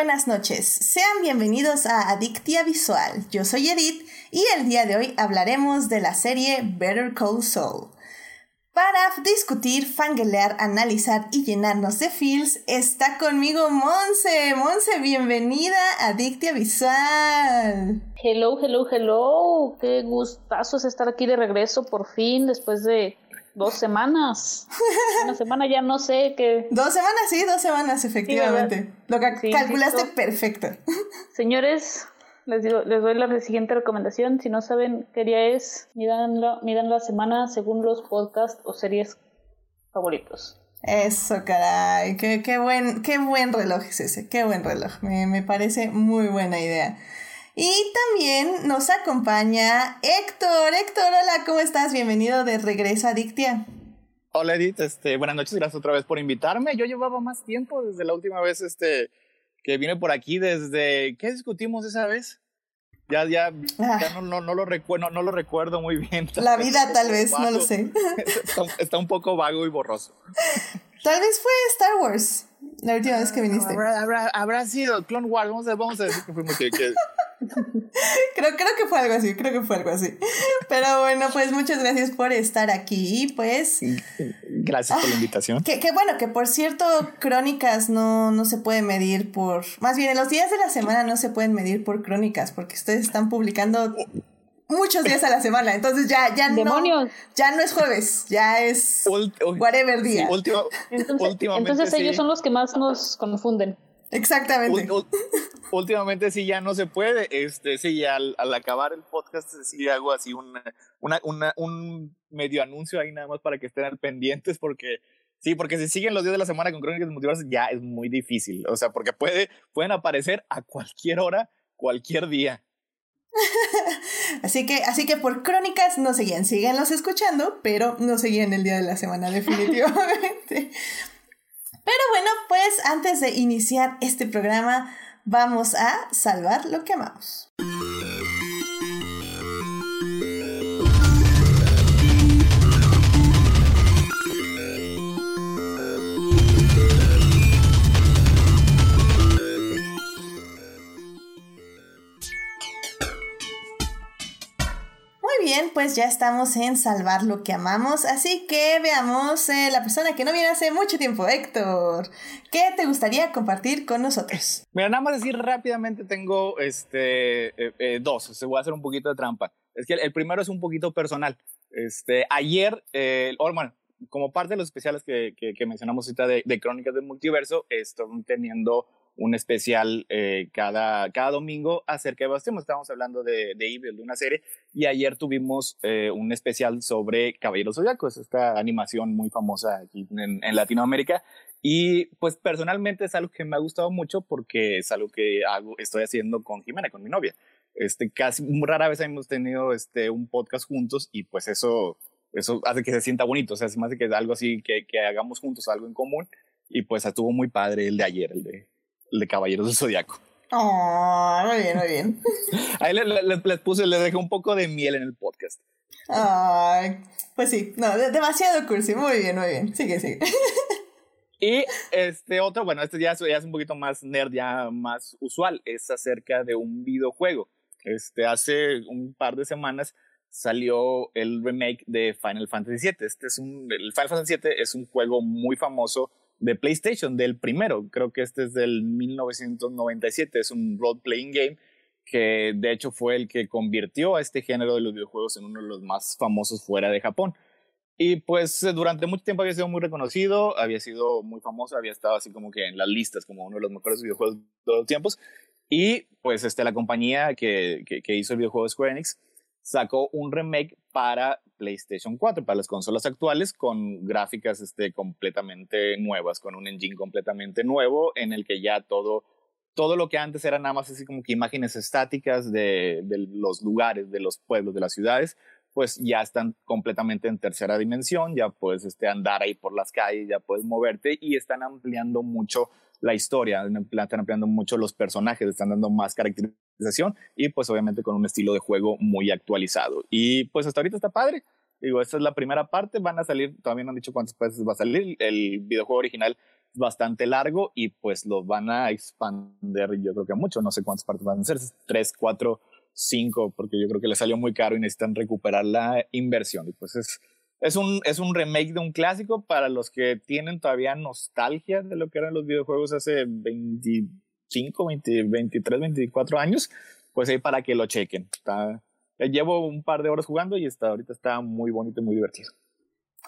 buenas noches, sean bienvenidos a Adictia Visual. Yo soy Edith y el día de hoy hablaremos de la serie Better Call Saul. Para discutir, fangelear, analizar y llenarnos de feels, está conmigo Monse. Monse, bienvenida a Adictia Visual. Hello, hello, hello. Qué gustazo es estar aquí de regreso por fin después de dos semanas. Una semana ya no sé qué. Dos semanas, sí, dos semanas, efectivamente. Lo que calculaste perfecto. Señores, les digo, les doy la siguiente recomendación. Si no saben qué día es, miran, miran la semana según los podcasts o series favoritos. Eso, caray. Qué, qué, buen, qué buen reloj es ese. Qué buen reloj. Me, me parece muy buena idea. Y también nos acompaña Héctor. Héctor, hola, ¿cómo estás? Bienvenido de regreso a Dictia. Hola Edith, este, buenas noches, gracias otra vez por invitarme. Yo llevaba más tiempo desde la última vez este, que vine por aquí, desde... ¿Qué discutimos esa vez? Ya, ya, ya ah. no, no, no, lo recuerdo, no, lo recuerdo muy bien. La vida tal vez, no lo sé. Está, un poco vago y borroso. Tal vez fue Star Wars la última vez que viniste. Habrá, habrá, sido Clone Wars, vamos a, vamos a decir que fuimos que, creo, creo que fue algo así, creo que fue algo así. Pero bueno, pues muchas gracias por estar aquí, pues. Gracias por la invitación. Que, bueno, que por cierto, crónicas no, no se puede medir por. Más bien, en los días de la semana no se pueden medir por crónicas, porque ustedes están publicando muchos días a la semana. Entonces ya, ya no. Ya no es jueves, ya es whatever día. entonces, ellos son los que más nos confunden. Exactamente. últimamente sí ya no se puede. Este, sí, al, al acabar el podcast sí hago así una, una, una, un medio anuncio ahí nada más para que estén al pendientes porque sí, porque si siguen los días de la semana con Crónicas Multiverso ya es muy difícil. O sea, porque puede, pueden aparecer a cualquier hora, cualquier día. así que, así que por crónicas no seguían, síganlos escuchando, pero no seguían el día de la semana, definitivamente. Pero bueno, pues antes de iniciar este programa, vamos a salvar lo que amamos. Bien, pues ya estamos en salvar lo que amamos, así que veamos eh, la persona que no viene hace mucho tiempo, Héctor. ¿Qué te gustaría compartir con nosotros? Mira, nada más decir rápidamente, tengo este, eh, eh, dos, se voy a hacer un poquito de trampa. Es que el, primero es un poquito personal. Este, ayer, eh, bueno, como parte de los especiales que, que, mencionamos ahorita de, de, Crónicas del Multiverso, estoy teniendo un especial eh, cada, cada domingo acerca de Bastion. Estamos hablando de, de Evil, de una serie, y ayer tuvimos eh, un especial sobre Caballeros Zodiacos, esta animación muy famosa aquí en, en, Latinoamérica. Y pues personalmente es algo que me ha gustado mucho porque es algo que hago, estoy haciendo con Jimena, con mi novia. Este, casi rara vez hemos tenido este, un podcast juntos y pues eso, eso hace que se sienta bonito, o sea, es de que algo así que, que hagamos juntos, algo en común. Y pues estuvo muy padre el de ayer, el de, de Caballeros del Zodiaco. Oh, muy bien, muy bien. Ahí les, puse, les dejé un poco de miel en el podcast. Ay, pues sí, no, demasiado cursi, muy bien, muy bien. Sigue, sigue. Y este otro, bueno, este ya, ya es un poquito más nerd, ya más usual, es acerca de un videojuego. Este, hace un par de semanas salió el remake de Final Fantasy VII. Este es un, el Final Fantasy VII es un juego muy famoso de PlayStation, del primero. Creo que este es del 1997. Es un role-playing game que de hecho fue el que convirtió a este género de los videojuegos en uno de los más famosos fuera de Japón. Y pues durante mucho tiempo había sido muy reconocido, había sido muy famoso, había estado así como que en las listas como uno de los mejores videojuegos de todos los tiempos. Y pues este, la compañía que, que, que hizo el videojuego Square Enix sacó un remake para PlayStation 4, para las consolas actuales, con gráficas este, completamente nuevas, con un engine completamente nuevo, en el que ya todo, todo lo que antes era nada más así como que imágenes estáticas de, los lugares, de los pueblos, de las ciudades, pues ya están completamente en tercera dimensión, ya puedes este, andar ahí por las calles, ya puedes moverte y están ampliando mucho la historia, están ampliando mucho los personajes, están dando más y pues obviamente con un estilo de juego muy actualizado. Y pues hasta ahorita está padre. Digo, esta es la primera parte, van a salir, todavía no han dicho cuántas veces va a salir, el videojuego original bastante largo y pues lo van a expandir yo creo que mucho, no sé cuántas partes van a ser, tres, cuatro, cinco, porque yo creo que le salió muy caro y necesitan recuperar la inversión. Y pues es, es, un, es un remake de un clásico para los que tienen todavía nostalgia de lo que eran los videojuegos hace 25, 20, 23, 24 años, pues ahí para que lo chequen. Está, llevo un par de horas jugando y está, ahorita está muy bonito y muy divertido.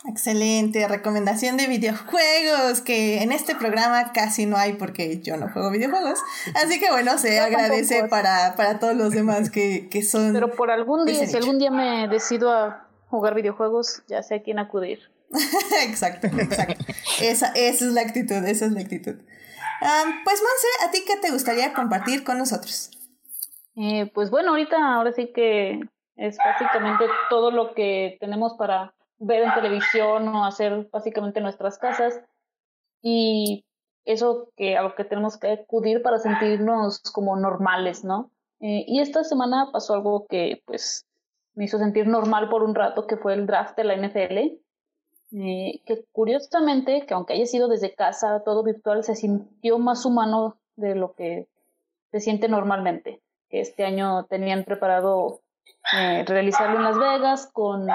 Excelente, recomendación de videojuegos, que en este programa casi no hay porque yo no juego videojuegos. Así que bueno, se agradece para, para, todos los demás que, que son... Pero por algún día, si algún día me decido a jugar videojuegos, ya sé a quién acudir. exacto, exacto. esa, esa es la actitud, esa es la actitud. Pues Monse, ¿a ti qué te gustaría compartir con nosotros? Eh, pues bueno, ahorita ahora sí que es básicamente todo lo que tenemos para ver en televisión o hacer básicamente nuestras casas y eso que a lo que tenemos que acudir para sentirnos como normales, ¿no? Eh, y esta semana pasó algo que pues me hizo sentir normal por un rato, que fue el draft de la NFL, eh, que curiosamente, que aunque haya sido desde casa, todo virtual, se sintió más humano de lo que se siente normalmente. Este año tenían preparado eh, realizarlo en Las Vegas con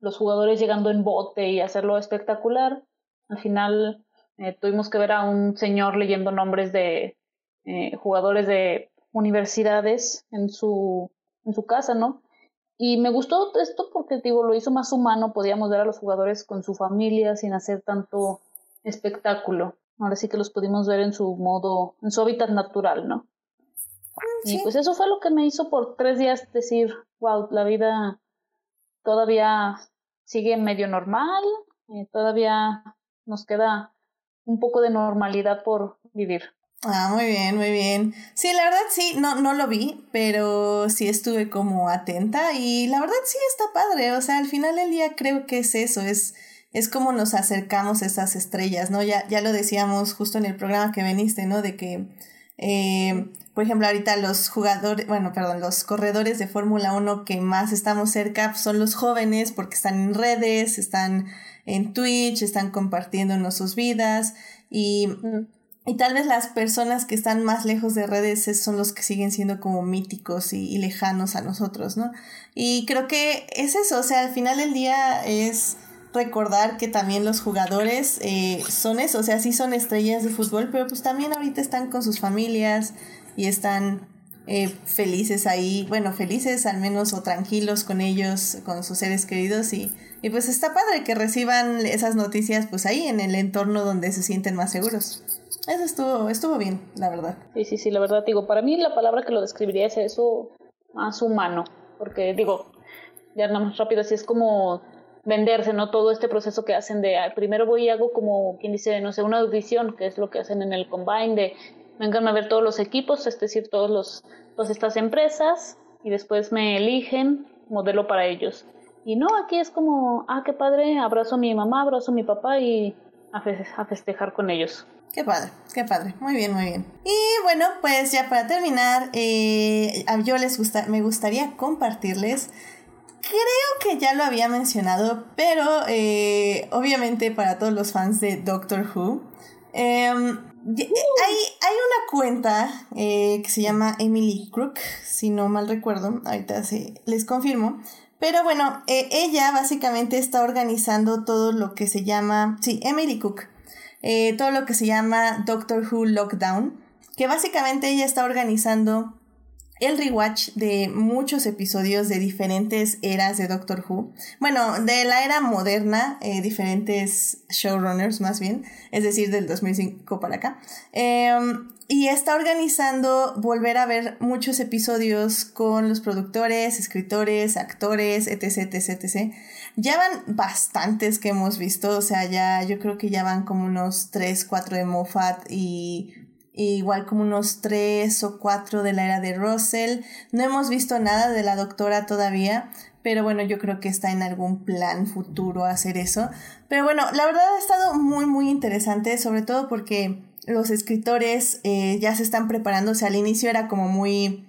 los jugadores llegando en bote y hacerlo espectacular. Al final eh, tuvimos que ver a un señor leyendo nombres de eh, jugadores de universidades en su, en su casa, ¿no? Y me gustó esto porque, digo, lo hizo más humano, podíamos ver a los jugadores con su familia sin hacer tanto espectáculo. Ahora sí que los pudimos ver en su modo, en su hábitat natural, ¿no? Mm, y pues eso fue lo que me hizo por tres días decir, wow, la vida todavía sigue medio normal, eh, todavía nos queda un poco de normalidad por vivir. Ah, muy bien, muy bien. Sí, la verdad sí, no, no lo vi, pero sí estuve como atenta y la verdad sí está padre. O sea, al final del día creo que es eso, es, es como nos acercamos a esas estrellas, ¿no? Ya, ya lo decíamos justo en el programa que veniste, ¿no? De que eh, por ejemplo, ahorita los jugadores, bueno, perdón, los corredores de Fórmula 1 que más estamos cerca son los jóvenes porque están en redes, están en Twitch, están compartiéndonos sus vidas y, y tal vez las personas que están más lejos de redes son los que siguen siendo como míticos y, y lejanos a nosotros, ¿no? Y creo que es eso, o sea, al final del día es recordar que también los jugadores eh, son eso, o sea, sí son estrellas de fútbol, pero pues también ahorita están con sus familias y están eh, felices ahí, bueno, felices al menos o tranquilos con ellos, con sus seres queridos y, y pues está padre que reciban esas noticias pues ahí en el entorno donde se sienten más seguros. Eso estuvo, estuvo bien, la verdad. Sí, sí, sí, la verdad, digo, para mí la palabra que lo describiría es eso más humano, porque digo, ya nada más rápido, así es como venderse, ¿no? Todo este proceso que hacen de, primero voy y hago como quien dice, no sé, una audición, que es lo que hacen en el Combine, de vengan a ver todos los equipos, es decir, todos los, todas estas empresas, y después me eligen modelo para ellos. Y no, aquí es como, ah, qué padre, abrazo a mi mamá, abrazo a mi papá y a, festejar con ellos. Qué padre, qué padre. Muy bien, muy bien. Y bueno, pues ya para terminar, eh, yo les gusta, me gustaría compartirles creo que ya lo había mencionado, pero eh, obviamente para todos los fans de Doctor Who, em, hay, hay, una cuenta eh, que se llama Emily Crook, si no mal recuerdo, ahorita sí, les confirmo. Pero bueno, eh, ella básicamente está organizando todo lo que se llama, sí, Emily Cook, todo lo que se llama Doctor Who Lockdown, que básicamente ella está organizando el rewatch de muchos episodios de diferentes eras de Doctor Who. Bueno, de la era moderna, eh, diferentes showrunners más bien, es decir, del 2005 para acá. Em, y está organizando volver a ver muchos episodios con los productores, escritores, actores, etc, etc, etc. Ya van bastantes que hemos visto, o sea, ya yo creo que ya van como unos 3, 4 de Moffat y igual como unos tres o cuatro de la era de Russell. No hemos visto nada de la doctora todavía, pero bueno, yo creo que está en algún plan futuro hacer eso. Pero bueno, la verdad ha estado muy, muy interesante, sobre todo porque los escritores eh, ya se están preparando, o sea, al inicio era como muy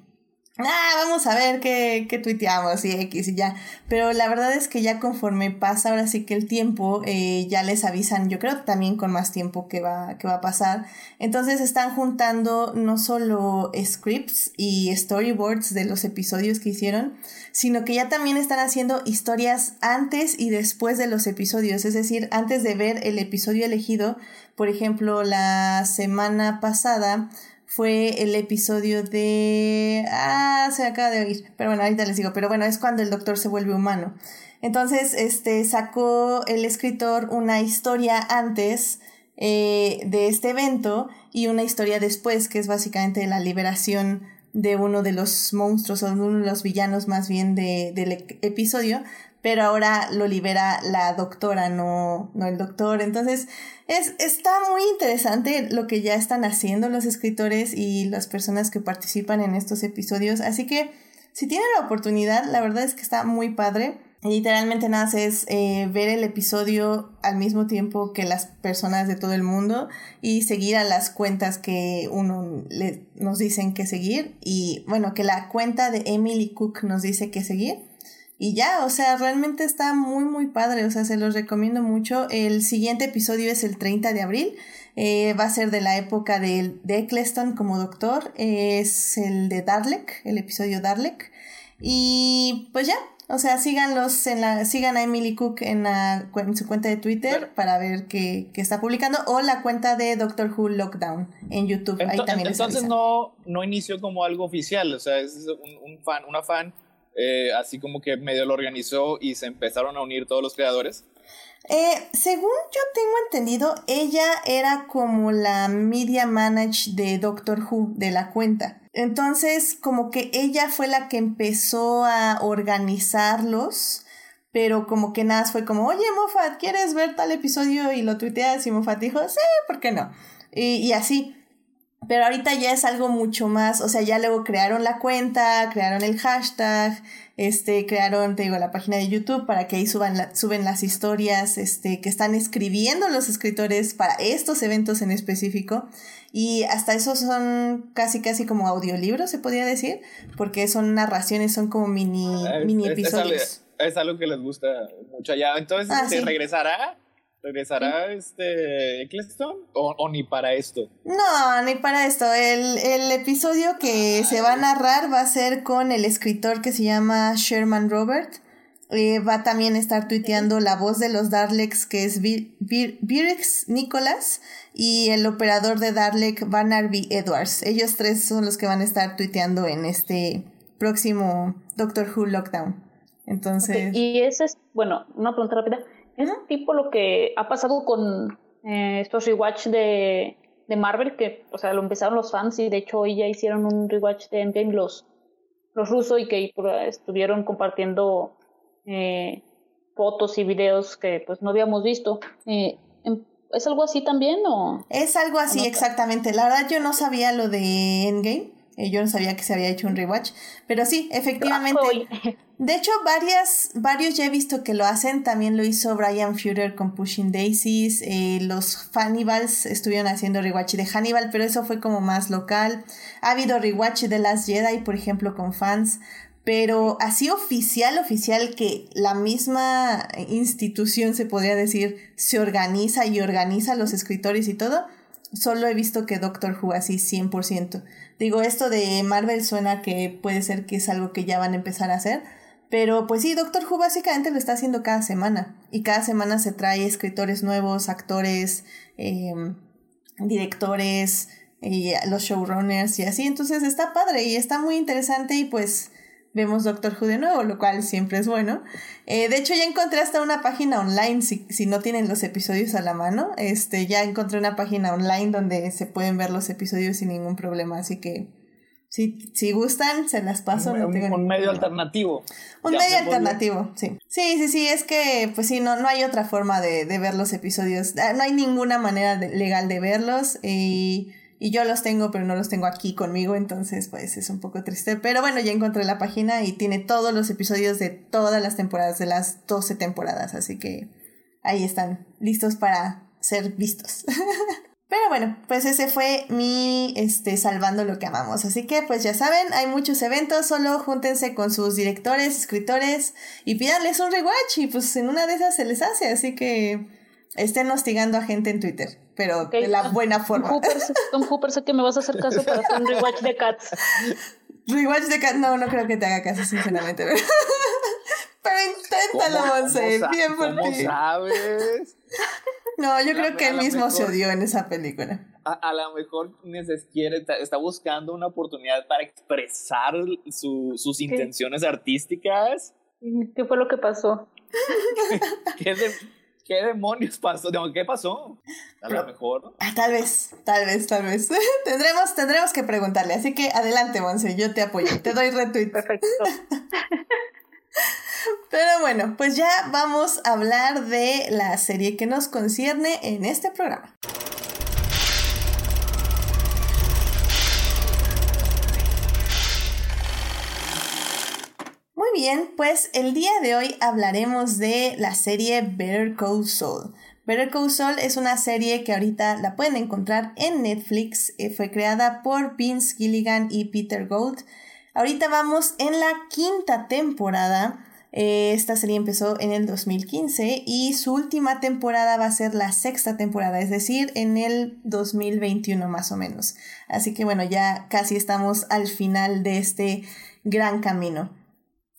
ah, vamos a ver qué, qué tuiteamos y X y ya. Pero la verdad es que ya conforme pasa ahora sí que el tiempo, eh, ya les avisan, yo creo también con más tiempo que va, que va a pasar. Entonces están juntando no solo scripts y storyboards de los episodios que hicieron, sino que ya también están haciendo historias antes y después de los episodios. Es decir, antes de ver el episodio elegido, por ejemplo, la semana pasada fue el episodio de... Ah, se acaba de oír, pero bueno, ahorita les digo, pero bueno, es cuando el doctor se vuelve humano. Entonces, este, sacó el escritor una historia antes eh, de este evento y una historia después, que es básicamente la liberación de uno de los monstruos o de uno de los villanos más bien de, del episodio, pero ahora lo libera la doctora, no, no el doctor. Entonces, es, está muy interesante lo que ya están haciendo los escritores y las personas que participan en estos episodios. Así que, si tienen la oportunidad, la verdad es que está muy padre. Literalmente nada es eh, ver el episodio al mismo tiempo que las personas de todo el mundo y seguir a las cuentas que uno le, nos dicen que seguir y bueno, que la cuenta de Emily Cook nos dice que seguir y ya, o sea, realmente está muy, muy padre, o sea, se los recomiendo mucho. El siguiente episodio es el 30 de abril, eh, va a ser de la época de, de Eccleston como doctor, es el de Darlek, el episodio Darlek. Y pues ya, o sea, síganlos en la, sigan a Emily Cook en, la, en su cuenta de Twitter para ver qué, está publicando o la cuenta de Doctor Who Lockdown en YouTube. Ahí también entonces no, no inició como algo oficial, o sea, es un, un fan, una fan eh, así como que medio lo organizó y se empezaron a unir todos los creadores. Eh, según yo tengo entendido, ella era como la media manager de Doctor Who, de la cuenta. Entonces, como que ella fue la que empezó a organizarlos, pero como que nada, fue como, oye, Moffat, ¿quieres ver tal episodio? Y lo tuiteas y Moffat dijo, sí, ¿por qué no? Y, y así. Pero ahorita ya es algo mucho más, o sea, ya luego crearon la cuenta, crearon el hashtag, este, crearon, te digo, la página de YouTube para que ahí suban suben las historias, este, que están escribiendo los escritores para estos eventos en específico. Y hasta esos son casi, casi como audiolibros, se podría decir, porque son narraciones, son como mini, ah, mini episodios. Es, algo, que les gusta mucho allá. Entonces, ah, ¿se regresará ¿Regresará este Eccleston o, ni para esto? No, ni para esto. El, el, episodio que se va a narrar va a ser con el escritor que se llama Sherman Robert. Eh, va a también estar tuiteando la voz de los Daleks, que es Birix Nicholas, y el operador de Dalek, Barnaby Edwards. Ellos tres son los que van a estar tuiteando en este próximo Doctor Who Lockdown. Entonces. Y ese es, bueno, una pregunta rápida. Es tipo lo que ha pasado con eh, estos rewatch de, de Marvel, que, o sea, lo empezaron los fans y de hecho hoy ya hicieron un rewatch de Endgame los, los rusos y que estuvieron compartiendo eh, fotos y videos que pues no habíamos visto. Eh, em, ¿Es algo así también o...? Es algo así, exactamente. La verdad yo no sabía lo de Endgame. Yo no sabía que se había hecho un rewatch. Pero sí, efectivamente. De hecho, varias, varios ya he visto que lo hacen. También lo hizo Brian Fuller con Pushing Daisies. Eh, los Hannibals estuvieron haciendo rewatch de Hannibal, pero eso fue como más local. Ha habido rewatch de Last Jedi, por ejemplo, con fans. Pero así oficial, oficial, que la misma institución, se podría decir, se organiza y organiza los escritores y todo, solo he visto que Doctor Who así 100%. Digo, esto de Marvel suena que puede ser que es algo que ya van a empezar a hacer pero pues sí, Doctor Who básicamente lo está haciendo cada semana. Y cada semana se trae escritores nuevos, actores, em, directores, y los showrunners y así. Entonces está padre y está muy interesante y pues vemos Doctor Who de nuevo, lo cual siempre es bueno. Eh, de hecho, ya encontré hasta una página online, si, si, no tienen los episodios a la mano, este, ya encontré una página online donde se pueden ver los episodios sin ningún problema, así que si, si gustan, se las paso. Un, un medio alternativo. Un medio alternativo, sí. Sí, sí, sí, es que, pues sí, no, no hay otra forma de, de ver los episodios. Ah, no hay ninguna manera legal de verlos. Y, y, yo los tengo, pero no los tengo aquí conmigo, entonces, pues es un poco triste. Pero bueno, ya encontré la página y tiene todos los episodios de todas las temporadas, de las 12 temporadas. Así que ahí están, listos para ser vistos. Pero bueno, pues ese fue mi este salvando lo que amamos. Así que pues ya saben, hay muchos eventos, solo júntense con sus directores, escritores y pídanles un rewatch y pues en una de esas se les hace, así que estén hostigando a gente en Twitter, pero de la buena forma. Tom Hooper, sé que me vas a hacer caso para hacer un rewatch de Cats. Rewatch de Cats, no, no creo que te haga caso, sinceramente. Pero inténtalo, Monse, bien por ¿cómo ti. sabes? No, yo creo que él mismo se odió en esa película. A, a lo mejor neces- quiere, está, está buscando una oportunidad para expresar su- sus intenciones artísticas. ¿Qué fue lo que pasó? ¿Qué, de- qué demonios pasó? Digo, ¿Qué pasó? A lo mejor. Ah, tal vez, tal vez, tal vez. tendremos, tendremos que preguntarle. Así que adelante, Monse, yo te apoyo. Te doy retweet. Perfecto. Pero bueno, pues ya vamos a hablar de la serie que nos concierne en este programa. Bien, pues el día de hoy hablaremos de la serie Better Call Saul. Better Call Saul es una serie que ahorita la pueden encontrar en Netflix. Eh, fue creada por Vince Gilligan y Peter Gold. Ahorita vamos en la quinta temporada. Eh, esta serie empezó en el 2015 y su última temporada va a ser la sexta temporada, es decir, en el 2021 más o menos. Así que bueno, ya casi estamos al final de este gran camino.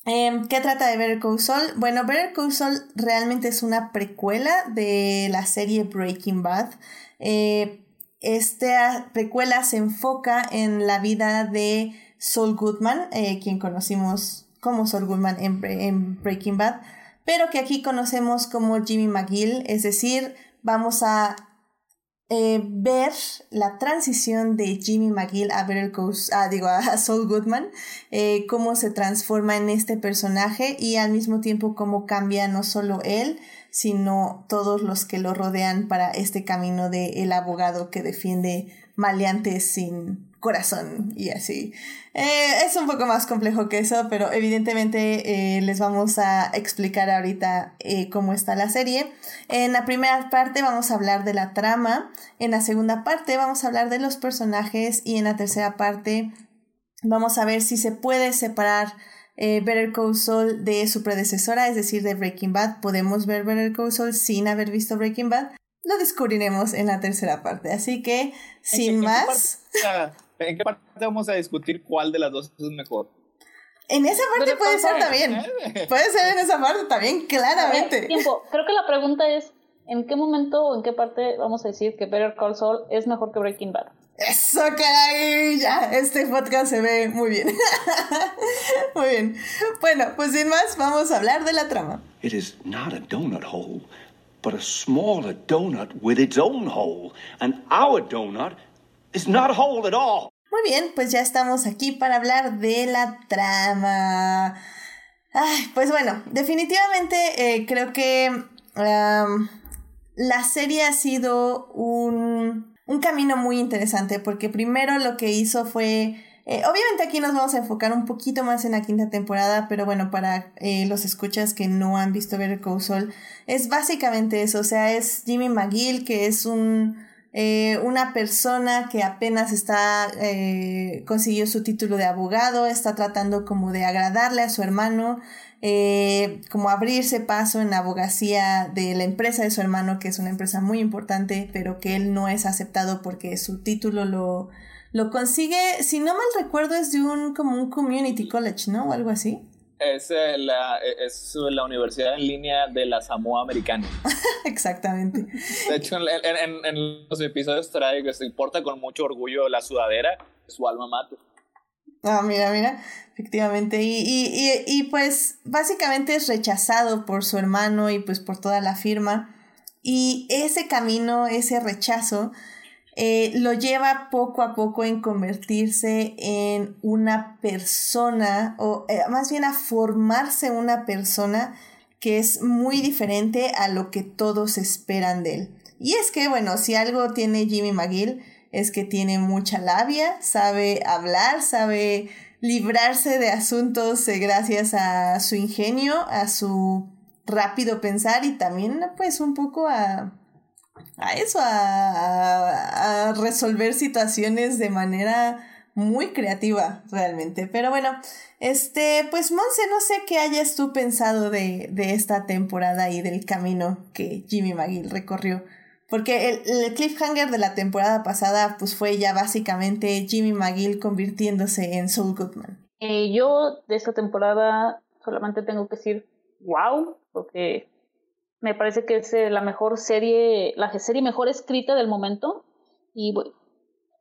Em, ¿Qué trata de Better Call Saul? Bueno, Better Call Saul realmente es una precuela de la serie Breaking Bad. Eh, esta precuela se enfoca en la vida de Saul Goodman, eh, quien conocimos como Saul Goodman en, Bre- en Breaking Bad, pero que aquí conocemos como Jimmy McGill, es decir, vamos a eh, ver la transición de Jimmy McGill a Better Call, ah, digo, a Saul Goodman, eh, cómo se transforma en este personaje y al mismo tiempo cómo cambia no solo él, sino todos los que lo rodean para este camino de el abogado que defiende maleantes sin corazón y así. Eh, es un poco más complejo que eso, pero evidentemente eh, les vamos a explicar ahorita eh, cómo está la serie. En la primera parte vamos a hablar de la trama, en la segunda parte vamos a hablar de los personajes y en la tercera parte vamos a ver si se puede separar eh, Better Call Saul de su predecesora, es decir, de Breaking Bad. Podemos ver Better Call Saul sin haber visto Breaking Bad. Lo descubriremos en la tercera parte. Así que, sin ¿En qué- en qué más, ¿En qué parte vamos a discutir cuál de las dos es mejor? en esa parte puede ser también. Puede ser en esa parte también, A ver, claramente. tiempo. Creo que la pregunta es, ¿en qué momento o en qué parte vamos a decir que Better Call Saul es mejor que Breaking Bad? Eso, caray, ya, este podcast se ve muy bien. muy bien. Bueno, pues sin más, vamos a hablar de la trama. It is not a donut hole, but a smaller donut with its own hole. And our donut not a hole at all. Muy bien, pues ya estamos aquí para hablar de la trama. Ay, pues bueno, definitivamente eh, creo que la serie ha sido un, un camino muy interesante porque primero lo que hizo fue... eh, obviamente aquí nos vamos a enfocar un poquito más en la quinta temporada, pero bueno, para eh, los escuchas que no han visto Better Call es básicamente eso, o sea, es Jimmy McGill, que es un eh, una persona que apenas está eh, consiguió su título de abogado, está tratando como de agradarle a su hermano, eh, como abrirse paso en la abogacía de la empresa de su hermano, que es una empresa muy importante, pero que él no es aceptado porque su título lo, lo consigue, si no mal recuerdo, es de un como un community college, ¿no? O algo así. Es, eh, la, es la universidad en línea de la Samoa Americana. Exactamente. De hecho, en, en- los episodios trae que se importa con mucho orgullo la sudadera de su alma mater. Ah, mira, mira, efectivamente. Y, y, y, y pues básicamente es rechazado por su hermano y pues por toda la firma. Y ese camino, ese rechazo, eh, lo lleva poco a poco en convertirse en una persona, o eh, más bien a formarse una persona que es muy diferente a lo que todos esperan de él. Y es que, bueno, si algo tiene Jimmy McGill, es que tiene mucha labia, sabe hablar, sabe librarse de asuntos eh, gracias a su ingenio, a su rápido pensar y también pues un poco a a eso, a, a, resolver situaciones de manera muy creativa realmente. Pero bueno, este, pues Monse, no sé qué hayas tú pensado de, de esta temporada y del camino que Jimmy McGill recorrió. Porque el, el, cliffhanger de la temporada pasada pues fue ya básicamente Jimmy McGill convirtiéndose en Saul Goodman. Eh, yo de esta temporada solamente tengo que decir wow, porque me parece que es eh, la mejor serie, la serie mejor escrita del momento y bueno,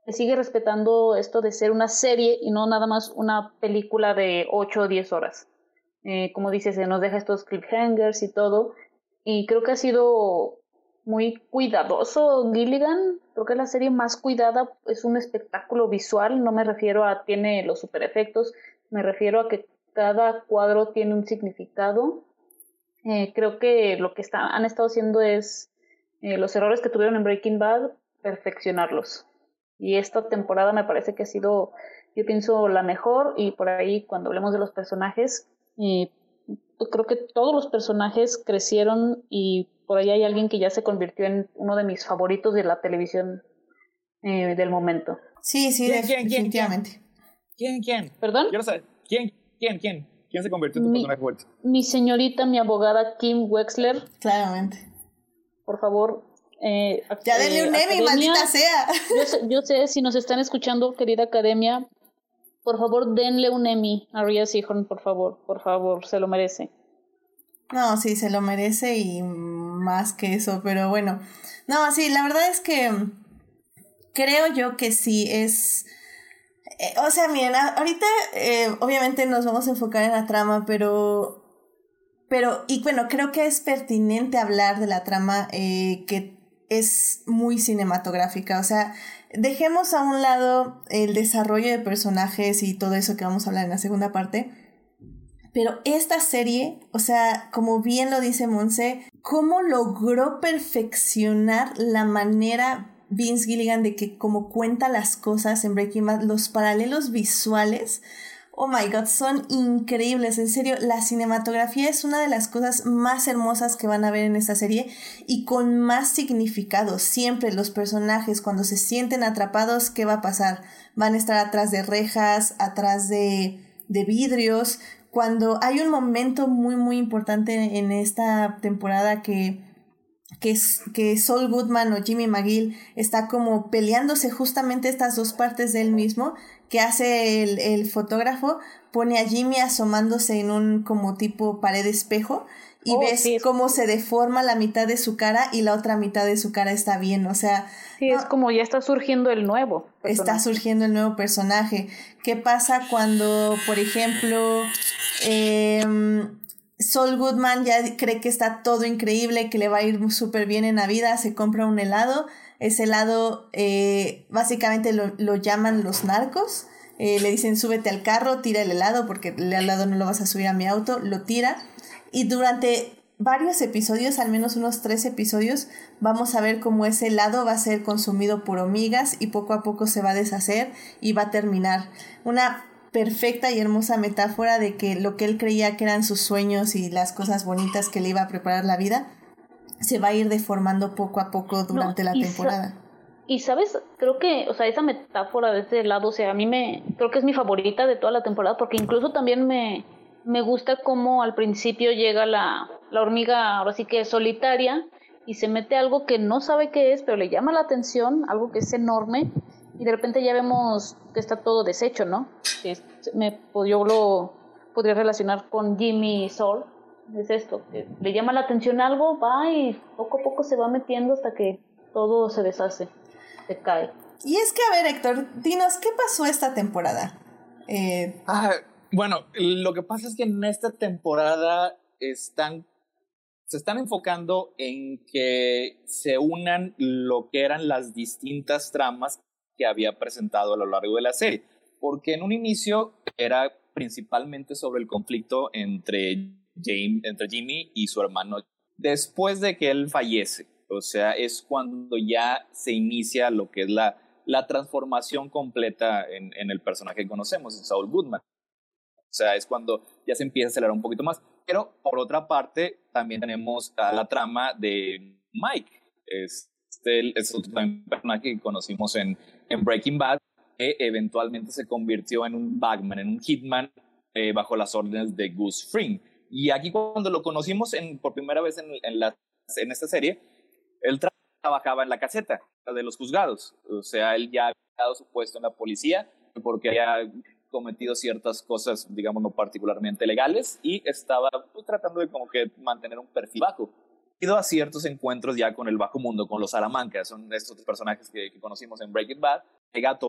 sigue respetando esto de ser una serie y no nada más una película de 8 o 10 horas. Eh, como dices, se nos deja estos cliffhangers y todo. Y creo que ha sido muy cuidadoso Gilligan. Creo que es la serie más cuidada, es un espectáculo visual. No me refiero a tiene los super efectos, me refiero a que cada cuadro tiene un significado. Eh, creo que lo que está, han estado haciendo es eh, los errores que tuvieron en Breaking Bad, perfeccionarlos. Y esta temporada me parece que ha sido, yo pienso, la mejor. Y por ahí, cuando hablemos de los personajes, eh, creo que todos los personajes crecieron y por ahí hay alguien que ya se convirtió en uno de mis favoritos de la televisión eh, del momento. Sí, sí, definitivamente. ¿Quién, quién? ¿Perdón? Quiero saber, ¿quién, quién, quién? ¿Quién se convirtió en tu personaje favorito? Mi señorita, mi abogada Kim Wexler. Claramente. Por favor, eh, ya denle un Emmy, maldita sea. Yo sé, yo sé, si nos están escuchando, querida academia, por favor denle un Emmy a Rhea Seahorn, por favor, por favor, se lo merece. No, sí, se lo merece y más que eso, pero bueno. No, sí, la verdad es que creo yo que sí es... Eh, o sea, miren, ahorita eh, obviamente nos vamos a enfocar en la trama, pero... Pero, y bueno, creo que es pertinente hablar de la trama eh, que es muy cinematográfica. O sea, dejemos a un lado el desarrollo de personajes y todo eso que vamos a hablar en la segunda parte. Pero esta serie, o sea, como bien lo dice Monse, cómo logró perfeccionar la manera Vince Gilligan de que como cuenta las cosas en Breaking Bad, los paralelos visuales, Oh my god, son increíbles, en serio, la cinematografía es una de las cosas más hermosas que van a ver en esta serie y con más significado. Siempre los personajes cuando se sienten atrapados, ¿qué va a pasar? Van a estar atrás de rejas, atrás de, de vidrios. Cuando hay un momento muy muy importante en esta temporada que que, que Saul Goodman o Jimmy McGill está como peleándose justamente estas dos partes de él mismo, que hace el, el fotógrafo, pone a Jimmy asomándose en un como tipo pared espejo y oh, ves cómo se deforma la mitad de su cara y la otra mitad de su cara está bien, o sea... Sí, es como ya está surgiendo el nuevo. Está surgiendo el nuevo personaje. ¿Qué pasa cuando, por ejemplo, eh, Saul Goodman ya cree que está todo increíble, que le va a ir súper bien en la vida, se compra un helado. Ese helado eh, básicamente lo, lo, llaman los narcos. Eh, le dicen súbete al carro, tira el helado porque el helado no lo vas a subir a mi auto, lo tira. Y durante varios episodios, al menos unos tres episodios, vamos a ver cómo ese helado va a ser consumido por hormigas y poco a poco se va a deshacer y va a terminar. Una perfecta y hermosa metáfora de que lo que él creía que eran sus sueños y las cosas bonitas que le iba a preparar la vida se va a ir deformando poco a poco durante la temporada. Y sabes, creo que, o sea, esa metáfora de ese lado, o sea, a mí me, creo que es mi favorita de toda la temporada, porque incluso también me, me gusta cómo al principio llega la, la hormiga, ahora sí que es solitaria, y se mete algo que no sabe qué es, pero le llama la atención, algo que es enorme, y de repente ya vemos que está todo deshecho, ¿no? me, yo lo podría relacionar con Jimmy Soul, es esto, que le llama la atención algo, va y poco a poco se va metiendo hasta que todo se deshace, se cae. Y es que, a ver, Héctor, dinos, ¿qué pasó esta temporada? Eh... Ah, bueno, lo que pasa es que en esta temporada están se están enfocando en que se unan lo que eran las distintas tramas que había presentado a lo largo de la serie, porque en un inicio era principalmente sobre el conflicto entre, James, entre Jimmy y su hermano después de que él fallece. O sea, es cuando ya se inicia lo que es la, la transformación completa en, en el personaje que conocemos, Saul Goodman. O sea, es cuando ya se empieza a acelerar un poquito más. Pero por otra parte, también tenemos a la trama de Mike, es Este es otro personaje que conocimos en, en Breaking Bad, que eventualmente se convirtió en un bagman, en un hitman eh, bajo las órdenes de Gus Fring. Y aquí cuando lo conocimos en, por primera vez en, en, la, en esta serie, él trabajaba en la caseta de los juzgados. O sea, él ya había dado su puesto en la policía porque había cometido ciertas cosas, digamos, no particularmente legales y estaba pues, tratando de como que mantener un perfil bajo. Ido a ciertos encuentros ya con el bajo mundo, con los Salamanca, son estos personajes que, que conocimos en Breaking Bad. Llega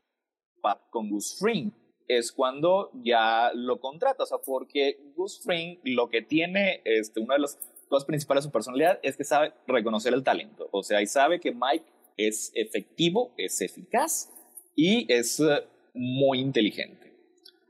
con Gus Fring, es cuando ya lo contrata, o sea, porque Gus Fring lo que tiene, este, una de las cosas principales de su personalidad es que sabe reconocer el talento, o sea, y sabe que Mike es efectivo, es eficaz y es uh, muy inteligente.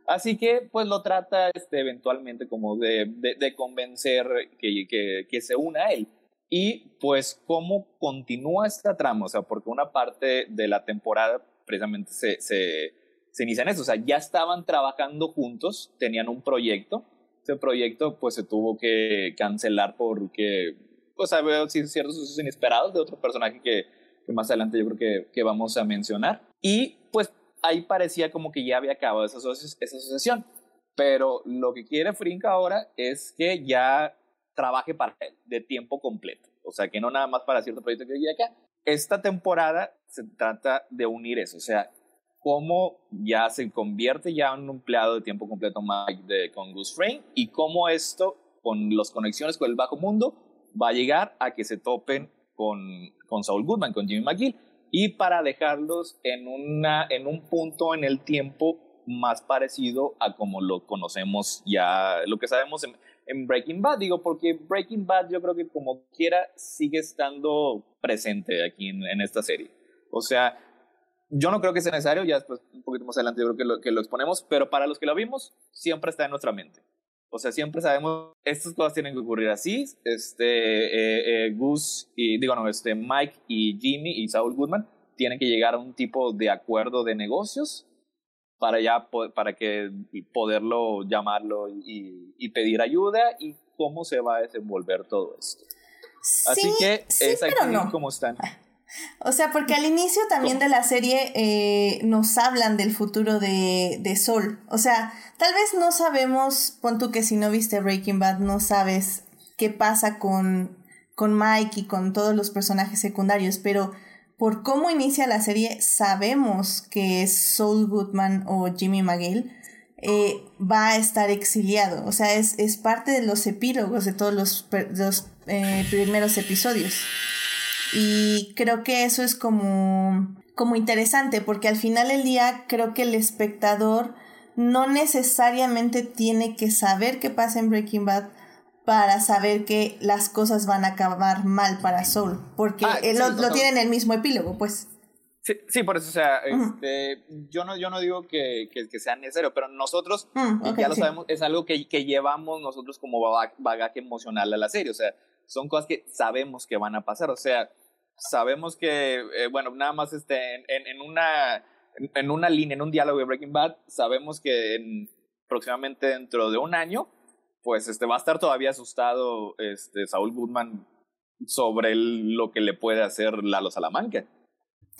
Así que pues lo trata este, eventualmente como de, de, de convencer que, que, que, se una a él. Y pues cómo continúa esta trama, o sea, porque una parte de la temporada precisamente se, se, se inicia en eso, o sea, ya estaban trabajando juntos, tenían un proyecto, ese proyecto pues se tuvo que cancelar porque pues había ciertos sucesos inesperados de otro personaje que, que más adelante yo creo que, que vamos a mencionar. Y pues ahí parecía como que ya había acabado esa, esa asociación. Pero lo que quiere Frink ahora es que ya trabaje para él de tiempo completo. O sea, que no nada más para cierto proyecto que acá. Esta temporada se trata de unir eso. O sea, cómo ya se convierte ya en un empleado de tiempo completo Mike de, con Gus Frame y cómo esto, con las conexiones con el bajo mundo, va a llegar a que se topen con, con Saul Goodman, con Jimmy McGill y para dejarlos en, una, en un punto en el tiempo más parecido a como lo conocemos ya, lo que sabemos en, en, Breaking Bad, digo, porque Breaking Bad yo creo que como quiera sigue estando presente aquí en, en esta serie. O sea, yo no creo que sea necesario, ya después un poquito más adelante yo creo que lo, que lo exponemos, pero para los que lo vimos, siempre está en nuestra mente. O sea, siempre sabemos, estas cosas tienen que ocurrir así. Este, eh, eh, Gus y, digo, no, este, Mike y Jimmy y Saul Goodman tienen que llegar a un tipo de acuerdo de negocios para ya, para que poderlo llamarlo y, y pedir ayuda y cómo se va a desenvolver todo esto. Sí, Así que sí, es aquí no. como están. O sea, porque al inicio también de la serie eh, nos hablan del futuro de, de Sol. O sea, tal vez no sabemos, pon tú que si no viste Breaking Bad, no sabes qué pasa con, con Mike y con todos los personajes secundarios, pero por cómo inicia la serie, sabemos que Saul Goodman o Jimmy McGill eh, va a estar exiliado. O sea, es, es parte de los epílogos de todos los, eh, primeros episodios. Y creo que eso es como, como interesante, porque al final del día creo que el espectador no necesariamente tiene que saber qué pasa en Breaking Bad para saber que las cosas van a acabar mal para Soul, porque Ah, él sí, lo, tiene en el mismo epílogo, pues. Sí, sí, por eso, o sea, este, yo, no, yo no digo que, que, que sea necesario, pero nosotros ya lo sí. sabemos, es algo que, que llevamos nosotros como baga- bagaje emocional a la serie, o sea, son cosas que sabemos que van a pasar, o sea, sabemos que, eh, bueno, nada más este, en, en, en una, en, en una línea, en un diálogo de Breaking Bad, sabemos que en, próximamente dentro de un año, pues este, va a estar todavía asustado este, Saúl Goodman sobre el- lo que le puede hacer Lalo Salamanca.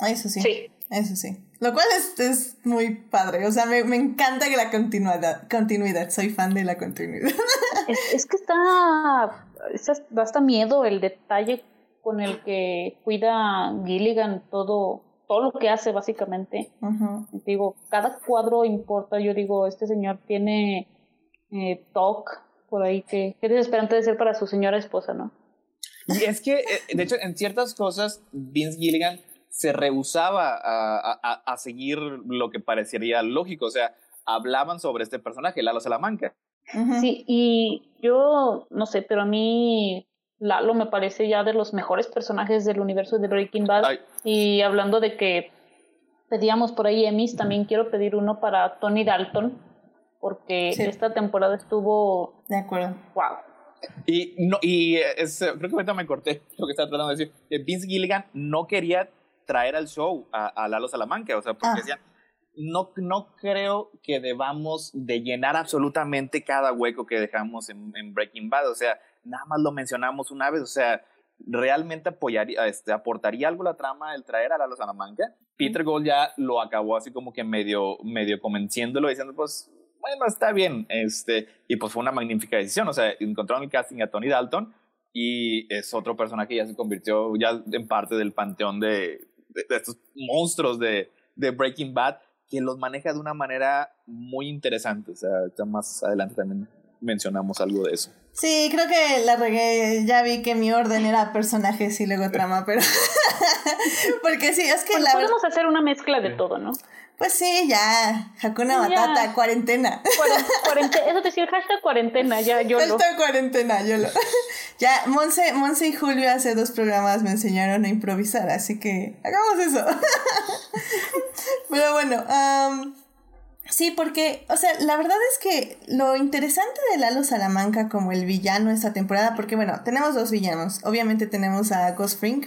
Eso sí, Sí. eso sí. Lo cual es, es muy padre, o sea, me, me encanta que la continuidad, continuidad, soy fan de la continuidad. Es, es que está, está, da hasta miedo el detalle con el que cuida Gilligan todo, todo lo que hace básicamente. Digo, cada cuadro importa. Yo digo, este señor tiene eh, TOC por ahí que, que desesperante de ser para su señora esposa, ¿no? Y es que, eh, de hecho, en ciertas cosas, Vince Gilligan se rehusaba a, a- a seguir lo que parecería lógico. O sea, hablaban sobre este personaje, Lalo Salamanca. Sí, y yo no sé, pero a mí Lalo me parece ya de los mejores personajes del universo de Breaking Bad. Ay, Y hablando de que pedíamos por ahí Emmys, también quiero pedir uno para Tony Dalton, porque Sí. esta temporada estuvo De acuerdo. wow. y no, y es, eh, creo que ahorita me corté lo que estaba tratando de decir. Vince Gilligan no quería traer al show a, a Lalo Salamanca, o sea, porque Ah. decían, no, no creo que debamos de llenar absolutamente cada hueco que dejamos en, en Breaking Bad, o sea, nada más lo mencionamos una vez, o sea, ¿realmente apoyaría, este, aportaría algo la trama el traer a Lalo Salamanca? Peter Gold ya lo acabó así como que medio, medio convenciéndolo, diciendo, pues, bueno, está bien, este, y pues fue una magnífica decisión, o sea, encontraron el casting a Tony Dalton, y es otro personaje que ya se convirtió ya en parte del panteón de, de, estos monstruos de, de, Breaking Bad que los maneja de una manera muy interesante. O sea, ya más adelante también mencionamos algo de eso. Sí, creo que la regué. Ya vi que mi orden era personajes y luego trama, pero. Porque sí, es que pues Podemos hacer una mezcla de todo, ¿no? Pues sí, ya. Hakuna Matata, cuarentena. cuarentena. Eso te decía, hashtag cuarentena, ya yo lo. Hashtag cuarentena, yo lo. ya, Monse, Monse y Julio hace dos programas me enseñaron a improvisar, así que hagamos eso. Pero bueno, sí, porque, o sea, la verdad es que lo interesante de Lalo Salamanca como el villano esta temporada, porque bueno, tenemos dos villanos. Obviamente tenemos a Ghost Frink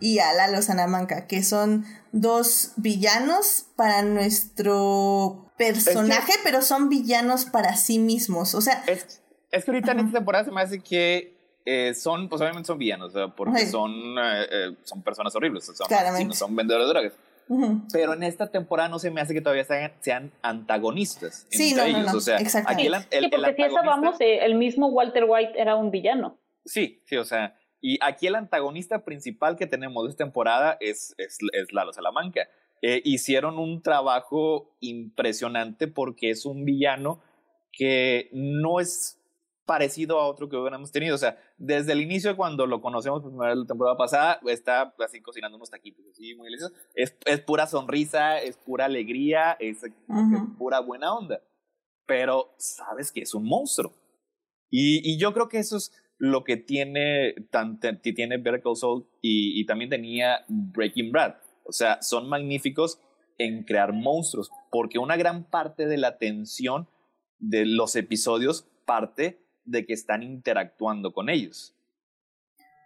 y a Lalo Salamanca, que son dos villanos para nuestro personaje, pero son villanos para sí mismos. O sea. Es, es que ahorita en esta temporada se me hace que eh, son, pues obviamente son villanos, porque son, eh, eh, son personas horribles, son, son vendedores de drogas. Pero en esta temporada no se me hace que todavía sean, sean antagonistas sí, entre no, ellos. o sea, aquí el, el, sí, porque si eso vamos, el mismo Walter White era un villano. Sí, sí, o sea, y aquí el antagonista principal que tenemos de esta temporada es, es, es Lalo Salamanca. Eh, hicieron un trabajo impresionante porque es un villano que no es parecido a otro que hubiéramos tenido. O sea, desde el inicio, cuando lo conocemos por primera vez la temporada pasada, está así cocinando unos taquitos así muy deliciosos. Es, es pura sonrisa, es pura alegría, es, pura buena onda. Pero sabes que es un monstruo. Y, y yo creo que eso es lo que tiene, tan, tiene Better Call Saul y, también tenía Breaking Bad. O sea, son magníficos en crear monstruos, porque una gran parte de la tensión de los episodios parte de que están interactuando con ellos.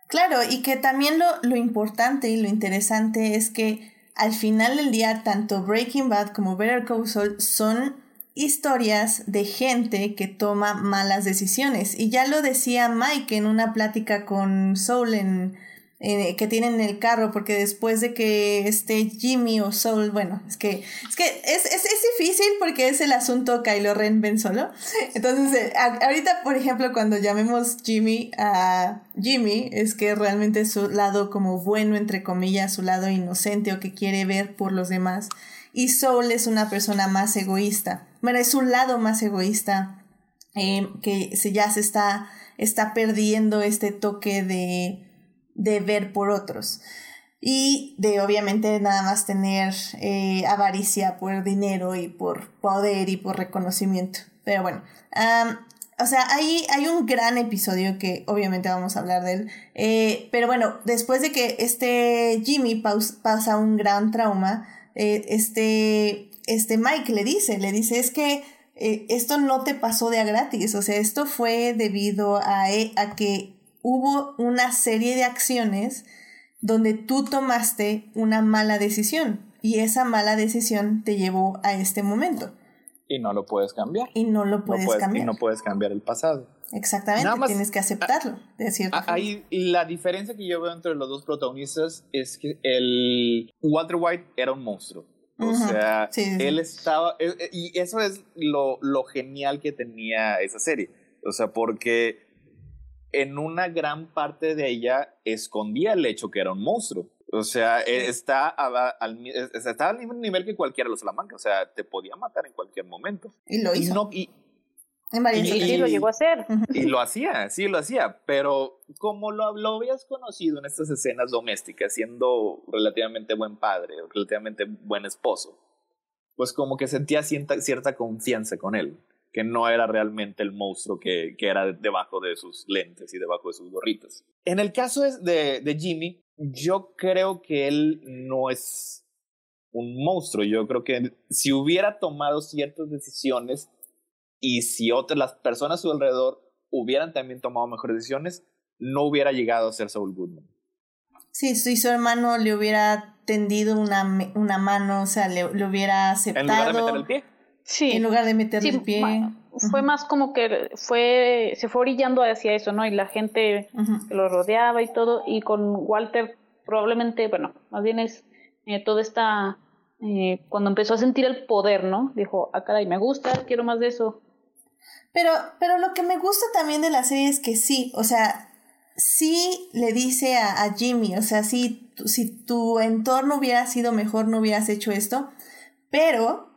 Claro, y que también lo, lo importante y lo interesante es que al final del día tanto Breaking Bad como Better Call Saul son historias de gente que toma malas decisiones. Y ya lo decía Mike en una plática con Soul en, que tienen en el carro, porque después de que esté Jimmy o Soul, bueno, es que es, que es, es, es difícil porque es el asunto Kylo Ren Solo. Entonces, eh, ahorita, por ejemplo, cuando llamemos Jimmy a Jimmy, es que realmente su lado como bueno, entre comillas, su lado inocente o que quiere ver por los demás. Y Soul es una persona más egoísta. Bueno, es un lado más egoísta eh, que se, ya se está, está perdiendo este toque de, de ver por otros. Y de obviamente nada más tener eh, avaricia por dinero y por poder y por reconocimiento. Pero bueno, o sea, hay, hay un gran episodio que obviamente vamos a hablar de él. Eh, pero bueno, después de que este Jimmy pasa un gran trauma, eh, este, este Mike le dice, le dice, es que eh, esto no te pasó de a gratis, o sea, esto fue debido a, e, a que hubo una serie de acciones donde tú tomaste una mala decisión y esa mala decisión te llevó a este momento. Y no lo puedes cambiar. Y no lo puedes, cambiar. Y no puedes cambiar el pasado. Exactamente, tienes que aceptarlo, de cierta ahí, La diferencia que yo veo entre los dos protagonistas es que el Walter White era un monstruo. O sea, él estaba... E, e, y eso es lo, lo genial que tenía esa serie. O sea, porque en una gran parte de ella escondía el hecho que era un monstruo. O sea, e, está, al, está al mismo nivel que cualquiera de los Salamanca. O sea, te podía matar en cualquier momento. Y lo hizo. y, y, lo llegó a hacer. Y lo hacía, sí lo hacía, pero como lo, lo habías conocido en estas escenas domésticas, siendo relativamente buen padre, relativamente buen esposo, pues como que sentía cierta, cierta confianza con él, que no era realmente el monstruo que, que era debajo de sus lentes y debajo de sus gorritas. En el caso de, de Jimmy, yo creo que él no es un monstruo, yo creo que si hubiera tomado ciertas decisiones, y si otras las personas a su alrededor hubieran también tomado mejores decisiones, no hubiera llegado a ser Saul Goodman. Sí, si su hermano le hubiera tendido una, una mano, o sea, le, hubiera aceptado. ¿En lugar de meter el pie? Sí. En lugar de meterle el pie. fue más como que fue, se fue orillando hacia eso, ¿no? Y la gente que lo rodeaba y todo, y con Walter probablemente, bueno, más bien es eh, toda esta, eh, cuando empezó a sentir el poder, ¿no? Dijo, ah, caray, me gusta, quiero más de eso. Pero, pero lo que me gusta también de la serie es que sí, o sea, sí le dice a, a Jimmy, o sea, sí, si tu entorno hubiera sido mejor, no hubieras hecho esto, pero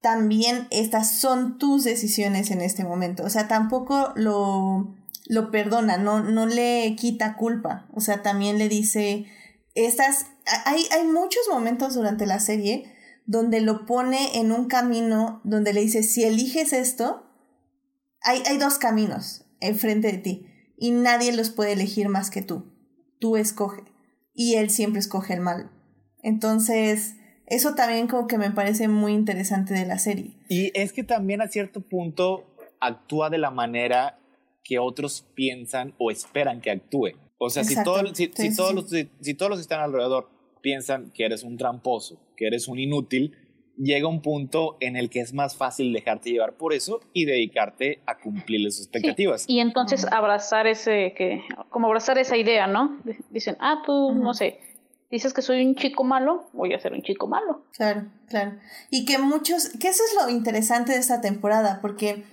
también estas son tus decisiones en este momento. O sea, tampoco lo, lo perdona, no, no le quita culpa. O sea, también le dice, estas, hay, hay muchos momentos durante la serie donde lo pone en un camino donde le dice, si eliges esto, hay, hay dos caminos enfrente de ti y nadie los puede elegir más que tú. Tú escoge. Y él siempre escoge el mal. Entonces, eso también como que me parece muy interesante de la serie. Y es que también a cierto punto actúa de la manera que otros piensan o esperan que actúe. O sea, si, todo, si, todos Los, si, todos los que están alrededor piensan que eres un tramposo, que eres un inútil, llega un punto en el que es más fácil dejarte llevar por eso y dedicarte a cumplir las expectativas. Y entonces abrazar ese, que, como abrazar esa idea, ¿no? Dicen, ah, tú, no sé, dices que soy un chico malo, voy a ser un chico malo. Claro, claro. Y que muchos, que eso es lo interesante de esta temporada, porque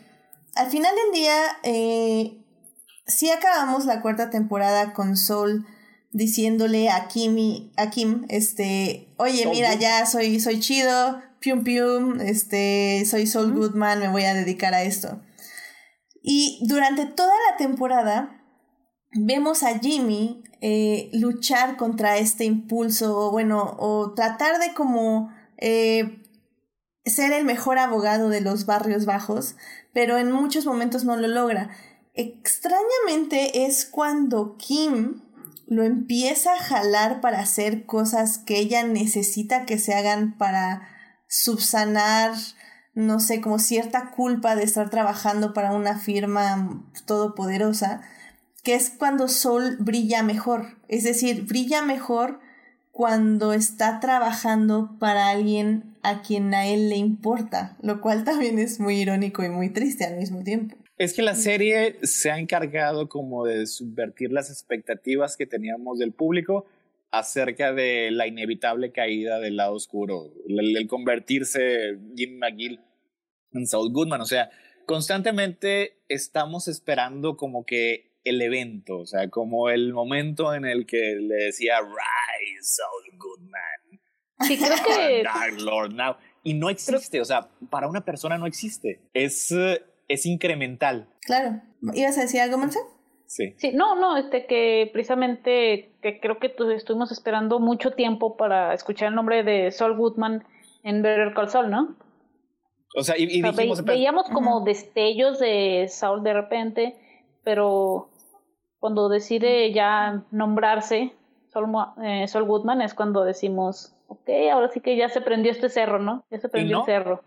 al final del día, eh, si acabamos la cuarta temporada con Sol diciéndole a Kim, a Kim este, oye, mira, ya soy, soy chido, pium pium, este, soy Sol Goodman, me voy a dedicar a esto. Y durante toda la temporada vemos a Jimmy eh, luchar contra este impulso, o bueno, o tratar de como eh, ser el mejor abogado de los barrios bajos, pero en muchos momentos no lo logra. Extrañamente es cuando Kim lo empieza a jalar para hacer cosas que ella necesita que se hagan para subsanar, no sé, como cierta culpa de estar trabajando para una firma todopoderosa que es cuando Sol brilla mejor. Es decir, brilla mejor cuando está trabajando para alguien a quien a él le importa, lo cual también es muy irónico y muy triste al mismo tiempo. Es que la serie se ha encargado como de subvertir las expectativas que teníamos del público acerca de la inevitable caída del lado oscuro, el, convertirse Jim McGill en Saul Goodman. O sea, constantemente estamos esperando como que el evento, o sea, como el momento en el que le decía Rise, Saul Goodman. Sí, creo que. Dark Lord now. Y no existe, o sea, para una persona no existe. Es, es incremental. Claro. ¿Ibas a decir algo, Monse? Sí. Sí, no, no, este que precisamente que creo que estuvimos esperando mucho tiempo para escuchar el nombre de Saul Goodman en Better Call Saul, ¿no? O sea, y, dijimos, veíamos como destellos de Saul de repente, pero cuando decide ya nombrarse Sol, eh, Goodman es cuando decimos, ok, ahora sí que ya se prendió este cerro, ¿no? Ya se prendió el cerro.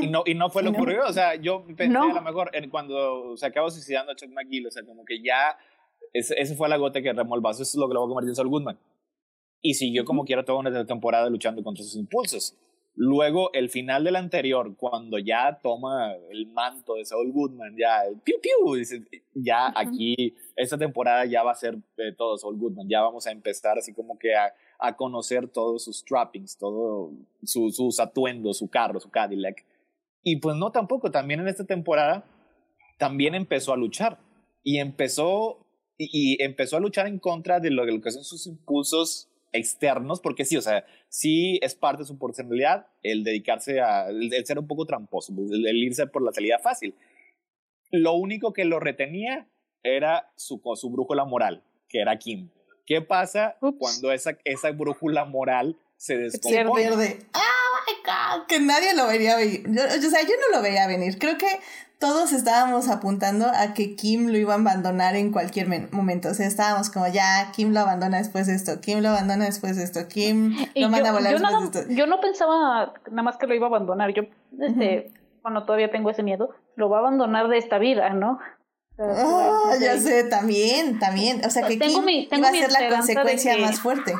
Y no, y no fue lo que ocurrió, o sea, yo pensé a lo mejor en cuando se acabó suicidando a Chuck McGill, o sea, como que ya, ese, ese fue la gota que remó el vaso, eso es lo que lo va a convertir en Sol Goodman. Y siguió como quiera toda una temporada luchando contra sus impulsos. Luego, el final del anterior, cuando ya toma el manto de Saul Goodman, ya, piu, piu, dice, ya aquí, esta temporada ya va a ser eh, todo Saul Goodman, ya vamos a empezar así como que a, a conocer todos sus trappings, todos su, sus atuendos, su carro, su Cadillac. Y pues no tampoco, también en esta temporada, también empezó a luchar. Y empezó, y, empezó a luchar en contra de lo, que son sus impulsos externos, porque sí, o sea, sí es parte de su personalidad el dedicarse a, el, ser un poco tramposo, el, irse por la salida fácil. Lo único que lo retenía era su, su brújula moral, que era Kim. ¿Qué pasa cuando esa, esa brújula moral se descompone? Verde. ¡Ah, my God! Que nadie lo vería venir. o sea, yo no lo veía venir. Creo que todos estábamos apuntando a que Kim lo iba a abandonar en cualquier momento. O sea, estábamos como ya, Kim lo abandona después de esto, Kim lo abandona después de esto, Kim lo manda a volar después de esto. Yo no pensaba nada más que lo iba a abandonar. Yo, este, bueno, todavía tengo ese miedo, lo va a abandonar de esta vida, ¿no? Ah, ya sé, también, también. O sea, que Kim iba a ser la consecuencia más fuerte.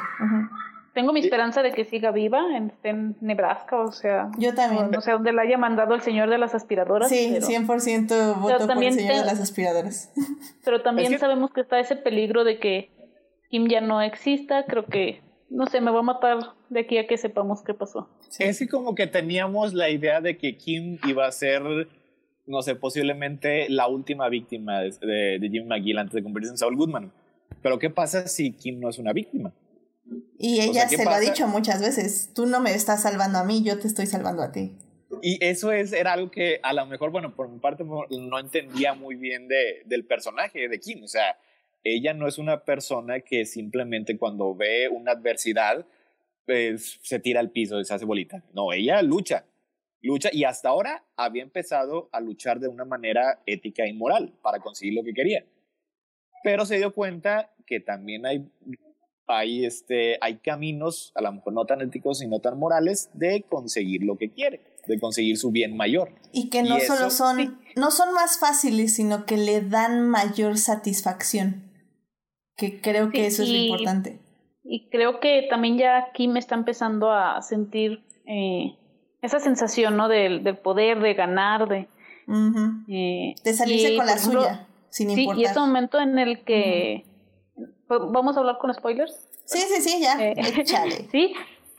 tengo mi esperanza de que siga viva, en, en Nebraska, o sea. Yo también. No, sé dónde la haya mandado el señor de las aspiradoras. Sí, 100% voto por el señor de las aspiradoras. Pero también sabemos que está ese peligro de que Kim ya no exista. Creo que, no sé, me va a matar de aquí a que sepamos qué pasó. Sí. Es como que teníamos la idea de que Kim iba a ser, no sé, posiblemente la última víctima de, de, de Jim McGill antes de convertirse en Saul Goodman. Pero ¿qué pasa si Kim no es una víctima? Y ella se lo ha dicho muchas veces, tú no me estás salvando a mí, yo te estoy salvando a ti. Y eso es, era algo que a lo mejor, bueno, por mi parte no entendía muy bien de, del personaje de Kim. O sea, ella no es una persona que simplemente cuando ve una adversidad pues, se tira al piso y se hace bolita. No, ella lucha, lucha y hasta ahora había empezado a luchar de una manera ética y moral para conseguir lo que quería. Pero se dio cuenta que también hay hay, este, hay caminos, a lo mejor no tan éticos y no tan morales, de conseguir lo que quiere, de conseguir su bien mayor. Y que no solo son, no son más fáciles, sino que le dan mayor satisfacción. Que creo que eso es lo importante. Y creo que también ya Kim está empezando a sentir eh, esa sensación, ¿no? Del, del, poder, de ganar, de... Eh, de salirse con la suya, sin importar. Sí, y este momento en el que... ¿Vamos a hablar con spoilers? Sí, sí, sí, ya. Eh, sí.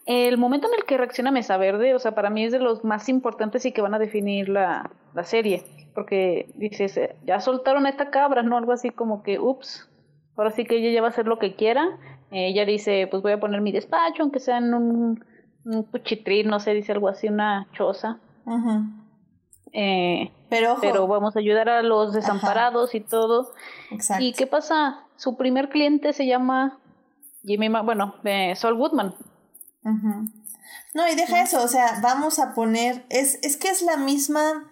El momento en el que reacciona Mesa Verde, o sea, para mí es de los más importantes y que van a definir la, la serie. Porque dices, eh, ya soltaron a esta cabra, ¿no? Algo así como que, ups, ahora sí que ella ya va a hacer lo que quiera. Eh, ella dice, pues voy a poner mi despacho, aunque sea en un, un cuchitril, no sé, dice algo así, una choza. eh, pero, pero vamos a ayudar a los desamparados y todo. Exacto. ¿Y qué pasa? su primer cliente se llama Jimmy, bueno, eh, Saul Goodman. No, y deja eso, o sea, vamos a poner, es, es que es la misma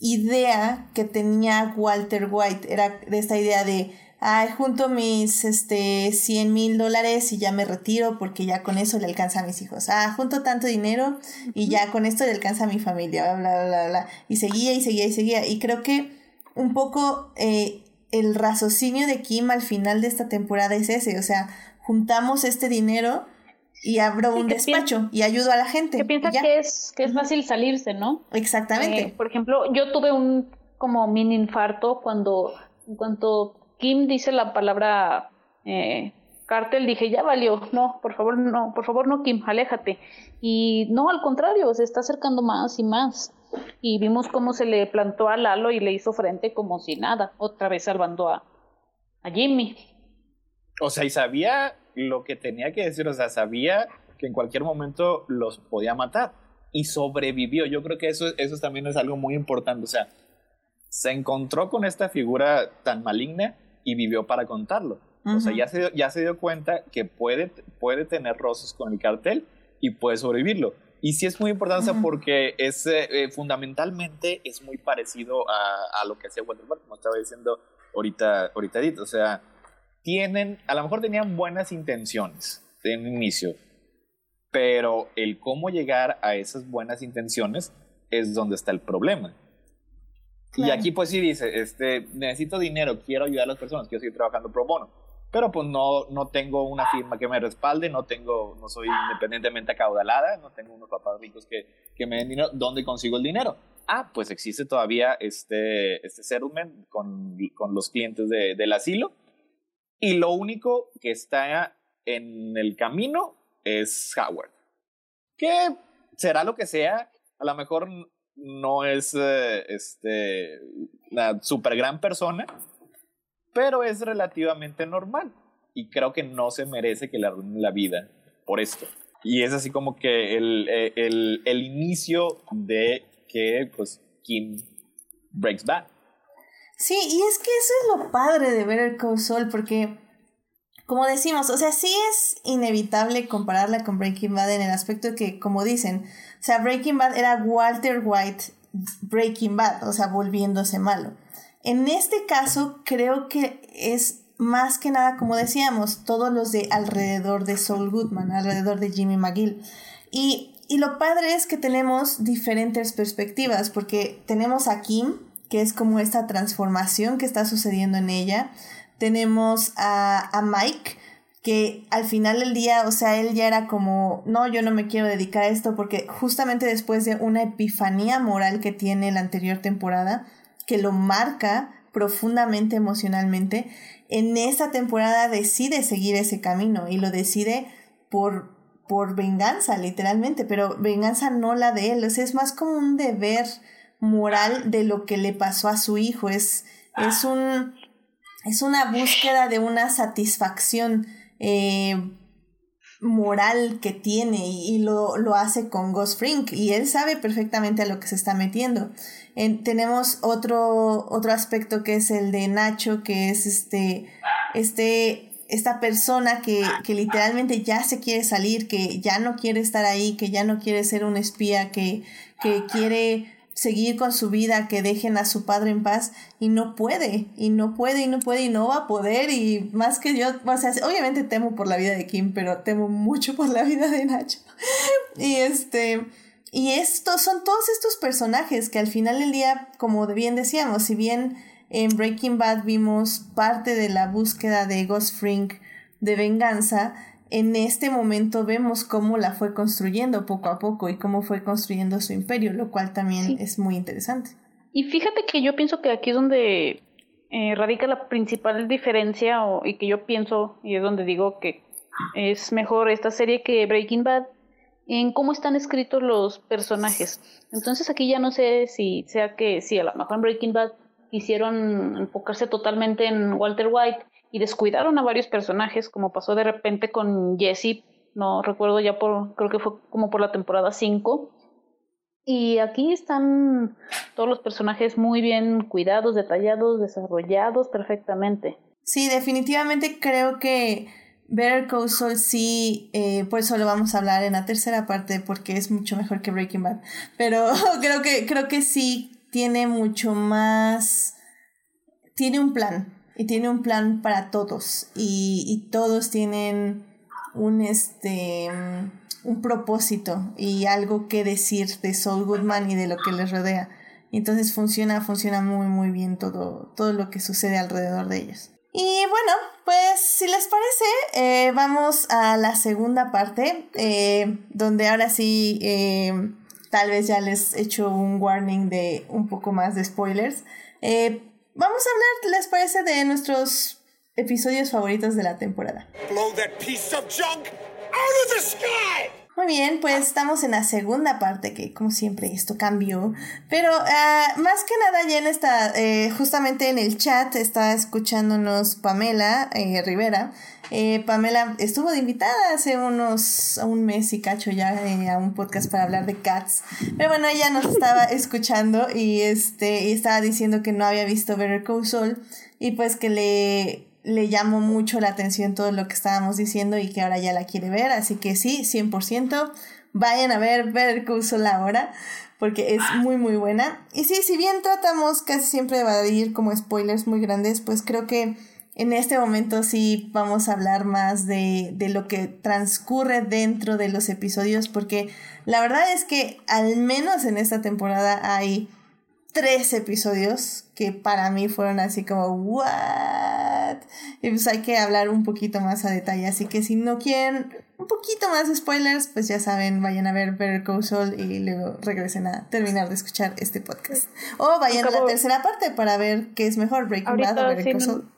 idea que tenía Walter White, era de esta idea de, ay, junto mis, este, 100 mil dólares y ya me retiro porque ya con eso le alcanza a mis hijos. Ah, junto tanto dinero y ya con esto le alcanza a mi familia, bla, bla, bla, bla. Y seguía y seguía y seguía. Y creo que un poco eh, el raciocinio de Kim al final de esta temporada es ese, o sea, juntamos este dinero y abro un despacho y ayudo a la gente. Que piensa que es, que es fácil salirse, ¿no? Exactamente. Eh, por ejemplo, yo tuve un como mini infarto cuando, en cuanto Kim dice la palabra eh, cártel, dije, ya valió, no, por favor, no, por favor, no, Kim, aléjate. Y no, al contrario, se está acercando más y más y vimos cómo se le plantó a Lalo y le hizo frente como si nada, otra vez salvando a, a Jimmy. O sea, y sabía lo que tenía que decir, o sea, sabía que en cualquier momento los podía matar y sobrevivió. Yo creo que eso, eso también es algo muy importante, o sea, se encontró con esta figura tan maligna y vivió para contarlo. O sea, ya se, ya se dio cuenta que puede, puede tener roces con el cartel y puede sobrevivirlo. Y sí es muy importante porque es eh, eh, fundamentalmente es muy parecido a, a, lo que hacía White, como estaba diciendo ahorita, ahorita Edith. O sea, tienen, a lo mejor tenían buenas intenciones de un inicio, pero el cómo llegar a esas buenas intenciones es donde está el problema. Claro. Y aquí pues sí dice, este, necesito dinero, quiero ayudar a las personas, quiero seguir trabajando pro bono pero pues no, no tengo una firma que me respalde, no tengo, no soy independientemente acaudalada, no tengo unos papás ricos que, que me den dinero, ¿dónde consigo el dinero? Ah, pues existe todavía este, este settlement con, con los clientes de, del asilo y lo único que está en el camino es Howard, que será lo que sea, a lo mejor no es eh, este, una super gran persona, pero es relativamente normal y creo que no se merece que le arruinen la vida por esto. Y es así como que el, eh, el, el inicio de que pues Kim breaks bad. Sí, y es que eso es lo padre de ver el Call porque como decimos, o sea, sí es inevitable compararla con Breaking Bad en el aspecto de que, como dicen, o sea, Breaking Bad era Walter White Breaking Bad, o sea, volviéndose malo. En este caso, creo que es más que nada, como decíamos, todos los de alrededor de Saul Goodman, alrededor de Jimmy McGill. Y, y lo padre es que tenemos diferentes perspectivas, porque tenemos a Kim, que es como esta transformación que está sucediendo en ella. Tenemos a, a Mike, que al final del día, o sea, él ya era como, no, yo no me quiero dedicar a esto porque justamente después de una epifanía moral que tiene la anterior temporada, que lo marca profundamente emocionalmente, en esta temporada decide seguir ese camino y lo decide por, por venganza, literalmente, pero venganza no la de él, o sea, es más como un deber moral de lo que le pasó a su hijo, es, es un, es una búsqueda de una satisfacción eh, moral que tiene y, lo, lo, hace con Ghost Frink y él sabe perfectamente a lo que se está metiendo. tenemos otro, otro aspecto que es el de Nacho, que es este, este, esta persona que, que literalmente ya se quiere salir, que ya no quiere estar ahí, que ya no quiere ser un espía, que, que quiere seguir con su vida, que dejen a su padre en paz y no puede, y no puede, y no puede, y no va a poder, y más que yo, o sea, obviamente temo por la vida de Kim, pero temo mucho por la vida de Nacho. y este, y estos son todos estos personajes que al final del día, como bien decíamos, si bien en Breaking Bad vimos parte de la búsqueda de Ghost Frink de venganza, en este momento vemos cómo la fue construyendo poco a poco y cómo fue construyendo su imperio, lo cual también es muy interesante. Y fíjate que yo pienso que aquí es donde eh, radica la principal diferencia o, y que yo pienso y es donde digo que es mejor esta serie que Breaking Bad en cómo están escritos los personajes. Entonces aquí ya no sé si sea que si a lo mejor en Breaking Bad quisieron enfocarse totalmente en Walter White y descuidaron a varios personajes, como pasó de repente con Jesse, no recuerdo ya por, creo que fue como por la temporada 5. Y aquí están todos los personajes muy bien cuidados, detallados, desarrollados perfectamente. Sí, definitivamente creo que Better Call Saul sí, eh, por eso lo vamos a hablar en la tercera parte porque es mucho mejor que Breaking Bad. Pero creo que, creo que sí tiene mucho más, tiene un plan y tiene un plan para todos y, todos tienen un este un propósito y algo que decir de Saul Goodman y de lo que les rodea. entonces funciona, funciona muy muy bien todo, todo lo que sucede alrededor de ellos. Y bueno, pues si les parece, eh, vamos a la segunda parte, eh, donde ahora sí eh, tal vez ya les he hecho un warning de un poco más de spoilers. Vamos a hablar, ¿les parece, de nuestros episodios favoritos de la temporada? Muy bien, pues estamos en la segunda parte, que como siempre esto cambió. Pero uh, más que nada ya en esta, eh, justamente en el chat está escuchándonos Pamela eh, Rivera. Eh, Pamela estuvo de invitada hace unos, un mes y cacho ya eh, a un podcast para hablar de cats. Pero bueno, ella nos estaba escuchando y, este, y estaba diciendo que no había visto Better Call Saul y pues que le, le llamó mucho la atención todo lo que estábamos diciendo y que ahora ya la quiere ver. Así que sí, 100%. Vayan a ver Better Call Saul ahora porque es muy muy buena. Y sí, si bien tratamos casi siempre de evadir como spoilers muy grandes, pues creo que en este momento sí vamos a hablar más de, de, lo que transcurre dentro de los episodios, porque la verdad es que al menos en esta temporada hay tres episodios que para mí fueron así como, ¿what? Y pues hay que hablar un poquito más a detalle, así que si no quieren un poquito más de spoilers, pues ya saben, vayan a ver Better Call Saul y luego regresen a terminar de escuchar este podcast. O vayan a la tercera parte para ver qué es mejor, Breaking Bad o Better Call Saul.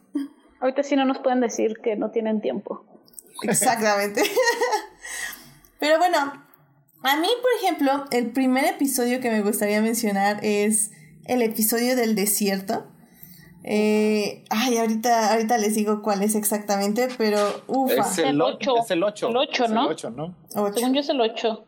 Ahorita sí no nos pueden decir que no tienen tiempo. Exactamente. Pero bueno, a mí, por ejemplo, el primer episodio que me gustaría mencionar es el episodio del desierto. Eh, ay, ahorita, ahorita les digo cuál es exactamente, pero ufa. Es el 8. Es el 8. El 8, ¿no? El 8, ¿no? 8. Según yo es el 8.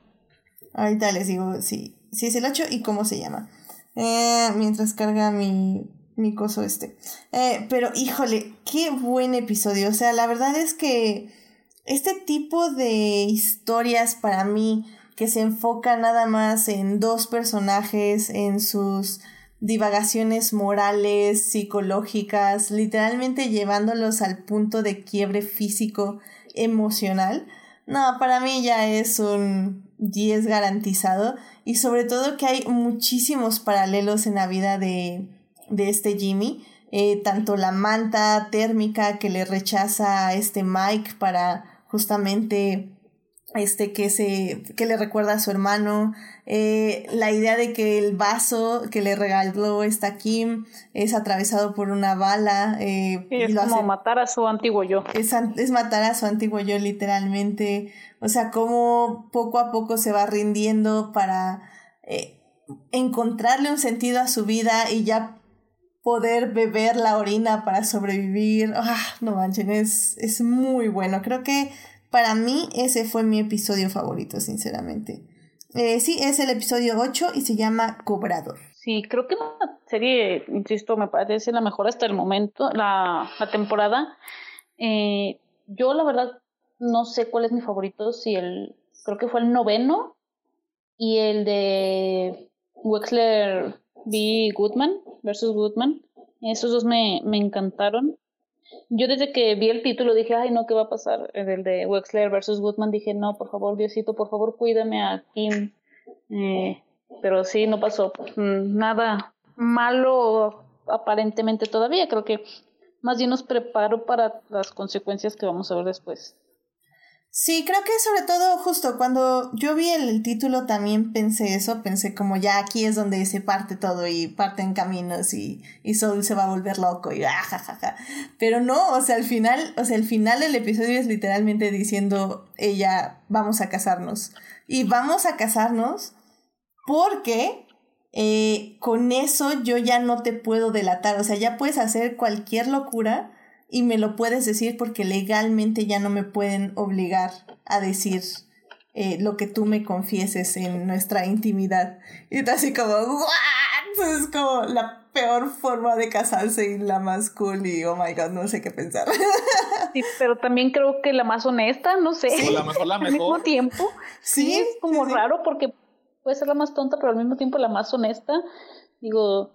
Ahorita les digo, sí. Sí, es el 8 y cómo se llama. Eh, mientras carga mi, mi coso este. Eh, pero híjole, qué buen episodio. O sea, la verdad es que este tipo de historias para mí que se enfoca nada más en dos personajes, en sus divagaciones morales, psicológicas, literalmente llevándolos al punto de quiebre físico, emocional. No, para mí ya es un 10 garantizado y sobre todo que hay muchísimos paralelos en la vida de, de este Jimmy. eh, tanto la manta térmica que le rechaza a este Mike para justamente este que se que le recuerda a su hermano eh, la idea de que el vaso que le regaló esta Kim es atravesado por una bala eh, es como matar a su antiguo yo es, es matar a su antiguo yo literalmente o sea cómo poco a poco se va rindiendo para eh, encontrarle un sentido a su vida y ya poder beber la orina para sobrevivir. Ah, no manchen, es, es muy bueno. Creo que para mí ese fue mi episodio favorito, sinceramente. Eh, sí, es el episodio 8 y se llama Cobrador. Sí, creo que la serie, insisto, me parece la mejor hasta el momento, la, la temporada. Eh, yo la verdad no sé cuál es mi favorito, si el, creo que fue el noveno y el de Wexler B. Goodman versus Goodman. Esos dos me, me encantaron. Yo desde que vi el título dije, ay no, ¿qué va a pasar? El de Wexler versus Goodman dije, no, por favor, Diosito, por favor, cuídame a Kim. Eh, pero sí, no pasó mm, nada malo aparentemente todavía. Creo que más bien nos preparo para las consecuencias que vamos a ver después. Sí, creo que sobre todo justo cuando yo vi el, título también pensé eso, pensé como ya aquí es donde se parte todo y parten caminos y, y Soul se va a volver loco y jajaja. Pero no, o sea, al final, o sea, el final del episodio es literalmente diciendo ella, vamos a casarnos. Y vamos a casarnos porque eh, con eso yo ya no te puedo delatar, o sea, ya puedes hacer cualquier locura y me lo puedes decir porque legalmente ya no me pueden obligar a decir eh, lo que tú me confieses en nuestra intimidad. Y está así como, ¿what? Es como la peor forma de casarse y la más cool y oh my god, no sé qué pensar. Sí, pero también creo que la más honesta, no sé. Sí, la mejor, la mejor. Al mismo tiempo. Sí, es como raro porque puede ser la más tonta, pero al mismo tiempo la más honesta. Digo,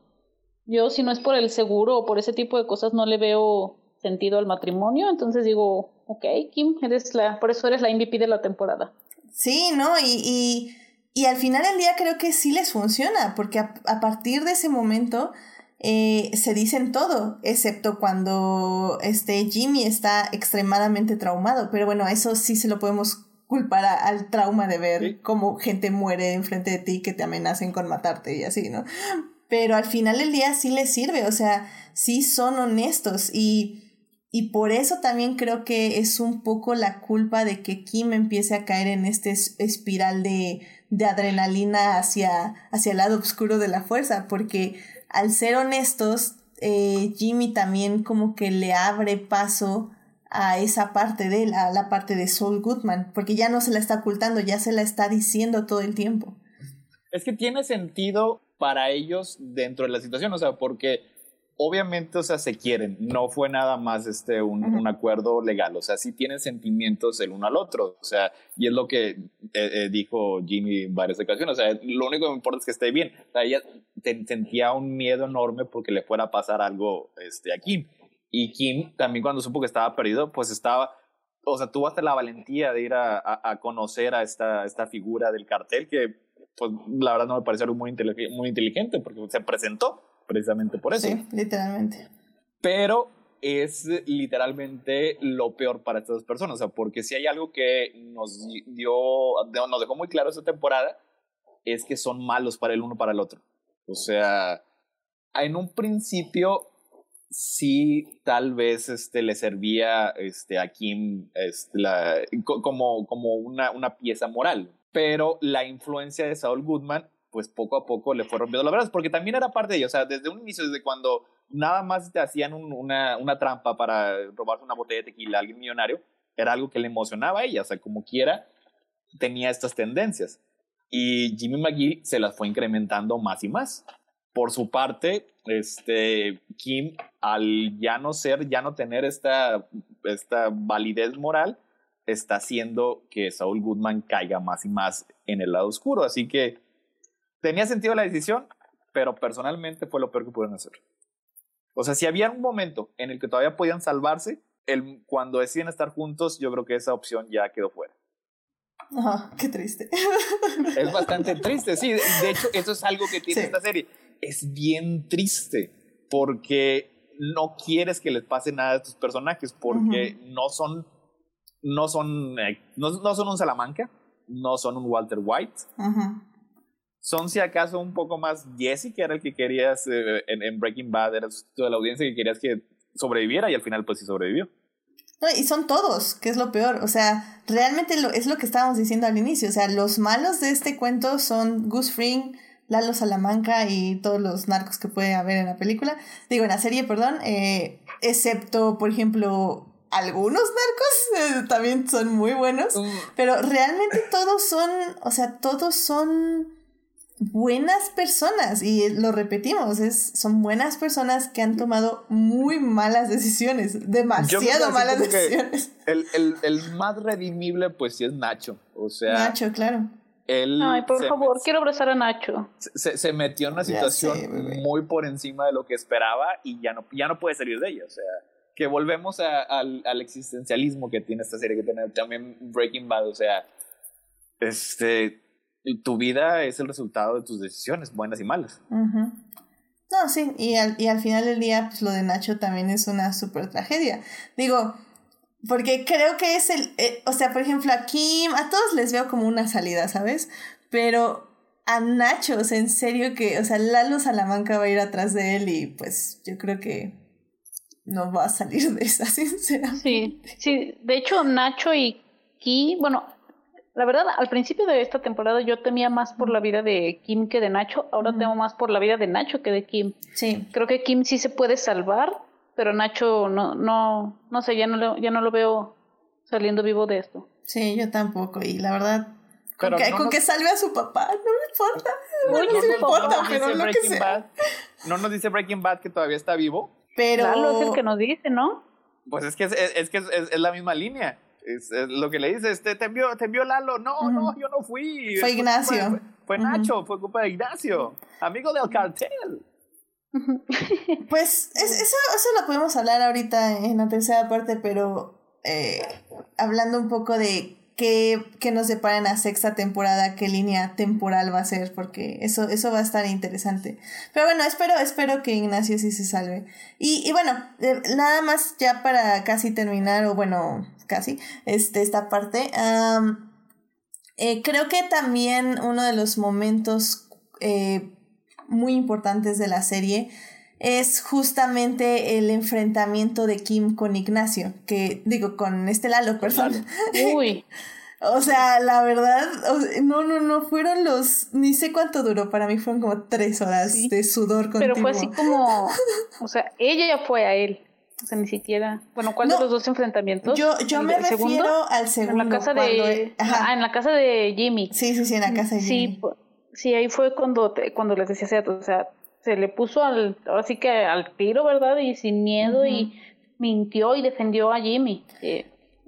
yo si no es por el seguro o por ese tipo de cosas no le veo sentido al matrimonio. Entonces digo, ok, Kim, eres la, por eso eres la MVP de la temporada. Sí, ¿no? Y, y, y al final del día creo que sí les funciona, porque a, partir de ese momento eh, se dicen todo, excepto cuando este Jimmy está extremadamente traumado. Pero bueno, eso sí se lo podemos culpar al trauma de ver cómo gente muere enfrente de ti que te amenacen con matarte y así, ¿no? Pero al final del día sí les sirve, o sea, sí son honestos y y por eso también creo que es un poco la culpa de que Kim empiece a caer en este espiral de, de adrenalina hacia, hacia el lado oscuro de la fuerza, porque al ser honestos, eh, Jimmy también como que le abre paso a esa parte de él, a la parte de Saul Goodman, porque ya no se la está ocultando, ya se la está diciendo todo el tiempo. Es que tiene sentido para ellos dentro de la situación, o sea, porque obviamente, o sea, se quieren, no fue nada más este un, un, acuerdo legal, o sea, sí tienen sentimientos el uno al otro, o sea, y es lo que eh, eh, dijo Jimmy en varias ocasiones, o sea, lo único que me importa es que esté bien, o sea, ella sentía un miedo enorme porque le fuera a pasar algo este, a Kim, y Kim también cuando supo que estaba perdido, pues estaba, o sea, tuvo hasta la valentía de ir a, a, a conocer a esta, esta figura del cartel que, pues, la verdad no me pareció muy, inteligente, muy inteligente porque se presentó, precisamente por eso. Sí, literalmente. Pero es literalmente lo peor para estas dos personas, o sea, porque si hay algo que nos dio, nos dejó muy claro esta temporada, es que son malos para el uno para el otro. O sea, en un principio sí tal vez este, le servía este, a Kim este, la, como, como una, una pieza moral, pero la influencia de Saul Goodman pues poco a poco le fue rompiendo las verdad, porque también era parte de ello, o sea, desde un inicio, desde cuando nada más te hacían una, una trampa para robarse una botella de tequila a alguien millonario, era algo que le emocionaba a ella, o sea, como quiera, tenía estas tendencias. Y Jimmy McGill se las fue incrementando más y más. Por su parte, este, Kim, al ya no ser, ya no tener esta, esta validez moral, está haciendo que Saul Goodman caiga más y más en el lado oscuro. Así que tenía sentido la decisión, pero personalmente fue lo peor que pudieron hacer. O sea, si había un momento en el que todavía podían salvarse, el, cuando deciden estar juntos, yo creo que esa opción ya quedó fuera. Ajá, qué triste. Es bastante triste, sí. De hecho, eso es algo que tiene esta serie. Es bien triste porque no quieres que les pase nada a estos personajes porque no son no son eh, no, no, son un Salamanca, no son un Walter White. Son si acaso un poco más Jesse, que era el que querías eh, en, Breaking Bad, era toda la audiencia que querías que sobreviviera y al final pues sí sobrevivió. No, y son todos, que es lo peor. O sea, realmente lo, es lo que estábamos diciendo al inicio. O sea, los malos de este cuento son Gus Fring, Lalo Salamanca y todos los narcos que puede haber en la película. Digo, en la serie, perdón. Eh, excepto, por ejemplo, algunos narcos eh, también son muy buenos. Mm. Pero realmente todos son, o sea, todos son buenas personas y lo repetimos, es, son buenas personas que han tomado muy malas decisiones, demasiado malas decisiones. El, el, el, más redimible pues sí es Nacho, o sea... Nacho, claro. Él Ay, por favor, quiero abrazar a Nacho. Se, se metió en una situación muy por encima de lo que esperaba y ya no, ya no puede salir de ella, o sea que volvemos a, al, al, existencialismo que tiene esta serie, que tiene también Breaking Bad, o sea, este, tu vida es el resultado de tus decisiones, buenas y malas. No, sí, y al, y al final del día, pues lo de Nacho también es una súper tragedia. Digo, porque creo que es el, eh, o sea, por ejemplo, a Kim, a todos les veo como una salida, ¿sabes? Pero a Nacho, o sea, en serio que, o sea, Lalo Salamanca va a ir atrás de él y pues yo creo que no va a salir de esa, sinceramente. Sí, sí, de hecho Nacho y Kim, bueno, la verdad, al principio de esta temporada yo temía más por la vida de Kim que de Nacho. Ahora temo más por la vida de Nacho que de Kim. Sí. Creo que Kim sí se puede salvar, pero Nacho no, no, no sé, ya no lo, ya no lo veo saliendo vivo de esto. Sí, yo tampoco. Y la verdad, con, que, con que, salve a su papá, no me importa. No, me importa, pero lo que sea. no nos dice Breaking Bad que todavía está vivo. Pero. Lalo es el que nos dice, ¿no? Pues es que es, es que es la misma línea. Es, lo que le dice, este, te envió, te envió Lalo. No, no, yo no fui. Fue Ignacio. Fue, Nacho, fue culpa de Ignacio, amigo del cartel. Pues eso, eso lo podemos hablar ahorita en la tercera parte, pero eh, hablando un poco de qué, qué nos depara en la sexta temporada, qué línea temporal va a ser, porque eso, eso va a estar interesante. Pero bueno, espero, espero que Ignacio sí se salve. Y, y bueno, eh, nada más ya para casi terminar, o bueno, casi, este, esta parte. Eh, creo que también uno de los momentos eh, muy importantes de la serie es justamente el enfrentamiento de Kim con Ignacio, que digo, con este Lalo, perdón. Uy. o sea, la verdad, no, no, no, fueron los, ni sé cuánto duró, para mí fueron como tres horas de sudor continuo. Pero fue así como, o sea, ella ya fue a él. O sea, ni siquiera. Bueno, ¿cuál de los dos enfrentamientos? Yo, yo me refiero al segundo. En la casa de. Ah, en la casa de Jimmy. Sí, sí, sí, en la casa de Jimmy. Sí, ahí fue cuando, cuando les decía, o sea, se le puso al. Ahora sí que al tiro, ¿verdad? Y sin miedo y mintió y defendió a Jimmy. Eh,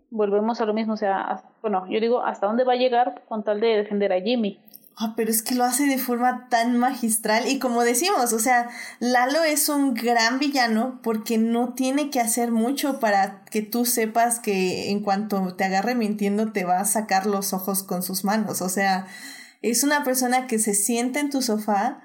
volvemos a lo mismo, o sea, bueno, yo digo, ¿hasta dónde va a llegar con tal de defender a Jimmy? Ah, pero es que lo hace de forma tan magistral y como decimos, o sea, Lalo es un gran villano porque no tiene que hacer mucho para que tú sepas que en cuanto te agarre mintiendo te va a sacar los ojos con sus manos, o sea, es una persona que se siente en tu sofá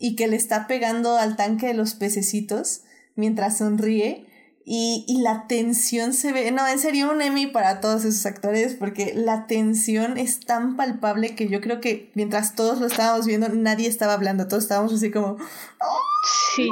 y que le está pegando al tanque de los pececitos mientras sonríe y, y, la tensión se ve, no, en serio, un Emmy para todos esos actores, porque la tensión es tan palpable que yo creo que mientras todos lo estábamos viendo, nadie estaba hablando, todos estábamos así como... sí.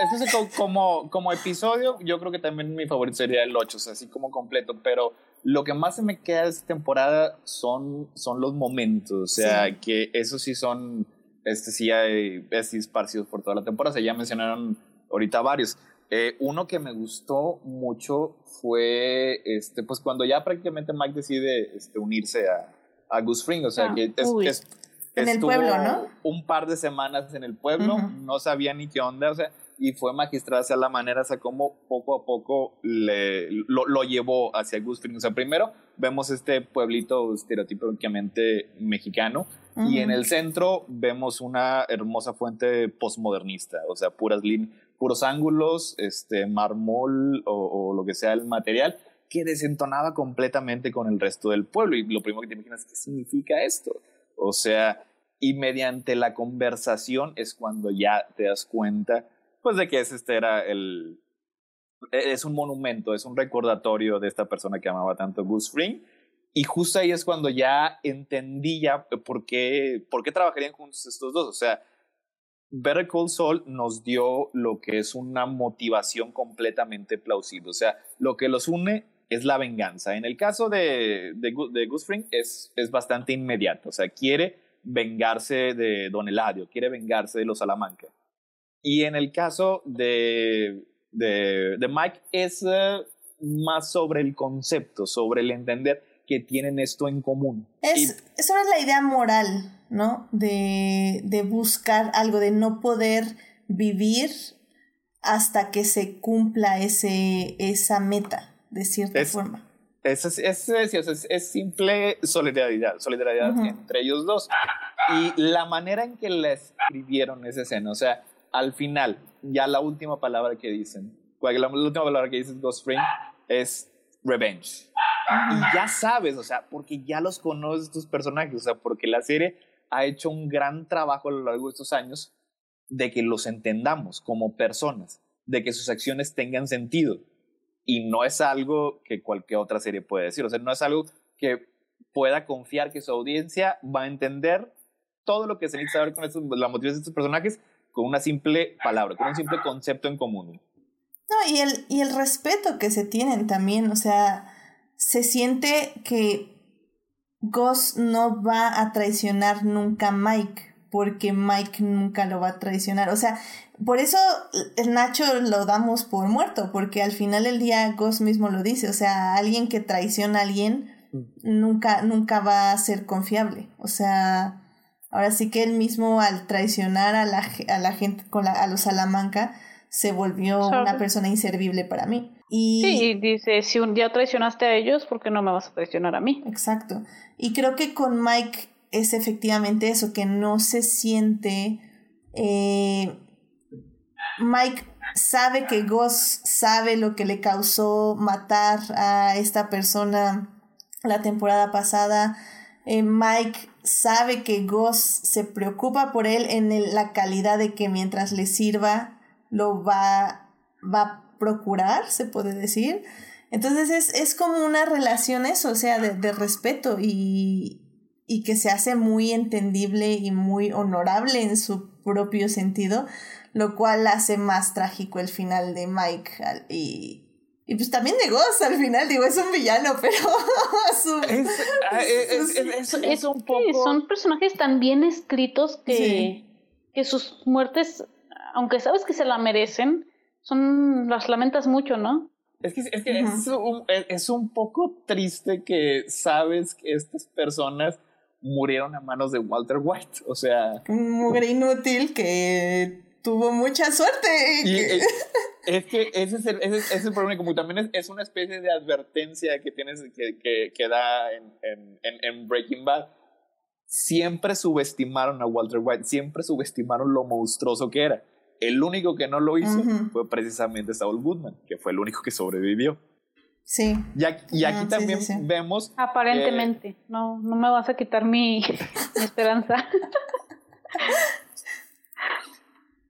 Eso es como, como episodio, yo creo que también mi favorito sería el 8, o sea, así como completo, pero lo que más se me queda de esta temporada son, son los momentos, o sea, que eso sí son, este sí hay, así esparcidos por toda la temporada, o sea, ya mencionaron ahorita varios. Eh, uno que me gustó mucho fue, este, pues cuando ya prácticamente Mike decide este, unirse a, a Goose Fring, o sea, ah, que es, en el pueblo, ¿no? Un par de semanas en el pueblo, no sabía ni qué onda, o sea, y fue magistral, o la manera, o sea, cómo poco a poco le, lo, lo llevó hacia Goose Fring. O sea, primero vemos este pueblito estereotípicamente mexicano, y en el centro vemos una hermosa fuente postmodernista, o sea, puras líneas puros ángulos, este, mármol o, lo que sea el material, que desentonaba completamente con el resto del pueblo. Y lo primero que te imaginas, ¿qué significa esto? O sea, y mediante la conversación es cuando ya te das cuenta pues de que este era el, e, es un monumento, es un recordatorio de esta persona que amaba tanto Gus Fring. Y justo ahí es cuando ya entendí ya por qué, por qué trabajarían juntos estos dos. O sea, Better Call Saul nos dio lo que es una motivación completamente plausible. O sea, lo que los une es la venganza. En el caso de, de, de es, es bastante inmediato. O sea, quiere vengarse de Don Eladio, quiere vengarse de los Salamanca. Y en el caso de de, de Mike es eh, más sobre el concepto, sobre el entender que tienen esto en común. Es, eso es la idea moral, ¿no? De, de buscar algo, de no poder vivir hasta que se cumpla ese, esa meta, de cierta forma. Es, es, es, es, simple solidaridad, solidaridad entre ellos dos. Y la manera en que la escribieron esa escena, o sea, al final, ya la última palabra que dicen, la última palabra que dices Ghost Spring es revenge. Y ya sabes, o sea, porque ya los conoces estos personajes, o sea, porque la serie ha hecho un gran trabajo a lo largo de estos años de que los entendamos como personas, de que sus acciones tengan sentido. Y no es algo que cualquier otra serie puede decir, o sea, no es algo que pueda confiar que su audiencia va a entender todo lo que se necesita saber con estos, la motivación de estos personajes con una simple palabra, con un simple concepto en común. No, y el, y el respeto que se tienen también, o sea, se siente que Gus no va a traicionar nunca a Mike, porque Mike nunca lo va a traicionar. O sea, por eso el Nacho lo damos por muerto, porque al final del día Gus mismo lo dice, o sea, alguien que traiciona a alguien mm. nunca, nunca va a ser confiable. O sea, Ahora sí que él mismo al traicionar a la, a la gente, con la, a los Salamanca, se volvió una persona inservible para mí. Y... Sí, dice, si un día traicionaste a ellos, ¿por qué no me vas a traicionar a mí? Exacto. Y creo que con Mike es efectivamente eso, que no se siente... Eh, Mike sabe que Goss sabe lo que le causó matar a esta persona la temporada pasada. Eh, Mike sabe que Goss se preocupa por él en la calidad de que mientras le sirva lo va, va a procurar, se puede decir. Entonces es, es como una relación eso, o sea, de, de respeto y, y que se hace muy entendible y muy honorable en su propio sentido, lo cual hace más trágico el final de Mike y, y pues también de Ghost al final, digo, es un villano, pero es, un poco... Son personajes tan bien escritos que, que sus muertes, aunque sabes que se la merecen, son las lamentas mucho, ¿no? Es que, es, que es, un, es un poco triste que sabes que estas personas murieron a manos de Walter White, o sea... Un mugre inútil que tuvo mucha suerte. es, que ese es, el, ese, es el problema, como también es, una especie de advertencia que tienes que, que, que da en, en, en, Breaking Bad. Siempre subestimaron a Walter White, siempre subestimaron lo monstruoso que era. El único que no lo hizo fue precisamente Saul Goodman, que fue el único que sobrevivió. Sí. Y aquí, ah, también vemos. Aparentemente. no, no me vas a quitar mi, mi esperanza.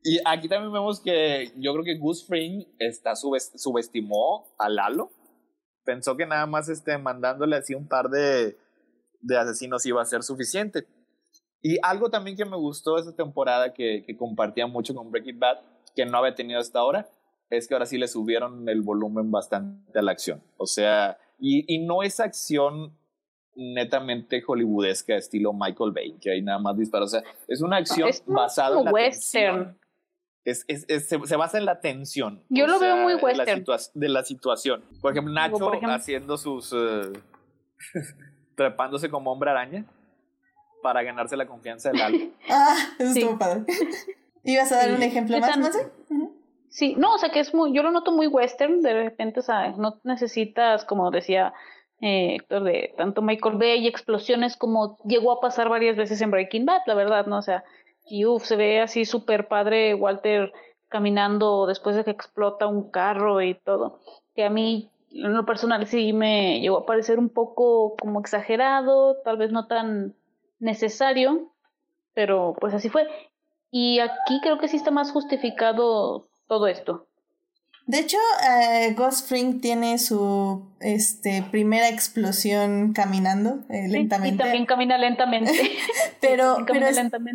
Y aquí también vemos que yo creo que Gus Fring está subestimó a Lalo. Pensó que nada más este, mandándole así un par de, de asesinos iba a ser suficiente. Y algo también que me gustó esa temporada que, que compartía mucho con Breaking Bad, que no había tenido hasta ahora, es que ahora sí le subieron el volumen bastante a la acción. O sea, y, y no es acción netamente hollywoodesca estilo Michael Bay, que hay nada más disparos. O sea, es una acción basada en la western. Es, es, se, basa en la tensión. Yo lo veo muy western. De la, situación. Por ejemplo, Nacho haciendo sus. Uh, trepándose como hombre araña para ganarse la confianza del alma. ah, eso estuvo padre. ¿Ibas a dar un ejemplo más, más? Sí, no, o sea que es muy. Yo lo noto muy western. De repente, o sea, no necesitas, como decía eh, Héctor, de tanto Michael Bay y explosiones como llegó a pasar varias veces en Breaking Bad, la verdad, ¿no? O sea y uff, se ve así súper padre Walter caminando después de que explota un carro y todo. Que a mí, en lo personal, sí me llegó a parecer un poco como exagerado, tal vez no tan necesario, pero pues así fue. Y aquí creo que sí está más justificado todo esto. De hecho, eh, Ghost Spring tiene su este, primera explosión caminando eh, lentamente. y también camina lentamente. pero, pero,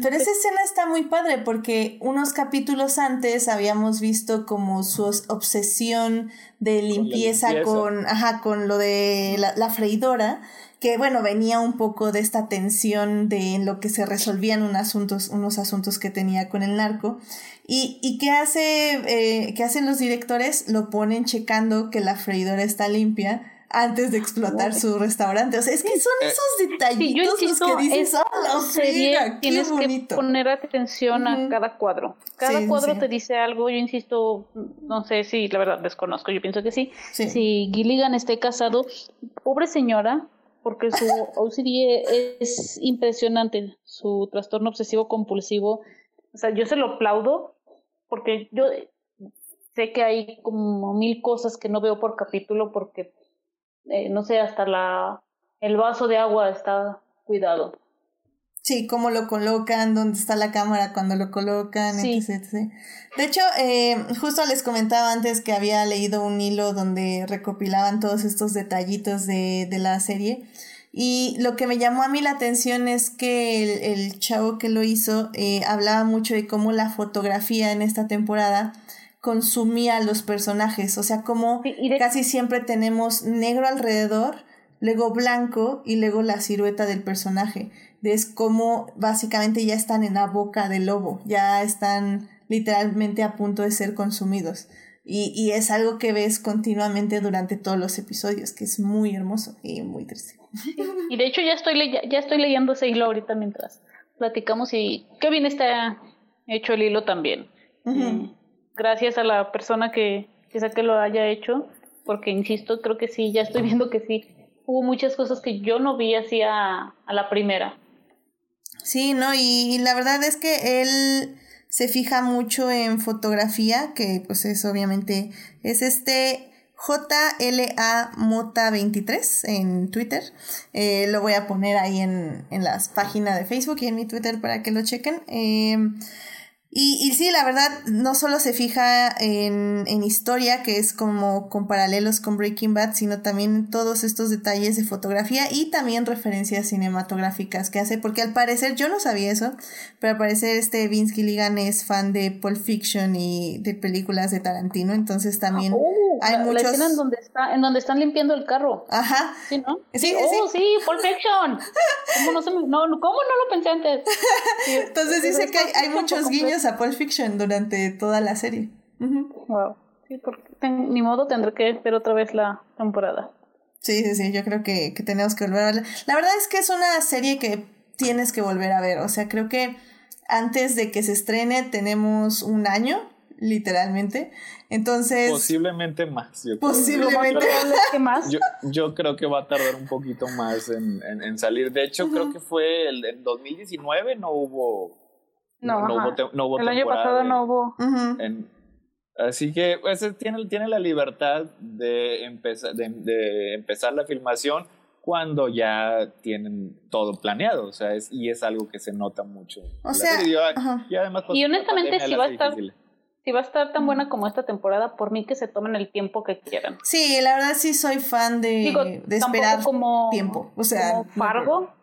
pero, esa escena está muy padre porque unos capítulos antes habíamos visto como su obsesión de limpieza con, ajá, con lo de la, la freidora que bueno, venía un poco de esta tensión de en lo que se resolvían unos asuntos, unos asuntos que tenía con el narco. ¿Y, y qué, hace, eh, qué hacen los directores? Lo ponen checando que la freidora está limpia antes de explotar su restaurante. O sea, es que son eh, esos detallitos los que dices, ¡oh, la Tienes que poner atención a cada cuadro. Cada cuadro te dice algo. Yo insisto, no sé si, la verdad, desconozco. Yo pienso que sí. Si Gilligan esté casado, pobre señora, porque su OCD es impresionante, su trastorno obsesivo compulsivo. O sea, yo se lo aplaudo porque yo sé que hay como mil cosas que no veo por capítulo porque, eh, no sé, hasta la, el vaso de agua está cuidado. Sí, cómo lo colocan, dónde está la cámara cuando lo colocan, etc, De hecho, eh, justo les comentaba antes que había leído un hilo donde recopilaban todos estos detallitos de, de la serie. Y lo que me llamó a mí la atención es que el, chavo que lo hizo eh, hablaba mucho de cómo la fotografía en esta temporada consumía a los personajes. O sea, como casi siempre tenemos negro alrededor, luego blanco y luego la silueta del personaje es como básicamente ya están en la boca del lobo, ya están literalmente a punto de ser consumidos. Y, y es algo que ves continuamente durante todos los episodios, que es muy hermoso y muy triste. Y de hecho ya estoy, ya estoy leyendo ese hilo ahorita mientras platicamos y qué bien está hecho el hilo también. Mm, gracias a la persona que quizá que lo haya hecho, porque insisto, creo que sí, ya estoy viendo que sí. Hubo muchas cosas que yo no vi así a la primera. Sí, ¿no? Y, la verdad es que él se fija mucho en fotografía, que pues es obviamente, es este JLA Mota 23 en Twitter. Eh, lo voy a poner ahí en, en las páginas de Facebook y en mi Twitter para que lo chequen. Eh, y, y sí, la verdad, no solo se fija en, en historia, que es como con paralelos con Breaking Bad, sino también todos estos detalles de fotografía y también referencias cinematográficas que hace, porque al parecer, yo no sabía eso, pero al parecer este Vince Gilligan es fan de Pulp Fiction y de películas de Tarantino, entonces también ah, oh, hay muchos... La escena en donde, está, en donde están limpiando el carro. Ajá. Sí, ¿no? Sí, oh, sí. Pulp Fiction. ¿Cómo no, se no, ¿Cómo no lo pensé antes? entonces dice que hay, hay muchos guiños a Pulp Fiction durante toda la serie. Wow. Sí, porque ni modo tendré que ver otra vez la temporada. Sí, sí, sí, yo creo que, que tenemos que volver a verla. La verdad es que es una serie que tienes que volver a ver. O sea, creo que antes de que se estrene tenemos un año, literalmente. Entonces. Posiblemente más. Yo posiblemente más. Yo, yo, creo que va a tardar un poquito más en, en, salir. De hecho, creo que fue el, en 2019 no hubo no, no, hubo, El año pasado no hubo. así que pues, tiene, tiene la libertad de empezar, de, empezar la filmación cuando ya tienen todo planeado, o sea, es, y es algo que se nota mucho. O sea, y, además, pues, y honestamente si va a estar si va a estar tan buena como esta temporada, por mí que se tomen el tiempo que quieran. Sí, la verdad sí soy fan de, de esperar como, tiempo. O sea, como Fargo,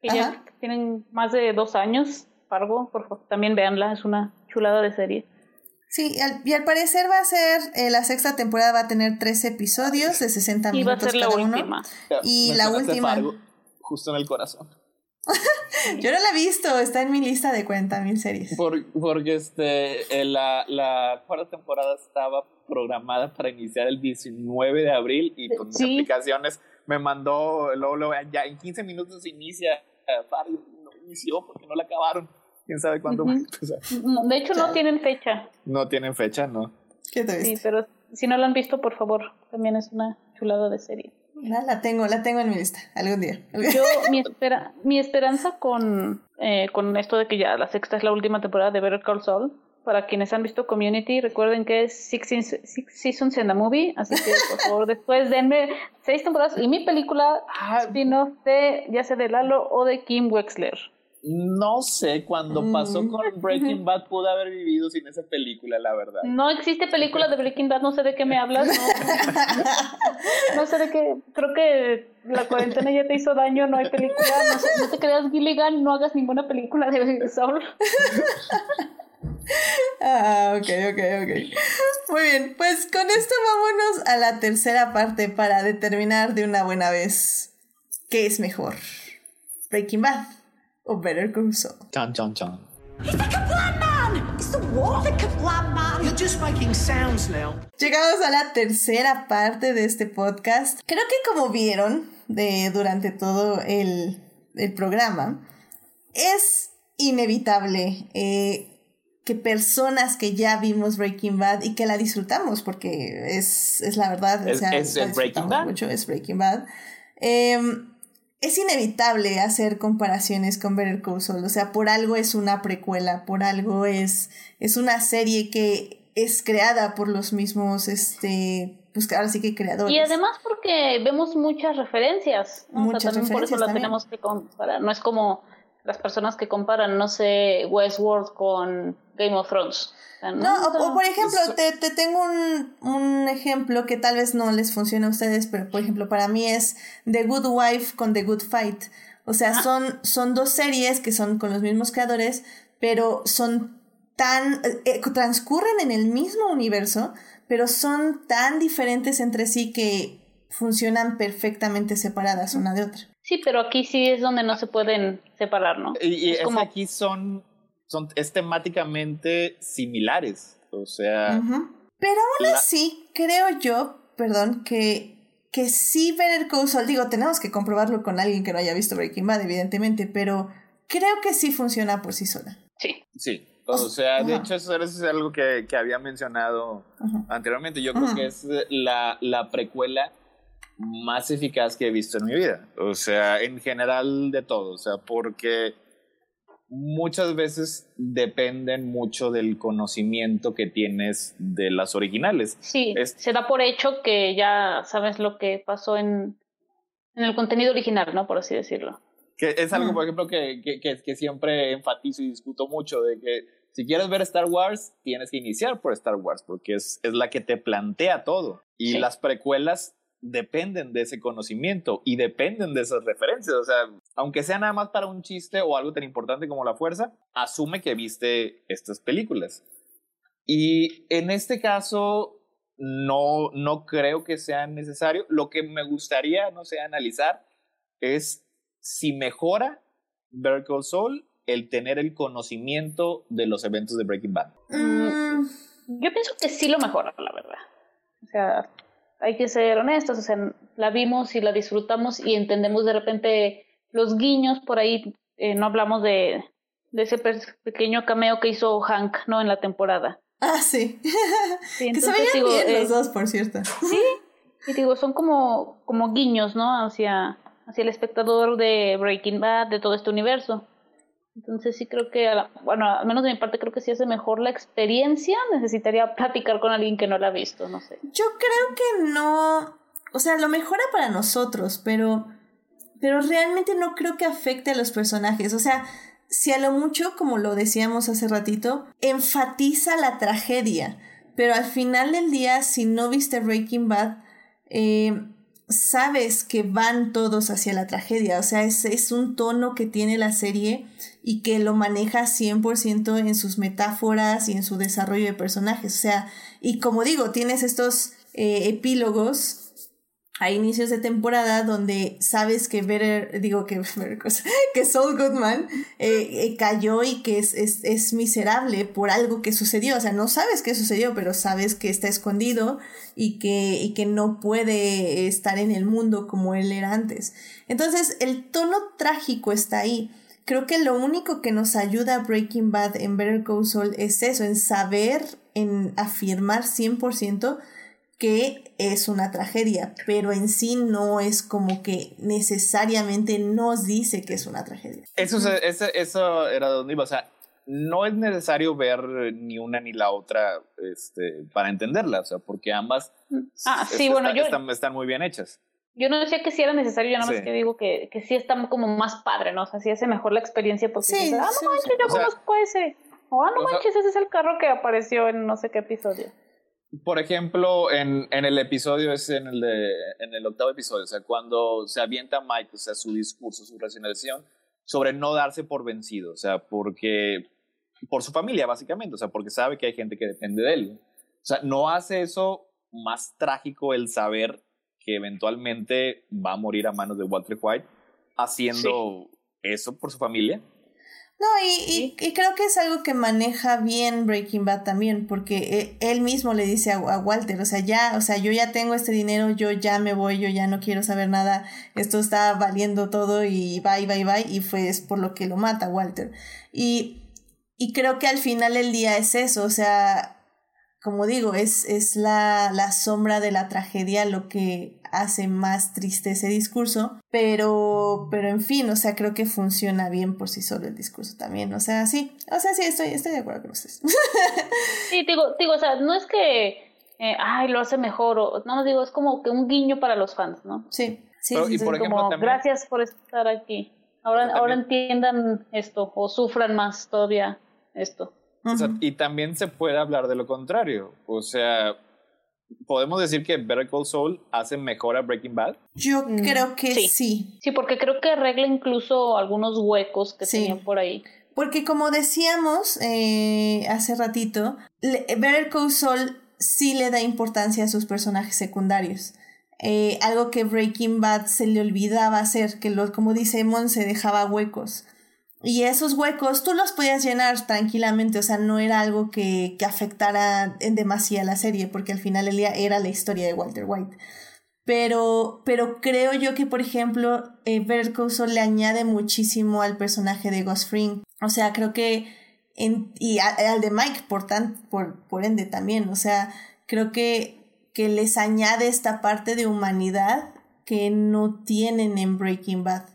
que ya tienen más de dos años Fargo, por favor, también véanla, es una chulada de serie. Sí, y al parecer va a ser, eh, la sexta temporada va a tener tres episodios de 60 minutos. Y va a ser la última. Y la última. justo en el corazón. Yo no la he visto, está en mi lista de cuenta mil series. porque este, eh, la, la cuarta temporada estaba programada para iniciar el 19 de abril y con mis aplicaciones me mandó, luego, luego, ya en 15 minutos inicia uh, Fargo, no inició porque no la acabaron quién sabe cuándo De hecho, no tienen fecha. No tienen fecha, no. ¿Qué te Sí, pero si no la han visto, por favor, también es una chulada de serie. La, la tengo, la tengo en mi lista, algún día. Yo, mi, espera, mi esperanza con, eh, con esto de que ya la sexta es la última temporada de Better Call Saul, para quienes han visto Community, recuerden que es six, seasons en the movie, así que por favor después denme seis temporadas y mi película ah, spin-off de ya sea de Lalo o de Kim Wexler. No sé, cuando pasó Mm. con Breaking Bad pudo haber vivido sin esa película, la verdad. No existe película de Breaking Bad, no sé de qué me hablas. No, no sé de qué. Creo que la cuarentena ya te hizo daño, no hay película. No, sé, no te creas Gilligan, no hagas ninguna película de Saul. Ah, ok, ok, ok. Muy bien, pues con esto vámonos a la tercera parte para determinar de una buena vez qué es mejor. Breaking Bad o Better Call Saul. Chan, chan, chan. He's the Kablam man! It's the what? The Kablam man! You're just making sounds now. Llegamos a la tercera parte de este podcast. Creo que como vieron de, durante todo el, el programa, es inevitable eh, que personas que ya vimos Breaking Bad y que la disfrutamos, porque es, es la verdad, o Es- sea, es- la es Breaking Bad. mucho, es Breaking Bad. Em, es inevitable hacer comparaciones con Better Call Saul, o sea, por algo es una precuela, por algo es, es una serie que es creada por los mismos, este, pues ahora sí que creadores. Y además porque vemos muchas referencias. ¿no? Muchas o sea, también por eso referencias también. tenemos que comparar. No es como las personas que comparan, no sé, Westworld con Game of Thrones. No, O por ejemplo, te, te tengo un, un ejemplo que tal vez no les funcione a ustedes, pero por ejemplo para mí es The Good Wife con The Good Fight. O sea, son, son dos series que son con los mismos creadores, pero son tan... eh, transcurren en el mismo universo, pero son tan diferentes entre sí que funcionan perfectamente separadas una de otra. Sí, pero aquí sí es donde no se pueden separar, ¿no? Y, y Es es como- aquí son, son es temáticamente similares. O sea. Pero aún La- así, creo yo, perdón, que, que sí Better Call Saul, digo, tenemos que comprobarlo con alguien que no haya visto Breaking Bad, evidentemente, pero creo que sí funciona por sí sola. Sí. sí. O sea, de hecho, eso es algo que, que había mencionado anteriormente. Yo creo que es la, la precuela más eficaz que he visto en mi vida. O sea, en general de todo. O sea, porque muchas veces dependen mucho del conocimiento que tienes de las originales. Sí, Es- se da por hecho que ya sabes lo que pasó en, en el contenido original, ¿no? Por así decirlo. Que es algo, Mm. por ejemplo, que, que, que, que siempre enfatizo y discuto mucho, de que si quieres ver Star Wars, tienes que iniciar por Star Wars, porque es, es la que te plantea todo. Y Sí. las precuelas dependen de ese conocimiento y dependen de esas referencias. O sea, aunque sea nada más para un chiste o algo tan importante como la fuerza, asume que viste estas películas. Y en este caso, no, no creo que sea necesario. Lo que me gustaría, no sé, analizar es si mejora Better Call Saul el tener el conocimiento de los eventos de Breaking Bad. Mm, Yo pienso que sí lo mejora, la verdad. O sea, hay que ser honestos, o sea, la vimos y la disfrutamos y entendemos de repente los guiños por ahí, eh, no hablamos de, de ese pe- pequeño cameo que hizo Hank, ¿no? En la temporada. ah, sí. Sí, que se entonces, veían digo, bien eh, los dos, por cierto. Y digo, son como, como guiños, ¿no? Hacia, hacia el espectador de Breaking Bad, de todo este universo. Entonces sí creo que, bueno, al menos de mi parte creo que si hace mejor la experiencia, necesitaría platicar con alguien que no la ha visto, no sé. Yo creo que no, o sea, lo mejora para nosotros, pero, pero realmente no creo que afecte a los personajes. O sea, si a lo mucho, como lo decíamos hace ratito, enfatiza la tragedia, pero al final del día, si no viste Breaking Bad, eh, sabes que van todos hacia la tragedia. O sea, es, es un tono que tiene la serie y que lo maneja 100% en sus metáforas y en su desarrollo de personajes. O sea, y como digo, tienes estos eh, epílogos a inicios de temporada donde sabes que Better, digo que, que Saul Goodman eh, eh, cayó y que es, es, es miserable por algo que sucedió. O sea, no sabes qué sucedió, pero sabes que está escondido y que, y que no puede estar en el mundo como él era antes. Entonces, el tono trágico está ahí. Creo que lo único que nos ayuda a Breaking Bad en Better Call Saul es eso, en saber, en afirmar 100% que es una tragedia, pero en sí no es como que necesariamente nos dice que es una tragedia. Eso, se- eso, eso era donde iba. O sea, no es necesario ver ni una ni la otra este, para entenderla, o sea, porque ambas Ah, sí, est- bueno, está- yo- están, están muy bien hechas. Yo no decía que sí era necesario, yo nada más Sí. que digo que, que sí está como más padre, ¿no? O sea, sí hace mejor la experiencia porque Sí, dices, ah, no sí, manches, sí. yo O sea- conozco ese. O ah, no o sea- manches, ese es el carro que apareció en no sé qué episodio. Por ejemplo, en, en el episodio, es en el, de, en el octavo episodio, o sea, cuando se avienta Mike, o sea, su discurso, su racionalización sobre no darse por vencido, o sea, porque, por su familia, básicamente, o sea, porque sabe que hay gente que depende de él. O sea, no hace eso más trágico el saber que eventualmente va a morir a manos de Walter White haciendo eso por su familia. No, y, y- y creo que es algo que maneja bien Breaking Bad también, porque e- él mismo le dice a, a Walter, o sea, ya, o sea, yo ya tengo este dinero, yo ya me voy, yo ya no quiero saber nada, esto está valiendo todo y bye, bye, bye, y fue es por lo que lo mata Walter. Y, y creo que al final el día es eso, o sea, como digo, es, es la, la sombra de la tragedia lo que hace más triste ese discurso, pero, pero en fin, o sea, creo que funciona bien por sí solo el discurso también, o sea, sí, o sea, sí, estoy, estoy de acuerdo con ustedes. Sí, digo, digo, o sea, no es que, eh, ay, lo hace mejor, o no, digo, es como que un guiño para los fans, ¿no? sí, sí, Pero, sí, y sí. por ejemplo, como, también- gracias por estar aquí. Ahora, ahora entiendan esto, o sufran más todavía esto. O sea, Ujú. y también se puede hablar de lo contrario. O sea, podemos decir que Better Call Saul hace mejor a Breaking Bad. Yo Mm, creo que sí. sí. Sí, porque creo que arregla incluso algunos huecos que Sí. tenían por ahí. Porque como decíamos eh, hace ratito, Better Call Saul sí le da importancia a sus personajes secundarios. Eh, algo que Breaking Bad se le olvidaba hacer, que lo, como dice Mon, se dejaba huecos. Y esos huecos tú los podías llenar tranquilamente, o sea, no era algo que, que afectara en demasía la serie, porque al final era la historia de Walter White. Pero, pero creo yo que, por ejemplo, eh, le añade muchísimo al personaje de Gus Fring. O sea, creo que. En, y al de Mike, por, tan, por, por ende también. O sea, creo que, que les añade esta parte de humanidad que no tienen en Breaking Bad.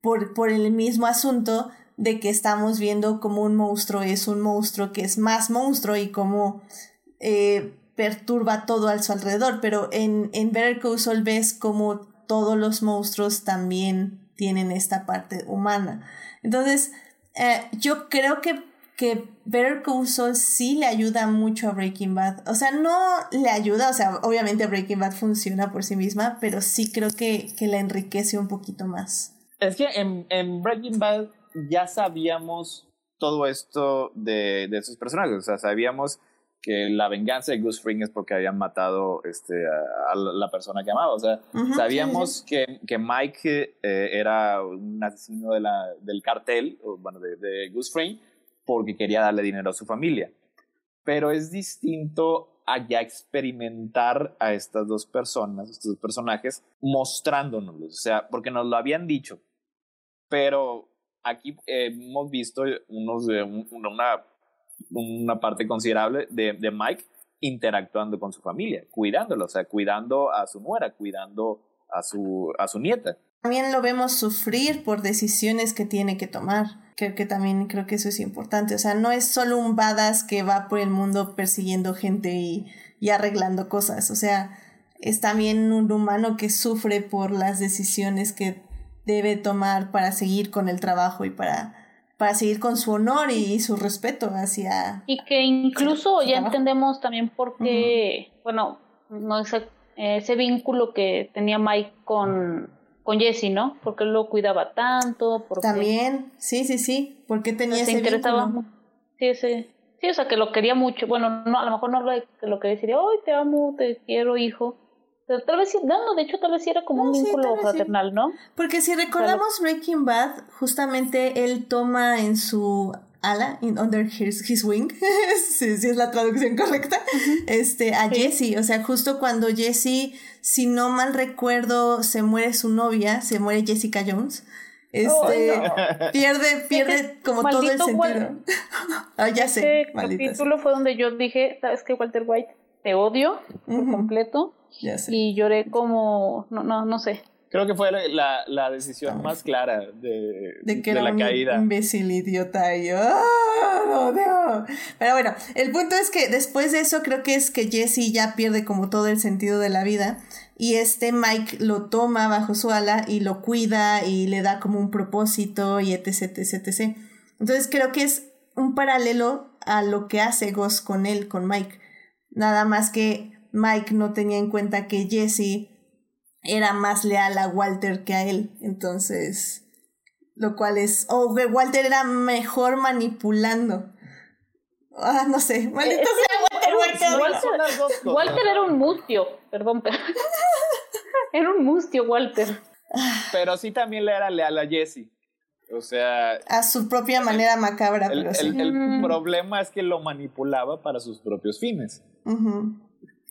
Por, por el mismo asunto de que estamos viendo como un monstruo es un monstruo que es más monstruo y como eh, perturba todo a su alrededor, pero en, en Better Call ves como todos los monstruos también tienen esta parte humana. Entonces, eh, yo creo que, que Better Call sí le ayuda mucho a Breaking Bad. O sea, no le ayuda, o sea, obviamente Breaking Bad funciona por sí misma, pero sí creo que, que la enriquece un poquito más. Es que en, en Breaking Bad ya sabíamos todo esto de, de sus personajes. O sea, sabíamos que la venganza de Gus Fring es porque habían matado este, a, a la persona que amaba. O sea, Ujú, sabíamos sí, Que, que Mike eh, era un asesino de la, del cartel, o, bueno, de, de Gus Fring, porque quería darle dinero a su familia. Pero es distinto a ya experimentar a estas dos personas, estos dos personajes, mostrándonos, o sea, porque nos lo habían dicho, pero aquí hemos visto unos, una, una parte considerable de, de Mike interactuando con su familia, cuidándolo, o sea, cuidando a su nuera, cuidando a su, a su nieta. También lo vemos sufrir por decisiones que tiene que tomar. Creo que también creo que eso es importante. O sea, no es solo un badass que va por el mundo persiguiendo gente y, y arreglando cosas. O sea, es también un humano que sufre por las decisiones que debe tomar para seguir con el trabajo y para, para seguir con su honor y su respeto hacia... Y que incluso ya trabajo. entendemos también por qué, bueno, no ese, ese vínculo que tenía Mike con, con Jesse, ¿no? Porque lo cuidaba tanto, porque También, sí, sí, sí, porque tenía se ese interesaba vínculo. Sí, ese, sí, o sea, que lo quería mucho. Bueno, no, a lo mejor no lo que lo que decía, ay, te amo, te quiero, hijo. Pero tal vez sí, no, no, de hecho tal vez sí era como No, un vínculo sí. fraternal, ¿no? Porque si recordamos Breaking Bad, justamente él toma en su ala, in under his, his wing, si, si es la traducción correcta, este, a. Jesse. O sea, justo cuando Jesse, si no mal recuerdo, se muere su novia, se muere Jessica Jones. Este, pierde, pierde como todo el sentido. Ah, ya sé, Ese maldita sea. capítulo fue donde yo dije, ¿sabes qué, Walter White? Te odio por completo. Ya sé. Y lloré como, no, no, no sé. Creo que fue la, la, decisión más clara de, de que de era la un caída. imbécil idiota y yo, ¡ah, no, no! Pero bueno, el punto es que después de eso creo que es que Jesse ya pierde como todo el sentido de la vida y este Mike lo toma bajo su ala y lo cuida y le da como un propósito y etc, etc, etc. Entonces creo que es un paralelo a lo que hace Ghost con él, con Mike. Nada más que Mike no tenía en cuenta que Jesse era más leal a Walter que a él. Entonces, lo cual es... O que Walter era mejor manipulando. Ah, no sé. Maldito sea Walter, Walter. Walter, era un mustio, perdón, pero... era un mustio, Walter. Pero sí también le era leal a Jesse. O sea. A su propia manera macabra, el, pero sí. el, el, mm. problema es que lo manipulaba para sus propios fines. Uh -huh.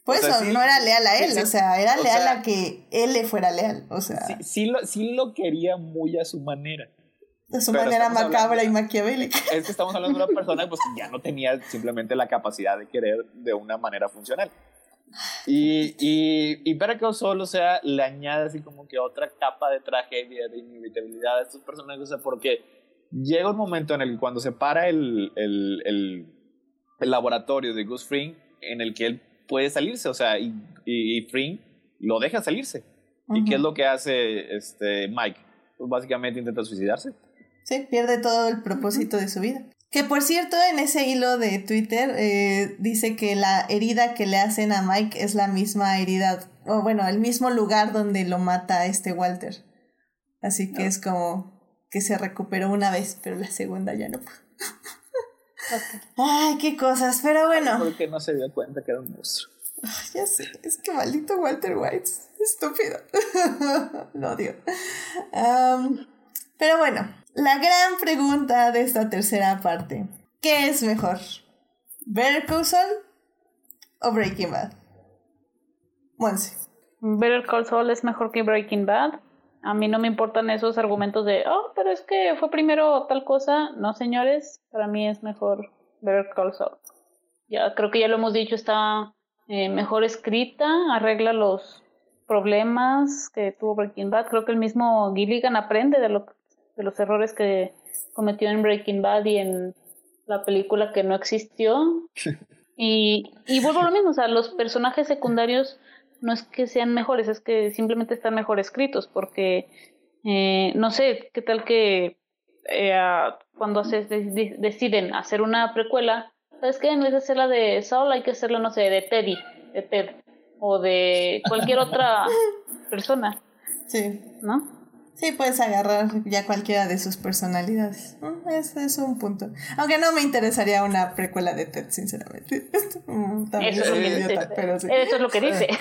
Por eso, sí, no era leal a él, sí, o sea, era o leal sea, a que él le fuera leal, o sea. Sí, sí, lo, sí lo quería muy a su manera. De su manera macabra hablando, y maquiavélica. Es que estamos hablando de una persona pues, que ya no tenía simplemente la capacidad de querer de una manera funcional. Y, y, y para que solo, o sea, le añade así como que otra capa de tragedia, de inevitabilidad a estos personajes, o sea, porque llega un momento en el que cuando se para el, el, el, el laboratorio de Gus Fring, en el que él puede salirse, o sea, y, y, y Fring lo deja salirse. Uh -huh. ¿Y qué es lo que hace este Mike? Pues básicamente intenta suicidarse. Sí, pierde todo el propósito de su vida. Que por cierto, en ese hilo de Twitter eh, dice que la herida que le hacen a Mike es la misma herida, o bueno, el mismo lugar donde lo mata este Walter. Así que no. es como que se recuperó una vez, pero la segunda ya no. Okay. Ay, qué cosas, pero bueno. Porque no se dio cuenta que era un monstruo. Ay, ya sé, es que maldito Walter White, estúpido. lo odio. Um, pero bueno, la gran pregunta de esta tercera parte. ¿Qué es mejor? ¿Better Call Saul o Breaking Bad? Monse. Better Call Saul es mejor que Breaking Bad. A mí no me importan esos argumentos de, oh, pero es que fue primero tal cosa. No, señores, para mí es mejor Better Call Saul. Ya creo que ya lo hemos dicho, está eh, mejor escrita, arregla los problemas que tuvo Breaking Bad. Creo que el mismo Gilligan aprende de lo de los errores que cometió en Breaking Bad y en la película que no existió. y, y vuelvo a lo mismo, o sea, los personajes secundarios no es que sean mejores, es que simplemente están mejor escritos, porque eh, no sé, qué tal que eh, cuando se de, deciden hacer una precuela, ¿sabes qué? En vez de hacerla de Saul, hay que hacerla, no sé, de Teddy, de Ted, o de cualquier otra persona. Sí. ¿No? Sí, puedes agarrar ya cualquiera de sus personalidades. Ese es un punto. Aunque no me interesaría una precuela de Ted, sinceramente. También eso, es un idiota, pero sí. eso es lo que dice.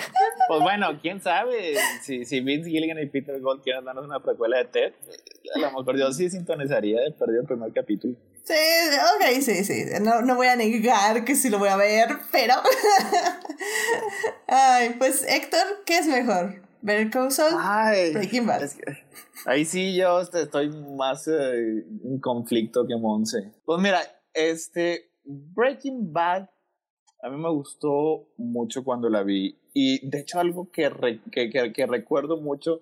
Pues bueno, quién sabe si, si Vince Gilligan y Peter Gold quieren darnos una precuela de Ted. A lo mejor yo sí sintonizaría de perdido el primer capítulo. Sí, ok, sí, sí. No, no voy a negar que sí lo voy a ver, pero. Ay, pues Héctor, ¿qué es mejor? ¿Better Call Saul? Ay, Breaking Bad. Es que, ahí sí yo estoy más eh, en conflicto que Monse. Pues mira, este Breaking Bad a mí me gustó mucho cuando la vi. Y de hecho algo que, re, que, que, que, recuerdo mucho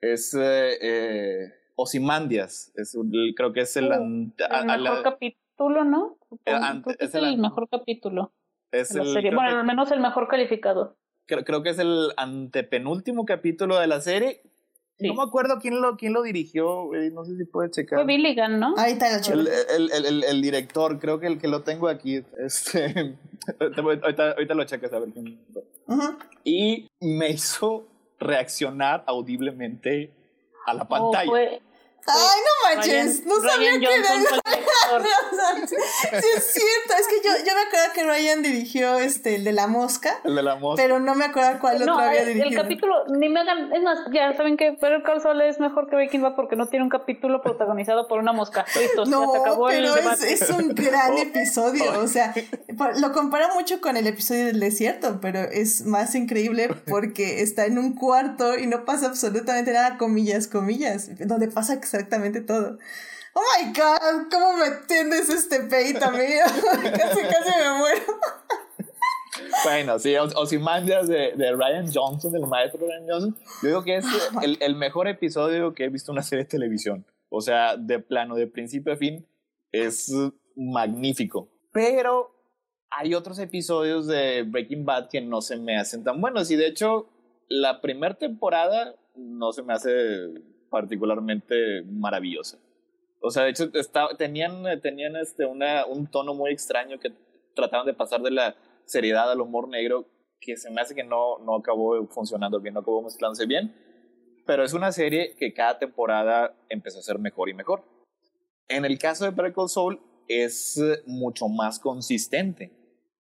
es eh, eh, Osimandias. Es, creo que es el... el mejor capítulo, ¿no? Ante, es el, el mejor capítulo. Es el, serie. Bueno, al menos el mejor calificado creo, creo que es el antepenúltimo capítulo de la serie. Sí. No me acuerdo quién lo, quién lo dirigió, eh, no sé si puede checar. Fue Billigan, ¿no? Ahí está el, el, el, el, el director, creo que el que lo tengo aquí. Este, ahorita, ahorita lo checas a ver quién. Uh -huh. Y me hizo reaccionar audiblemente a la pantalla. Oh, fue, Ay, no manches, Ryan, no sabía Ryan que era. sí, es cierto, es que yo, yo me acuerdo que Ryan dirigió este, el de la mosca. El de la mosca. Pero no me acuerdo cuál no, otro había dirigido. El capítulo, ni me hagan, es más, ya saben que Call Saul es mejor que Breaking Bad porque no tiene un capítulo protagonizado por una mosca. Listo, no, ya se acabó pero el es, debate. es un gran episodio, o sea, lo compara mucho con el episodio del desierto, pero es más increíble porque está en un cuarto y no pasa absolutamente nada, comillas, comillas, donde pasa exactamente todo. Oh my god, ¿cómo me entiendes este peito, amigo? casi, casi me muero. Bueno, sí, Ozymandias de, de Ryan Johnson, del maestro Ryan Johnson, yo digo que es el, el mejor episodio que he visto en una serie de televisión. O sea, de plano, de principio a fin, es magnífico. Pero hay otros episodios de Breaking Bad que no se me hacen tan buenos. Y de hecho, la primera temporada no se me hace particularmente maravillosa. O sea, de hecho, tenían, tenían este, una, un tono muy extraño que trataban de pasar de la seriedad al humor negro, que se me hace que no, no acabó funcionando bien, no acabó mezclándose bien. Pero es una serie que cada temporada empezó a ser mejor y mejor. En el caso de Better Soul es mucho más consistente.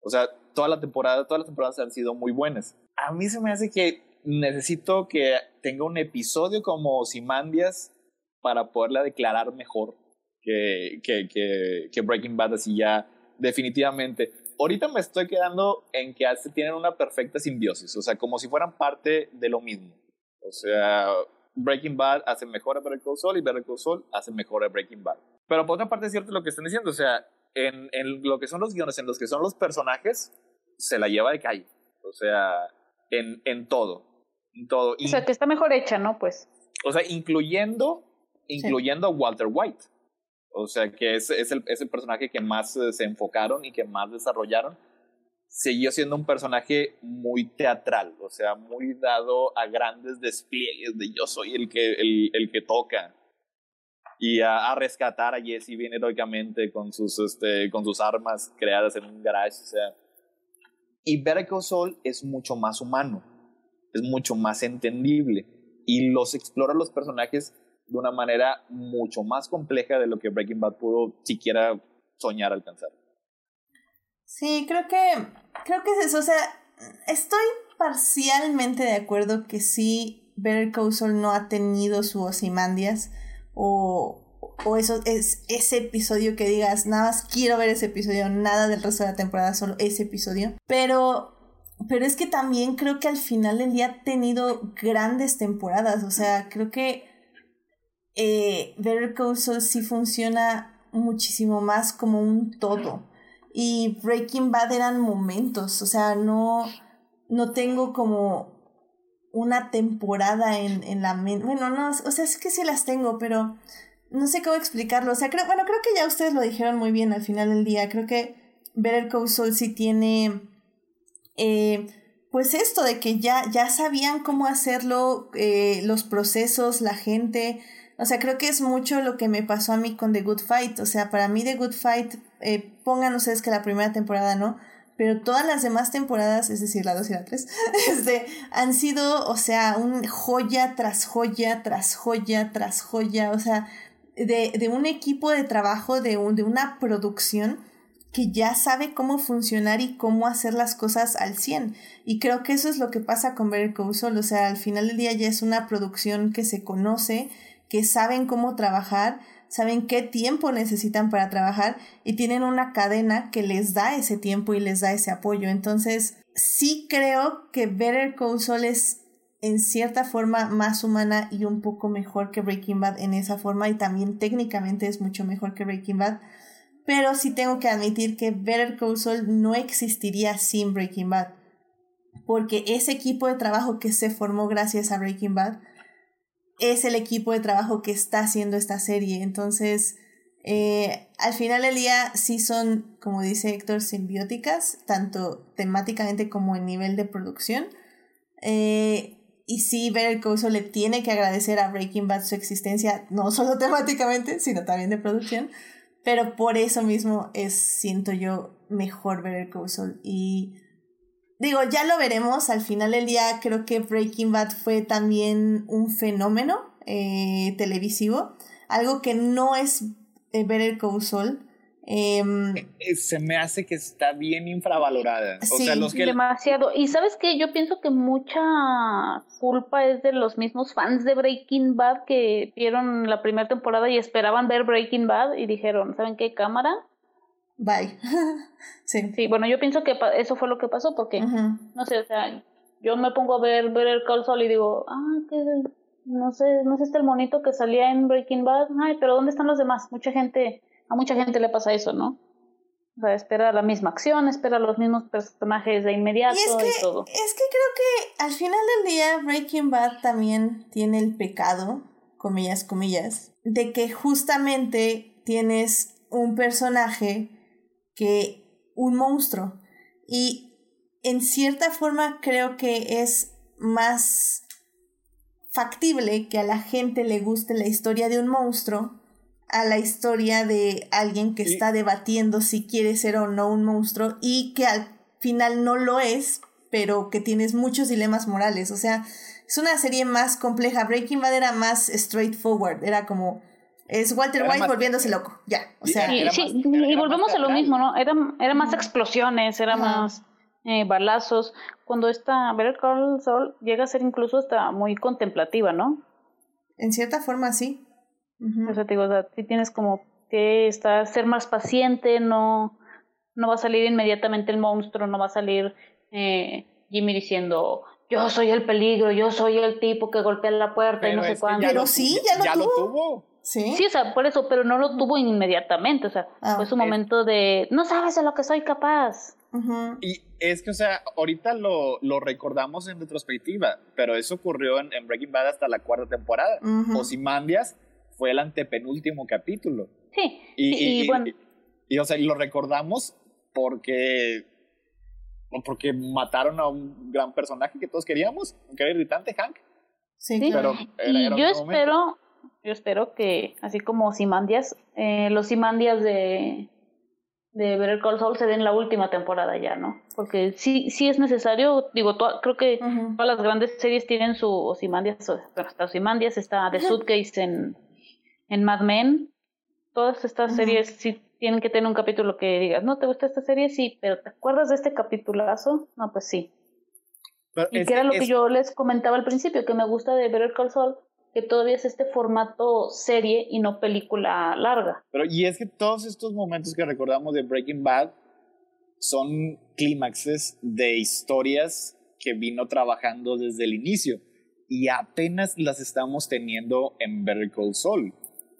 O sea, toda la temporada, todas las temporadas han sido muy buenas. A mí se me hace que necesito que tenga un episodio como Simandias para poderla declarar mejor que, que, que, que Breaking Bad, así ya definitivamente. Ahorita me estoy quedando en que tienen una perfecta simbiosis, o sea, como si fueran parte de lo mismo. O sea, Breaking Bad hace mejor a Better Call Saul y Better Call Saul hace mejor a Breaking Bad. Pero por otra parte es cierto lo que están diciendo, o sea, en, en lo que son los guiones, en los que son los personajes, se la lleva de calle. O sea, en, en todo. En todo. O sea, que está mejor hecha, ¿no? Pues. O sea, incluyendo, incluyendo a Walter White. O sea, que es, es, el, es el personaje que más eh, se enfocaron y que más desarrollaron. Siguió siendo un personaje muy teatral, o sea, muy dado a grandes despliegues de yo soy el que, el, el que toca, y a, a, rescatar a Jesse bien heroicamente con sus, este, con sus armas creadas en un garage. O sea. Y Better Call es mucho más humano, es mucho más entendible y los explora los personajes de una manera mucho más compleja de lo que Breaking Bad pudo siquiera soñar alcanzar. Sí, creo que creo que es eso, o sea, estoy parcialmente de acuerdo que sí Better Call no ha tenido su Ozymandias o, o eso es ese episodio que digas, nada más quiero ver ese episodio, nada del resto de la temporada, solo ese episodio. Pero, pero es que también creo que al final del día ha tenido grandes temporadas, o sea, creo que eh, Better Call sí funciona muchísimo más como un todo. Y Breaking Bad eran momentos, o sea, no, no tengo como una temporada en, en la mente. Bueno, no, o sea, es que sí las tengo, pero no sé cómo explicarlo. O sea, creo, bueno, creo que ya ustedes lo dijeron muy bien al final del día. Creo que Better Call Saul sí tiene, eh, pues esto de que ya, ya sabían cómo hacerlo, eh, los procesos, la gente. O sea, creo que es mucho lo que me pasó a mí con The Good Fight. O sea, para mí The Good Fight, eh, pongan ustedes que la primera temporada no, pero todas las demás temporadas, es decir, la 2 y la 3, este, han sido, o sea, un joya tras joya, tras joya, tras joya, o sea, de, de un equipo de trabajo, de, un, de una producción que ya sabe cómo funcionar y cómo hacer las cosas al 100. Y creo que eso es lo que pasa con Better Call Saul, o sea, al final del día ya es una producción que se conoce, que saben cómo trabajar, saben qué tiempo necesitan para trabajar y tienen una cadena que les da ese tiempo y les da ese apoyo. Entonces, sí creo que Better Call Saul es en cierta forma más humana y un poco mejor que Breaking Bad en esa forma y también técnicamente es mucho mejor que Breaking Bad. Pero sí tengo que admitir que Better Call Saul no existiría sin Breaking Bad. Porque ese equipo de trabajo que se formó gracias a Breaking Bad es el equipo de trabajo que está haciendo esta serie. Entonces, eh, al final del día sí son, como dice Héctor, simbióticas, tanto temáticamente como en nivel de producción. Eh, y sí, Better Call le tiene que agradecer a Breaking Bad su existencia, no solo temáticamente, sino también de producción. Pero por eso mismo es, siento yo, mejor Better Call Y digo, ya lo veremos. Al final del día creo que Breaking Bad fue también un fenómeno eh, televisivo. Algo que no es eh, Better Call Saul. Eh, se me hace que está bien infravalorada. O sea, los que... demasiado. Y sabes que yo pienso que mucha culpa es de los mismos fans de Breaking Bad que vieron la primera temporada y esperaban ver Breaking Bad y dijeron, ¿saben qué cámara? Bye. sí. Sí, bueno, yo pienso que eso fue lo que pasó porque, no sé, o sea, yo me pongo a ver, ver el Call Sol y digo, ah, que no sé, no es este el monito que salía en Breaking Bad, ay, pero ¿dónde están los demás? Mucha gente, a mucha gente le pasa eso, ¿no? O sea, espera la misma acción, espera los mismos personajes de inmediato y, es que, todo. Es que creo que al final del día Breaking Bad también tiene el pecado, comillas, comillas, de que justamente tienes un personaje que un monstruo. Y en cierta forma creo que es más factible que a la gente le guste la historia de un monstruo a la historia de alguien que está debatiendo si quiere ser o no un monstruo y que al final no lo es, pero que tienes muchos dilemas morales. O sea, es una serie más compleja. Breaking Bad era más straightforward, era como es Walter White volviéndose loco, ya. O sea, y, y volvemos a lo mismo, ¿no? Era, era más explosiones, era más eh, balazos. Cuando esta Better Call Saul llega a ser incluso hasta muy contemplativa, ¿no? En cierta forma, sí. O sea, te digo, o sí tienes como que estar, ser más paciente, no, no va a salir inmediatamente el monstruo, no va a salir eh, Jimmy diciendo, yo soy el peligro, yo soy el tipo que golpea la puerta y no sé cuándo. Pero sí, ya lo tuvo. ¿Sí? sí, o sea, por eso, pero no lo tuvo inmediatamente, o sea, ah, fue su momento de, no sabes de lo que soy capaz. Y es que, o sea, ahorita lo, lo, recordamos en retrospectiva, pero eso ocurrió en, Breaking Bad hasta la cuarta temporada. O si Mandias fue el antepenúltimo capítulo. Sí, y, y, bueno. Y, o sea, lo recordamos porque porque mataron a un gran personaje que todos queríamos, que era irritante, Hank. Sí, Pero y yo espero, yo espero que, así como Simandias, eh, los Simandias de, de Better Call Saul se den la última temporada ya, ¿no? Porque sí, sí es necesario, digo, creo que todas las grandes series tienen su Osimandias, bueno, está Osimandias, está The Suitcase en, en Mad Men, todas estas series sí tienen que tener un capítulo que digas, ¿no te gusta esta serie? Sí, pero ¿te acuerdas de este capitulazo? No, pues sí. y que era lo que yo les comentaba al principio, que me gusta de Better Call Saul, que todavía es este formato serie y no película larga. Pero y es que todos estos momentos que recordamos de Breaking Bad son clímaxes de historias que vino trabajando desde el inicio y apenas las estamos teniendo en Better Call Saul.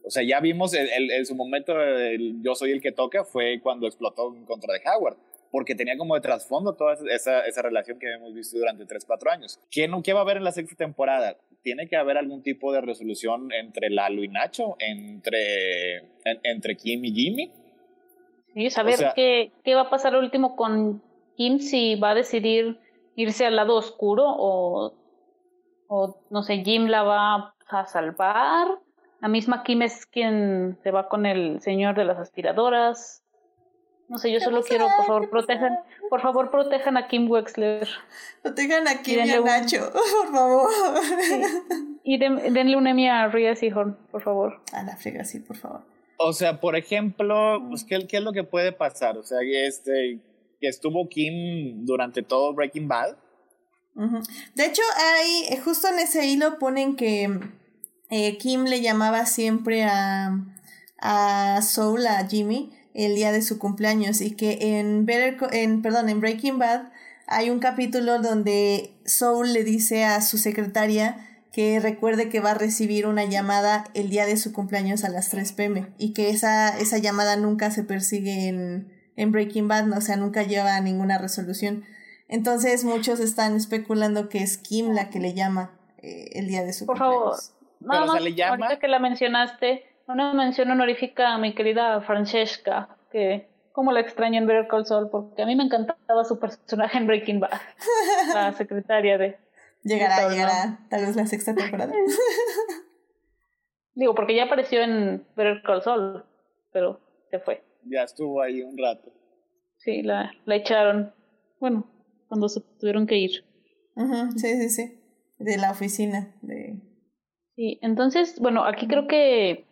O sea, ya vimos el, su momento, yo soy el que toca, fue cuando explotó en contra de Howard porque tenía como de trasfondo toda esa, esa relación que hemos visto durante 3, 4 años. ¿Qué, no, ¿Qué va a haber en la sexta temporada? Tiene que haber algún tipo de resolución entre Lalo y Nacho, entre, entre Kim y Jimmy. Sí, saber qué, qué va a pasar último con Kim, si va a decidir irse al lado oscuro o, o no sé, Jim la va a salvar. La misma Kim es quien se va con el señor de las aspiradoras. No sé, yo solo quiero, por favor, protejan, por favor, protejan a Kim Wexler. Protejan a Kim y a Nacho, por favor. Y denle un Emmy a Rhea Seahorn, por favor. A la frega, sí, por favor. O sea, por ejemplo, pues, ¿qué, ¿qué, es lo que puede pasar? O sea, este, que estuvo Kim durante todo Breaking Bad. De hecho, hay, eh, justo en ese hilo ponen que eh, Kim le llamaba siempre a, a Soul, a Jimmy, el día de su cumpleaños y que en Better, en, perdón, en Breaking Bad hay un capítulo donde Soul le dice a su secretaria que recuerde que va a recibir una llamada el día de su cumpleaños a las 3 pm y que esa, esa llamada nunca se persigue en, en Breaking Bad, ¿no? o sea, nunca lleva a ninguna resolución. Entonces muchos están especulando que es Kim la que le llama eh, el día de su Por cumpleaños. Por favor, le llama... ahorita que la mencionaste, una mención honorífica a mi querida Francesca, que como la extraño en Better Call Saul, porque a mí me encantaba su personaje en Breaking Bad, la secretaria de... Llegará, llegará, tal vez la sexta temporada. Digo, porque ya apareció en Better Call Saul, pero se fue. Ya estuvo ahí un rato. Sí, la, la echaron, bueno, cuando se tuvieron que ir. sí, sí, sí, de la oficina. De... Sí, entonces, bueno, aquí creo que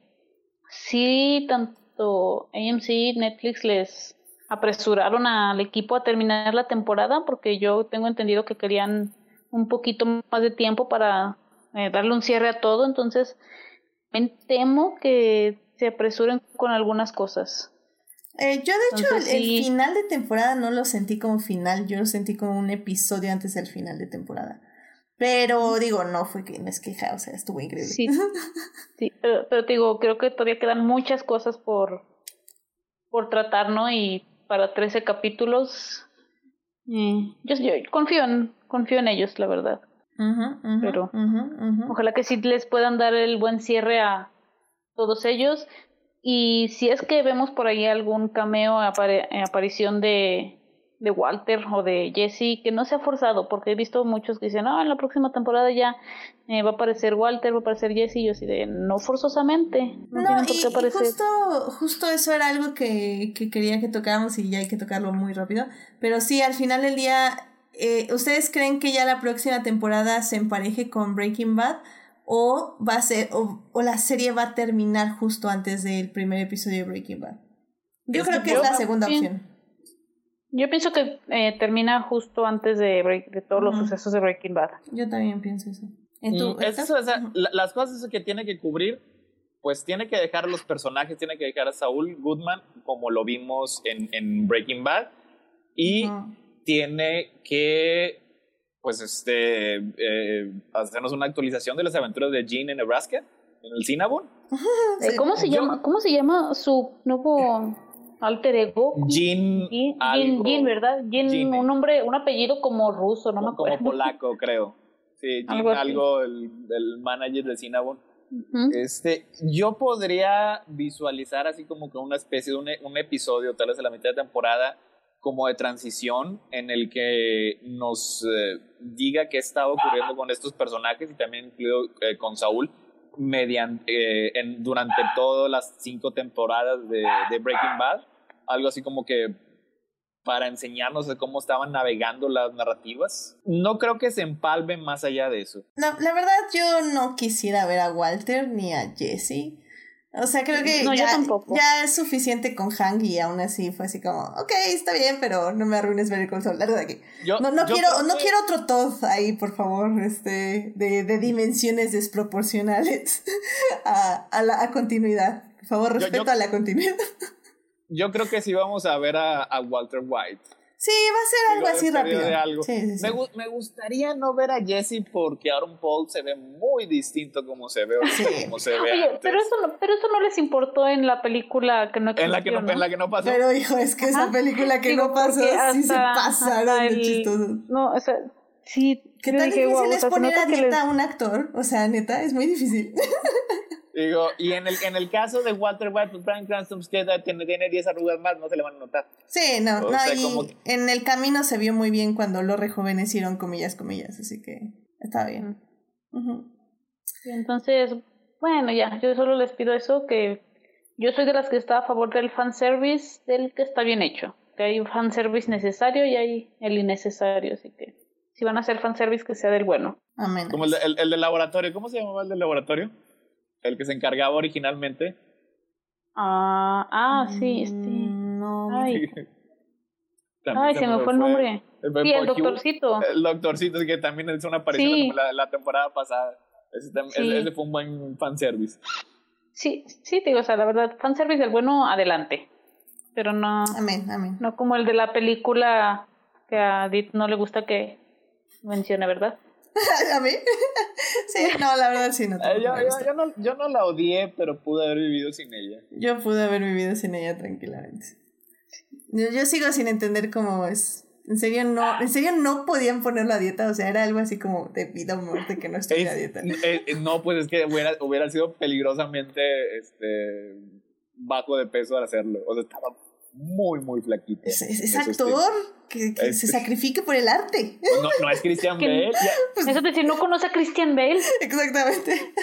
sí, tanto AMC y Netflix les apresuraron al equipo a terminar la temporada porque yo tengo entendido que querían un poquito más de tiempo para eh, darle un cierre a todo, entonces me temo que se apresuren con algunas cosas. Eh, yo de hecho el, final de temporada no lo sentí como final, yo lo sentí como un episodio antes del final de temporada. Pero digo, no fue que es queja, o sea, estuvo increíble. Sí, sí pero, pero digo, creo que todavía quedan muchas cosas por, por tratar, ¿no? Y para 13 capítulos, mm, yo, yo, confío, en, confío en ellos, la verdad. pero ojalá que sí les puedan dar el buen cierre a todos ellos. Y si es que vemos por ahí algún cameo, apare- aparición de, de Walter o de Jesse, que no sea forzado, porque he visto muchos que dicen, ah, en la próxima temporada ya eh, va a aparecer Walter, va a aparecer Jesse, y yo así de, no forzosamente, no, No, por y, qué y aparecer. justo, justo eso era algo que, que quería que tocáramos y ya hay que tocarlo muy rápido. Pero sí, al final del día, eh, ¿ustedes creen que ya la próxima temporada se empareje con Breaking Bad? ¿O va a ser, o, o la serie va a terminar justo antes del primer episodio de Breaking Bad? Yo Es creo que que es la no- segunda opción. Yo pienso que eh, termina justo antes de, break- de todos los sucesos de Breaking Bad. Yo también pienso eso. ¿Y tú, Mm, es Héctor? eso, o sea, Ujú. la- las cosas que tiene que cubrir, pues tiene que dejar a los personajes, tiene que dejar a Saúl Goodman, como lo vimos en, en Breaking Bad, y tiene que, pues, este, eh, hacernos una actualización de las aventuras de Gene en Nebraska, en el Cinnabon. Sí. ¿Cómo se llama? ¿Cómo se llama su nuevo alter ego? Gin, algo- Gin, ¿verdad? Gine. un nombre, un apellido como ruso, no me como, como acuerdo. polaco, creo. Sí, Gene Algo el, el manager de Cinnabon. Este, yo podría visualizar así como que una especie de un, un episodio, tal vez a la mitad de temporada, como de transición, en el que nos eh, diga qué está ocurriendo con estos personajes y también incluido eh, con Saúl mediante, eh, en, durante todas las cinco temporadas de, de Breaking Bad. Algo así como que para enseñarnos de cómo estaban navegando las narrativas. No creo que se empalmen más allá de eso. La, la verdad, yo no quisiera ver a Walter ni a Jesse. O sea, creo que No, ya, tampoco. ya es suficiente con Hank y aún así fue así como, ok, está bien, pero no me arruines ver el console, largo de aquí. Yo- No, no yo quiero, no quiero otro Todd ahí, por favor, este, de, de dimensiones desproporcionales a, a la a continuidad. Por favor, Yo- respeto yo- a la continuidad. Yo creo que sí vamos a ver a, a Walter White. Sí, va a ser algo así rápido. algo. Sí, sí, sí. Me, gu- me gustaría no ver a Jesse porque Aaron Paul se ve muy distinto como se ve, como se ve Oye, antes. pero eso, no, pero eso no les importó en la película que no existió, en la que no, en la que no pasó. Pero hijo, es que esa película que Digo, no pasó, sí se pasaron de el- chistosos. No, o sea, sí. ¿Qué tan dije, difícil "Guau, o es poner a dieta les- a un actor? O sea, neta, es muy difícil. Digo, y en el, en el caso de Walter White, pues Brian Cranston pues, que tiene, tiene 10 arrugas más, no se le van a notar. Sí, no, O no, sea, y como en el camino se vio muy bien cuando lo rejuvenecieron, comillas, comillas, así que está bien. Y entonces, bueno, ya, yo solo les pido eso, que yo soy de las que está a favor del fanservice, del que está bien hecho. Que hay un fanservice necesario y hay el innecesario, así que si van a hacer fanservice, que sea del bueno. Amén. Como el, de- el, el del laboratorio, ¿cómo se llamaba el del laboratorio? El que se encargaba originalmente. Ah, ah sí, este. Mm, No, Ay, También ay, se me fue el nombre. El, Sí, el doctorcito. El doctorcito, que también hizo una aparición Sí. como la, la temporada pasada. Ese, Sí. ese- fue un buen fanservice. Sí, sí, te digo, o sea, la verdad, fanservice del bueno, adelante. Pero no, amén, amén. no como el de la película que a Edith no le gusta que mencione, ¿verdad? ¿A mí? sí, no, la verdad sí, no. Tampoco yo, yo- no, yo no la odié, pero pude haber vivido sin ella. Yo pude haber vivido sin ella tranquilamente. Yo, yo sigo sin entender cómo es. En serio no, en serio no podían ponerlo a dieta, o sea, era algo así como de vida o muerte que no estuviera a Es- dieta. eh, eh, no, pues es que hubiera, hubiera sido peligrosamente este, bajo de peso al hacerlo. O sea, estaba muy, muy flaquito. Es, es- actor que, que Es- se sacrifique por el arte. No, no es Christian Bale. Eso es decir, no conoce a Christian Bale. Exactamente.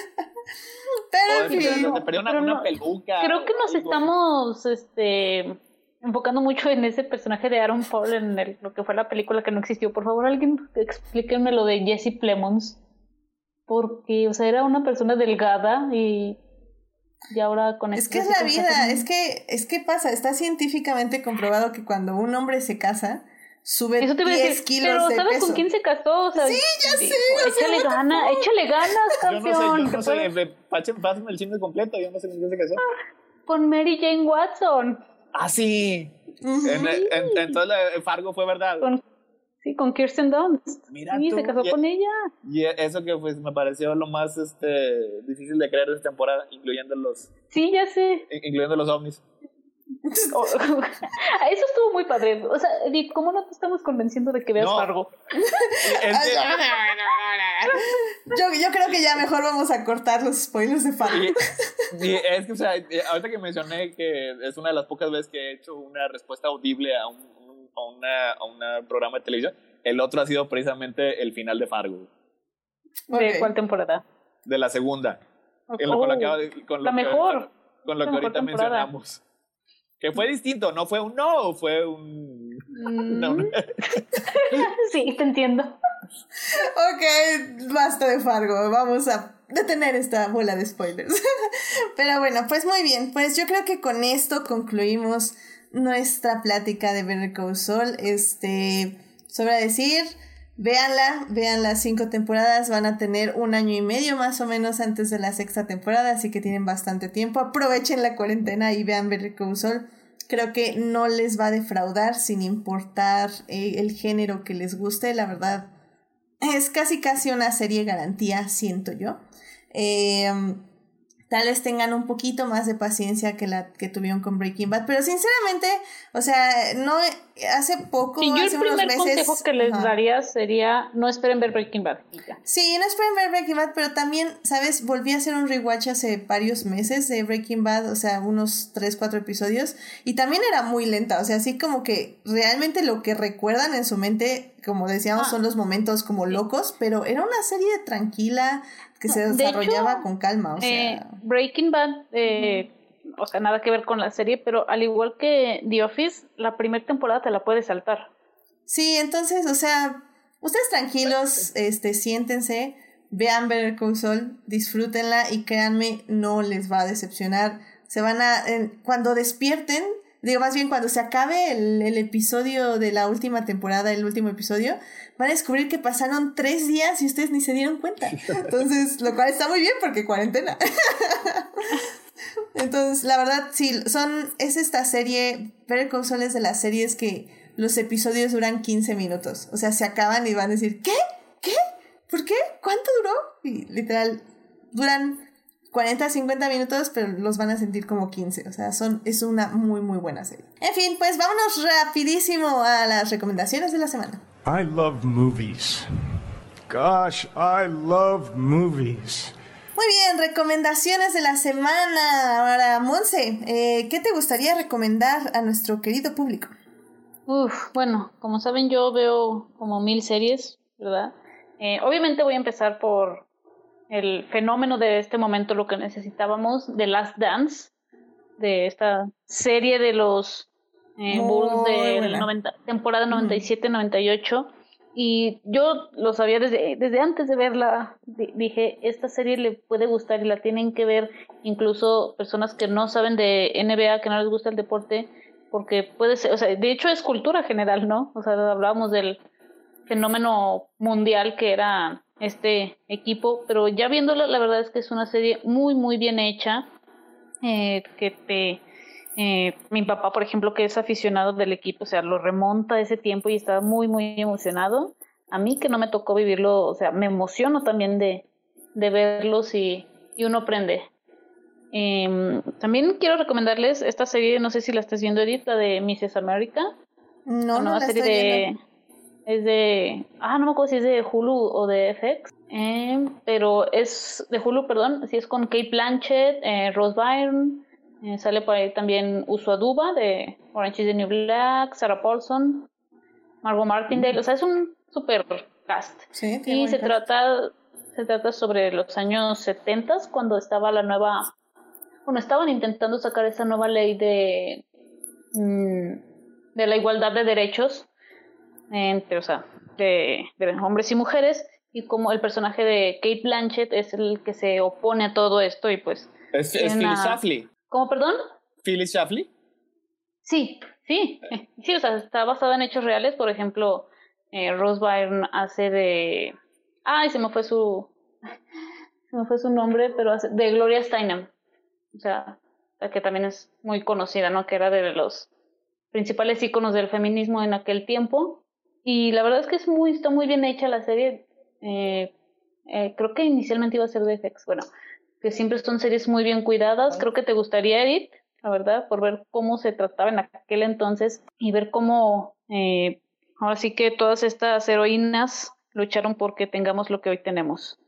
Pero en fin. una, pero una no- peluca. Creo que nos algo. estamos este enfocando mucho en ese personaje de Aaron Paul en el- lo que fue la película que no existió. Por favor, alguien explíquenme lo de Jesse Plemons. Porque, o sea, era una persona delgada y, y ahora con Es este que es la vida, es que, es que pasa, está científicamente comprobado que cuando un hombre se casa, sube Eso te iba a 10 decir, kilos pero de ¿sabes peso. con quién se casó? O sea, Sí, ya sé, o sea, Échale the ganas, fuck? échale ganas, Yo no sé, campeón. yo no sé. pasen- Pásenme el chisme completo. Yo no sé con quién se casó. Con Mary Jane Watson. Ah, sí. Ujú. En- en- entonces Fargo fue verdad. Con, sí, con Kirsten Dunst. Mira sí, tú, se casó y- con ella. Y eso que pues me pareció lo más este, difícil de creer de esta temporada, incluyendo los, Sí, ya sé. incluyendo los ovnis. Oh, Eso estuvo muy padre. O sea, Edith, ¿cómo no te estamos convenciendo de que veas No. Fargo? Es que- no, no, no, no, no. Yo, yo creo que ya mejor vamos a cortar los spoilers de Fargo. y, Y es que, o sea, ahorita que mencioné que es una de las pocas veces que he hecho una respuesta audible a un- a una, a una programa de televisión, el otro ha sido precisamente el final de Fargo, ¿De cuál temporada? de la segunda. Oh, lo- con lo que, acaba- con lo la que mejor. ahorita- con lo La que ahorita temporada. mencionamos. Que fue distinto, no fue un no, fue un... Mm, no, no. sí, te entiendo. Ok, basta de Fargo. Vamos a detener esta bola de spoilers. Pero bueno, pues muy bien. Pues yo creo que con esto concluimos nuestra plática de Better Call. Este, sobra decir, véanla, vean las cinco temporadas. Van a tener un año y medio más o menos antes de la sexta temporada, así que tienen bastante tiempo. Aprovechen la cuarentena y vean Better Call. Creo que no les va a defraudar sin importar eh, el género que les guste, la verdad es casi casi una serie garantía, siento yo. Eh, tal vez tengan un poquito más de paciencia que la que tuvieron con Breaking Bad, pero sinceramente, o sea, no hace poco, Y yo hace el unos meses, consejo que les daría sería no esperen ver Breaking Bad. Sí, no esperen ver Breaking Bad, pero también, ¿sabes? Volví a hacer un rewatch hace varios meses de Breaking Bad, o sea, unos 3, 4 episodios, y también era muy lenta, o sea, así como que realmente lo que recuerdan en su mente, como decíamos, Ah. son los momentos como locos, pero era una serie tranquila que se De desarrollaba hecho, con calma, o sea... Eh, Breaking Bad, eh, o sea, nada que ver con la serie, pero al igual que The Office, la primera temporada te la puedes saltar. Sí, entonces, o sea, ustedes tranquilos, este, siéntense, vean Better Call Saul, disfrútenla y créanme, no les va a decepcionar. Se van a, en- cuando despierten, digo más bien cuando se acabe el, el episodio de la última temporada, el último episodio, van a descubrir que pasaron tres días y ustedes ni se dieron cuenta. Entonces, lo cual está muy bien porque cuarentena. Entonces, la verdad, sí, son, es esta serie, Better Call Saul es de las series que los episodios duran 15 minutos. O sea, se acaban y van a decir, ¿qué? ¿Qué? ¿Por qué? ¿Cuánto duró? Y literal, duran 40, 50 minutos, pero los van a sentir como 15. O sea, son, es una muy, muy buena serie. En fin, pues vámonos rapidísimo a las recomendaciones de la semana. I love movies. Gosh, I love movies. Muy bien, recomendaciones de la semana. Ahora, Monse, eh, ¿qué te gustaría recomendar a nuestro querido público? Uf, bueno, como saben, yo veo como mil series, ¿verdad? Eh, obviamente voy a empezar por el fenómeno de este momento, lo que necesitábamos, de Last Dance, de esta serie de los eh, Bulls de buena. 90, temporada 97-98. Y yo lo sabía desde, desde antes de verla, di- dije, esta serie le puede gustar y la tienen que ver incluso personas que no saben de NBA, que no les gusta el deporte, porque puede ser, o sea, de hecho es cultura general, ¿no? O sea, hablábamos del fenómeno mundial que era este equipo, pero ya viéndola, la verdad es que es una serie muy, muy bien hecha, eh, que te... eh, mi papá, por ejemplo, que es aficionado del equipo, o sea, lo remonta a ese tiempo y está muy, muy emocionado. A mí que no me tocó vivirlo, o sea, me emociono también de, de verlos y, y uno aprende. Em, también quiero recomendarles esta serie, no sé si la estás viendo, Edith, la de Mrs. America. No, no nueva la serie estoy de viendo. Es de ah no me acuerdo si es de Hulu o de FX eh, pero es de Hulu perdón sí es con Kate Blanchett eh, Rose Byrne eh, sale por ahí también Uso Aduba de Orange is the New Black Sarah Paulson Margot Martindale o sea es un super cast Sí, y se cast. trata se trata sobre los años 70 cuando estaba la nueva bueno estaban intentando sacar esa nueva ley de mm, de la igualdad de derechos entre, o sea, de, de hombres y mujeres, y como el personaje de Kate Blanchett es el que se opone a todo esto y pues... Es, es Phyllis Schlafly. ¿Cómo, perdón? Phyllis Schlafly. Sí, sí, sí, o sea, está basada en hechos reales, por ejemplo, eh, Rose Byrne hace de... Ay, se me fue su... Se me fue su nombre, pero hace de Gloria Steinem. O sea, la que también es muy conocida, ¿no? Que era de los principales íconos del feminismo en aquel tiempo. Y la verdad es que es muy, está muy bien hecha la serie. Eh, eh, creo que inicialmente iba a ser de FX. Bueno, que siempre son series muy bien cuidadas. Creo que te gustaría, Edith, la verdad, por ver cómo se trataba en aquel entonces y ver cómo eh, ahora sí que todas estas heroínas lucharon porque tengamos lo que hoy tenemos.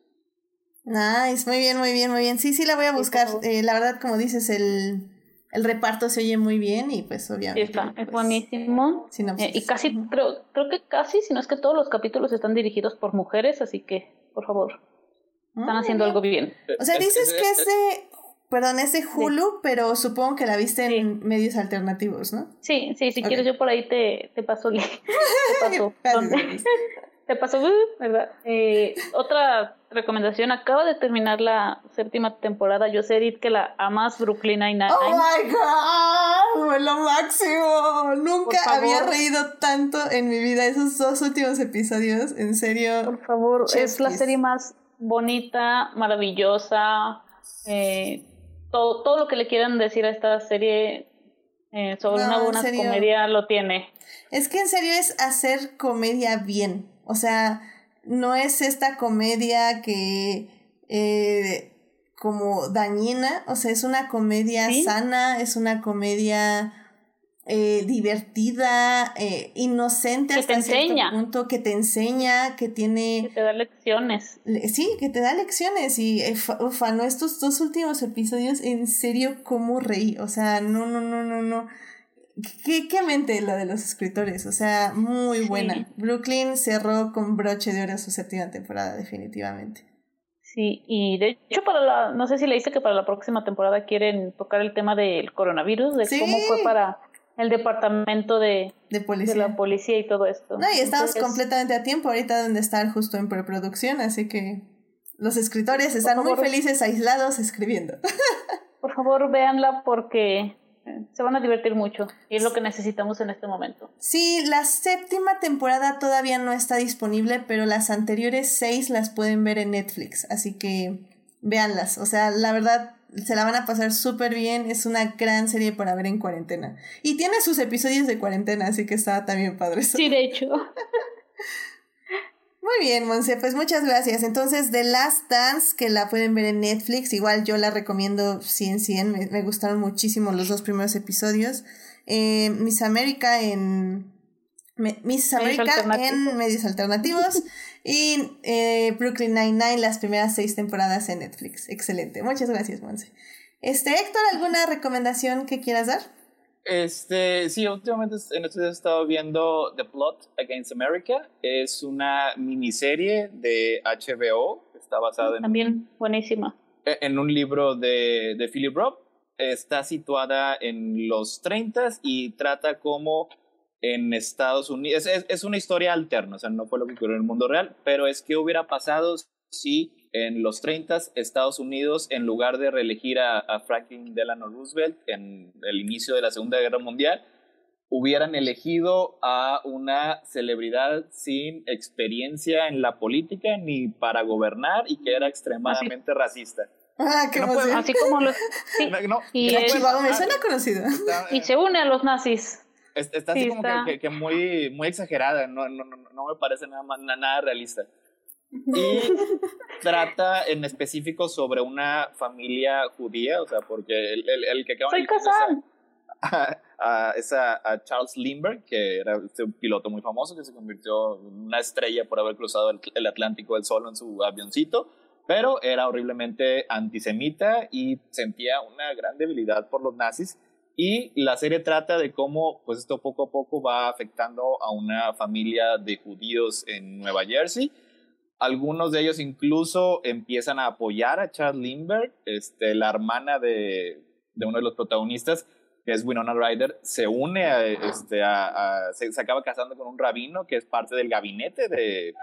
Nice, muy bien, muy bien, muy bien. Sí, sí, la voy a buscar. Eh, la verdad, como dices, el, el reparto se oye muy bien y pues obviamente. Está, es pues, buenísimo. sinopsis. Eh, y casi, creo, creo que casi, si no es que todos los capítulos están dirigidos por mujeres, así que, por favor, están Ah, haciendo algo bien. O sea, dices que es de. Perdón, es de Hulu, pero supongo que la viste en medios alternativos, ¿no? Sí, sí, si quieres yo por ahí te, te paso el link. Te paso. Te paso, uh, ¿verdad? Eh, otra recomendación, acaba de terminar la séptima temporada. Yo sé, Edith, que la amas, Brooklyn Nine-Nine. ¡Oh my god! ¡Fue lo máximo! Nunca había reído tanto en mi vida. Esos dos últimos episodios, en serio. Por favor, es la serie más bonita, maravillosa. eh, todo, todo lo que le quieran decir a esta serie eh, sobre No, una en buena comedia lo tiene. Es que en serio es hacer comedia bien. O sea, no es esta comedia que. eh, como dañina. O sea, es una comedia Sí. sana, es una comedia. eh, divertida, eh, inocente Que hasta te cierto enseña. punto, que te enseña, que Que tiene te da lecciones. Le- Sí, que te da lecciones y fa- ufa, no, estos dos últimos episodios, en serio, cómo reí. O sea, no, no, no, no, no. ¿Qué, qué mente la de los escritores? O sea, muy Sí. buena. Brooklyn cerró con broche de oro su séptima temporada, definitivamente. Sí, y de hecho para la, no sé si le dice que para la próxima temporada quieren tocar el tema del coronavirus, de Sí. cómo fue para el departamento de, De de policía. la policía y todo esto. No, y estamos Entonces, completamente a tiempo. Ahorita deben de estar justo en preproducción, así que los escritores están muy felices aislados escribiendo. Por favor, véanla porque se van a divertir mucho y es lo que necesitamos en este momento. Sí, la séptima temporada todavía no está disponible, pero las anteriores seis las pueden ver en Netflix, así que véanlas. O sea, la verdad, se la van a pasar súper bien. Es una gran serie para ver en cuarentena. Y tiene sus episodios de cuarentena, así que está también padre eso. Sí, de hecho. Muy bien, Monse, pues muchas gracias. Entonces, The Last Dance, que la pueden ver en Netflix, igual yo la recomiendo 100, 100. Me, me gustaron muchísimo los dos primeros episodios. Eh, Miss America en... me- Miss alternativos. en medios alternativos y eh, Brooklyn Nine-Nine, las primeras seis temporadas en Netflix. Excelente. Muchas gracias, Monse. Este, Héctor, ¿alguna recomendación que quieras dar? Este, sí, últimamente en estos días he estado viendo The Plot Against America. Es una miniserie de HBO. Está basada en, También buenísima. en un libro de, de Philip Roth. Está situada en los 30 y trata como en Estados Unidos. Es, es, es una historia alterna, o sea, no fue lo que ocurrió en el mundo real, pero es que hubiera pasado si en los 30 Estados Unidos, en lugar de reelegir a, a Franklin Delano Roosevelt en el inicio de la Segunda Guerra Mundial, hubieran elegido a una celebridad sin experiencia en la política ni para gobernar y que era extremadamente racista. Ah, qué No emoción. Así como los... Sí, No, no, y, no es- puede me suena conocido. Está- y se une a los nazis. Es- Está así Sí, como está. Que, que- que muy, muy exagerada, no, no, no, no me parece nada, nada realista. Y trata en específico sobre una familia judía, o sea, porque el, el, el que acaba Kazan. a, a, es a- a Charles Lindbergh, que era este piloto muy famoso que se convirtió en una estrella por haber cruzado el, el Atlántico del solo en su avioncito, pero era horriblemente antisemita y sentía una gran debilidad por los nazis. Y la serie trata de cómo pues esto poco a poco va afectando a una familia de judíos en Nueva Jersey. Algunos de ellos incluso empiezan a apoyar a Charles Lindbergh, este, la hermana de, de uno de los protagonistas, que es Winona Ryder, se une a, este, se, acaba casando con un rabino que es parte del gabinete de,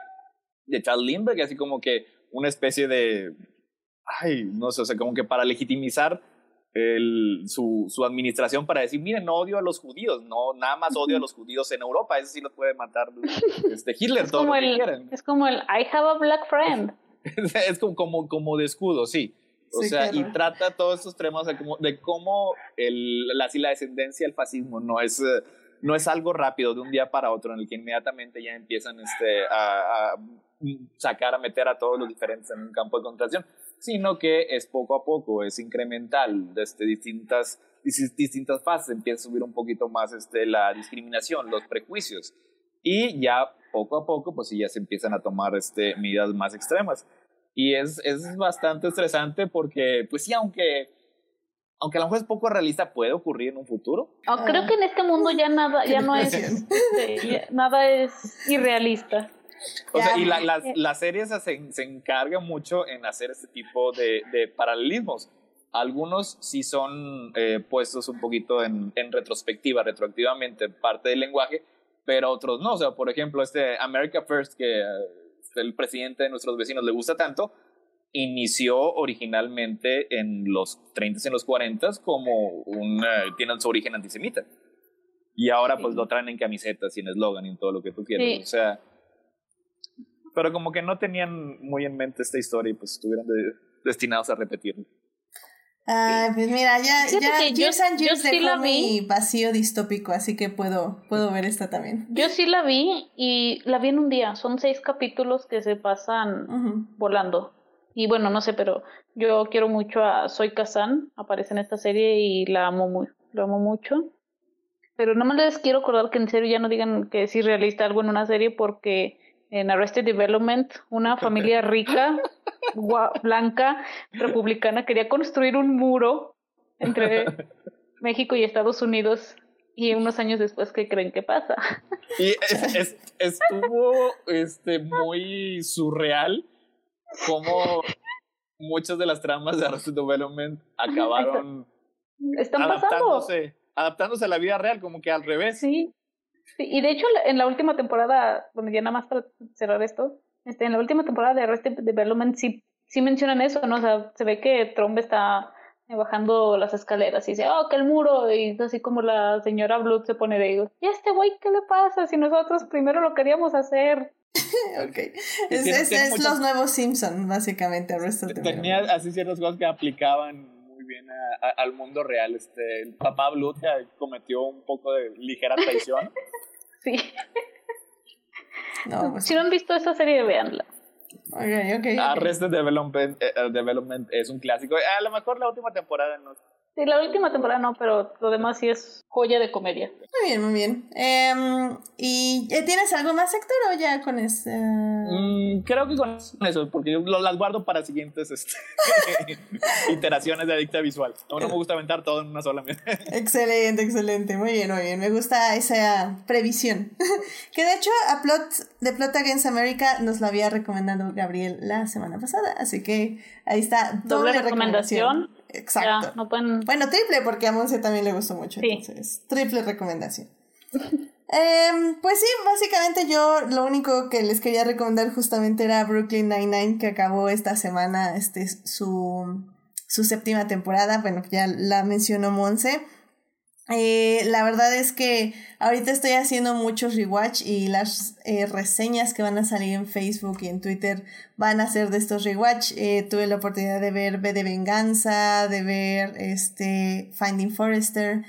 de Charles Lindbergh, así como que una especie de, ay, no sé, o sea, como que para legitimizar el, su, su administración para decir, miren, no odio a los judíos, no, nada más odio a los judíos en Europa, eso sí los puede matar este, Hitler, Es todo como, lo que el, quieran. es como el I have a black friend. es como, como, como de escudo, sí. O Sí, sea, qué y trata todos estos temas de cómo, de cómo el, la, la descendencia del fascismo no es, eh, no es algo rápido de un día para otro en el que inmediatamente ya empiezan este, a, a sacar, a meter a todos los diferentes en un campo de concentración, sino que es poco a poco, es incremental, desde distintas, dis- distintas fases, empieza a subir un poquito más este, la discriminación, los prejuicios, y ya poco a poco, pues sí, ya se empiezan a tomar este, medidas más extremas. Y es, es bastante estresante porque, pues sí, aunque, aunque a lo mejor es poco realista, puede ocurrir en un futuro. Oh, creo que en este mundo ya nada, ya no es, ya nada es irrealista. O sea, y la, las, eh. las series se, se encargan mucho en hacer este tipo de, de paralelismos. Algunos sí son eh, puestos un poquito en, en retrospectiva, retroactivamente, parte del lenguaje, pero otros no. O sea, por ejemplo, este America First, que eh, el presidente de nuestros vecinos le gusta tanto, inició originalmente en los 30s y en los 40s como un, eh, tiene su origen antisemita. Y ahora pues Sí. lo traen en camisetas y en eslogan y en todo lo que tú quieras. Sí. O sea, pero como que no tenían muy en mente esta historia y pues estuvieron de- destinados a repetirlo. Ay, pues mira, ya, ya que yo- Years and yo sí dejó la mi vacío distópico, así que puedo, puedo ver esta también. Yo sí la vi y la vi en un día. Son seis capítulos que se pasan volando. Y bueno, no sé, pero yo quiero mucho a Soy Kazan, aparece en esta serie y la amo muy, lo amo mucho. Pero no más les quiero acordar que en serio ya no digan que es irrealista algo en una serie porque en Arrested Development una familia rica, blanca, republicana quería construir un muro entre México y Estados Unidos y unos años después, ¿qué creen que pasa? Y es- es- estuvo este, muy surreal como muchas de las tramas de Arrested Development acabaron Están pasando. adaptándose, adaptándose a la vida real, como que al revés. Sí. Sí, y de hecho en la última temporada, bueno, ya nada más para cerrar esto, este, en la última temporada de Arrested Development sí, sí mencionan eso, ¿no? O sea, se ve que Trump está eh, bajando las escaleras y dice, oh, que el muro, y así como la señora Blood se pone de, ¿y a este güey qué le pasa si nosotros primero lo queríamos hacer? Ok. Es, tiene- es- tiene es muchas- los nuevos Simpson, básicamente, Arrested Tenía Development. así ciertas cosas que aplicaban muy bien a- a- al mundo real. Este, el papá Blood cometió un poco de ligera traición. Sí. No, pues, Si no han visto esa serie, véanla. ok, ok, ok. Arrested Development, eh, Development es un clásico. A lo mejor la última temporada no. Sí, la última temporada no, pero lo demás sí es joya de comedia. Muy bien, muy bien. Em, ¿Y eh, tienes algo más, Héctor, o ya con este? Mm, creo que con eso, porque yo las guardo para siguientes este, iteraciones de adicta visual. No, no me gusta aventar todo en una sola. Excelente, excelente. Muy bien, muy bien. Me gusta esa previsión. que de hecho, a Plot, de Plot Against America nos lo había recomendado Gabriel la semana pasada. Así que ahí está. Doble Doble, recomendación. recomendación. Exacto. Ya, no pueden... Bueno, triple, porque a Monse también le gustó mucho. Sí. Entonces, triple recomendación. Em, pues sí, básicamente yo lo único que les quería recomendar justamente era Brooklyn Nine-Nine, que acabó esta semana este, su, su séptima temporada. Bueno, ya la mencionó Monse. Eh, la verdad es que ahorita estoy haciendo muchos rewatch y las eh, reseñas que van a salir en Facebook y en Twitter van a ser de estos rewatch. Eh, tuve la oportunidad de ver B de Venganza, de ver este Finding Forrester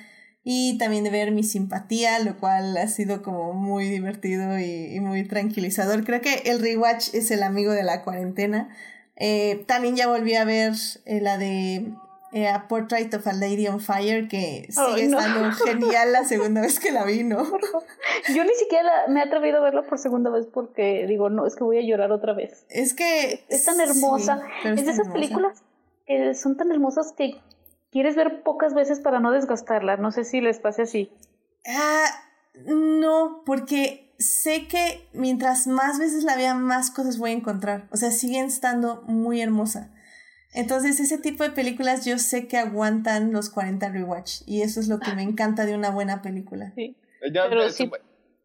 y también de ver Mi Simpatía, lo cual ha sido como muy divertido y, y muy tranquilizador. Creo que el rewatch es el amigo de la cuarentena. También ya volví a ver la de eh, A Portrait of a Lady on Fire, que sigue no. estando genial la segunda vez que la vi, ¿no? Yo ni siquiera me he atrevido a verla por segunda vez porque digo, no, es que voy a llorar otra vez. Es que... Es tan hermosa. sí, es de esas hermosa. películas que son tan hermosas que quieres ver pocas veces para no desgastarla. No sé si les pase así. Ah, no, porque sé que mientras más veces la vea, más cosas voy a encontrar. O sea, siguen estando muy hermosa. Entonces, ese tipo de películas yo sé que aguantan los 40 rewatch. Y eso es lo que me encanta de una buena película. Sí. Yo, Pero yo, sí.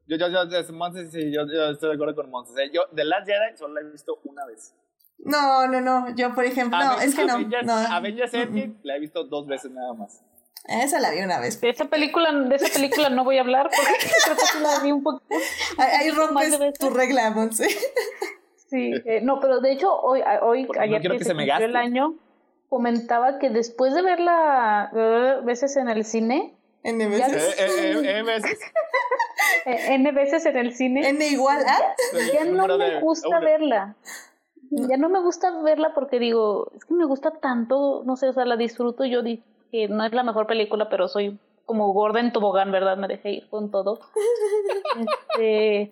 yo, yo, yo, Monse, sí, yo, yo estoy de acuerdo con Monse. O sea, Yo, The Last Jedi solo la he visto una vez. No, no, no. Yo, por ejemplo, no, es que no. Avengers, no. Avengers. Endgame la he visto dos veces nada más. Esa la vi una vez. De esa película, de esa película no voy a hablar porque creo que la vi un poco. Ahí, ahí Más de rompes tu regla, Monse. Sí, eh, no, pero de hecho hoy, hoy no ayer quiero que que se, se me cumplió el año, comentaba que después de verla veces en el cine, N Ya veces. Eh, eh, eh, eh, veces. N veces en el cine, N igual a. ya El no me gusta verla. Ya no me gusta verla porque digo, es que me gusta tanto, no sé, o sea, la disfruto. Yo di que no es la mejor película, pero soy como gorda en tobogán, ¿verdad? Me dejé ir con todo. Este,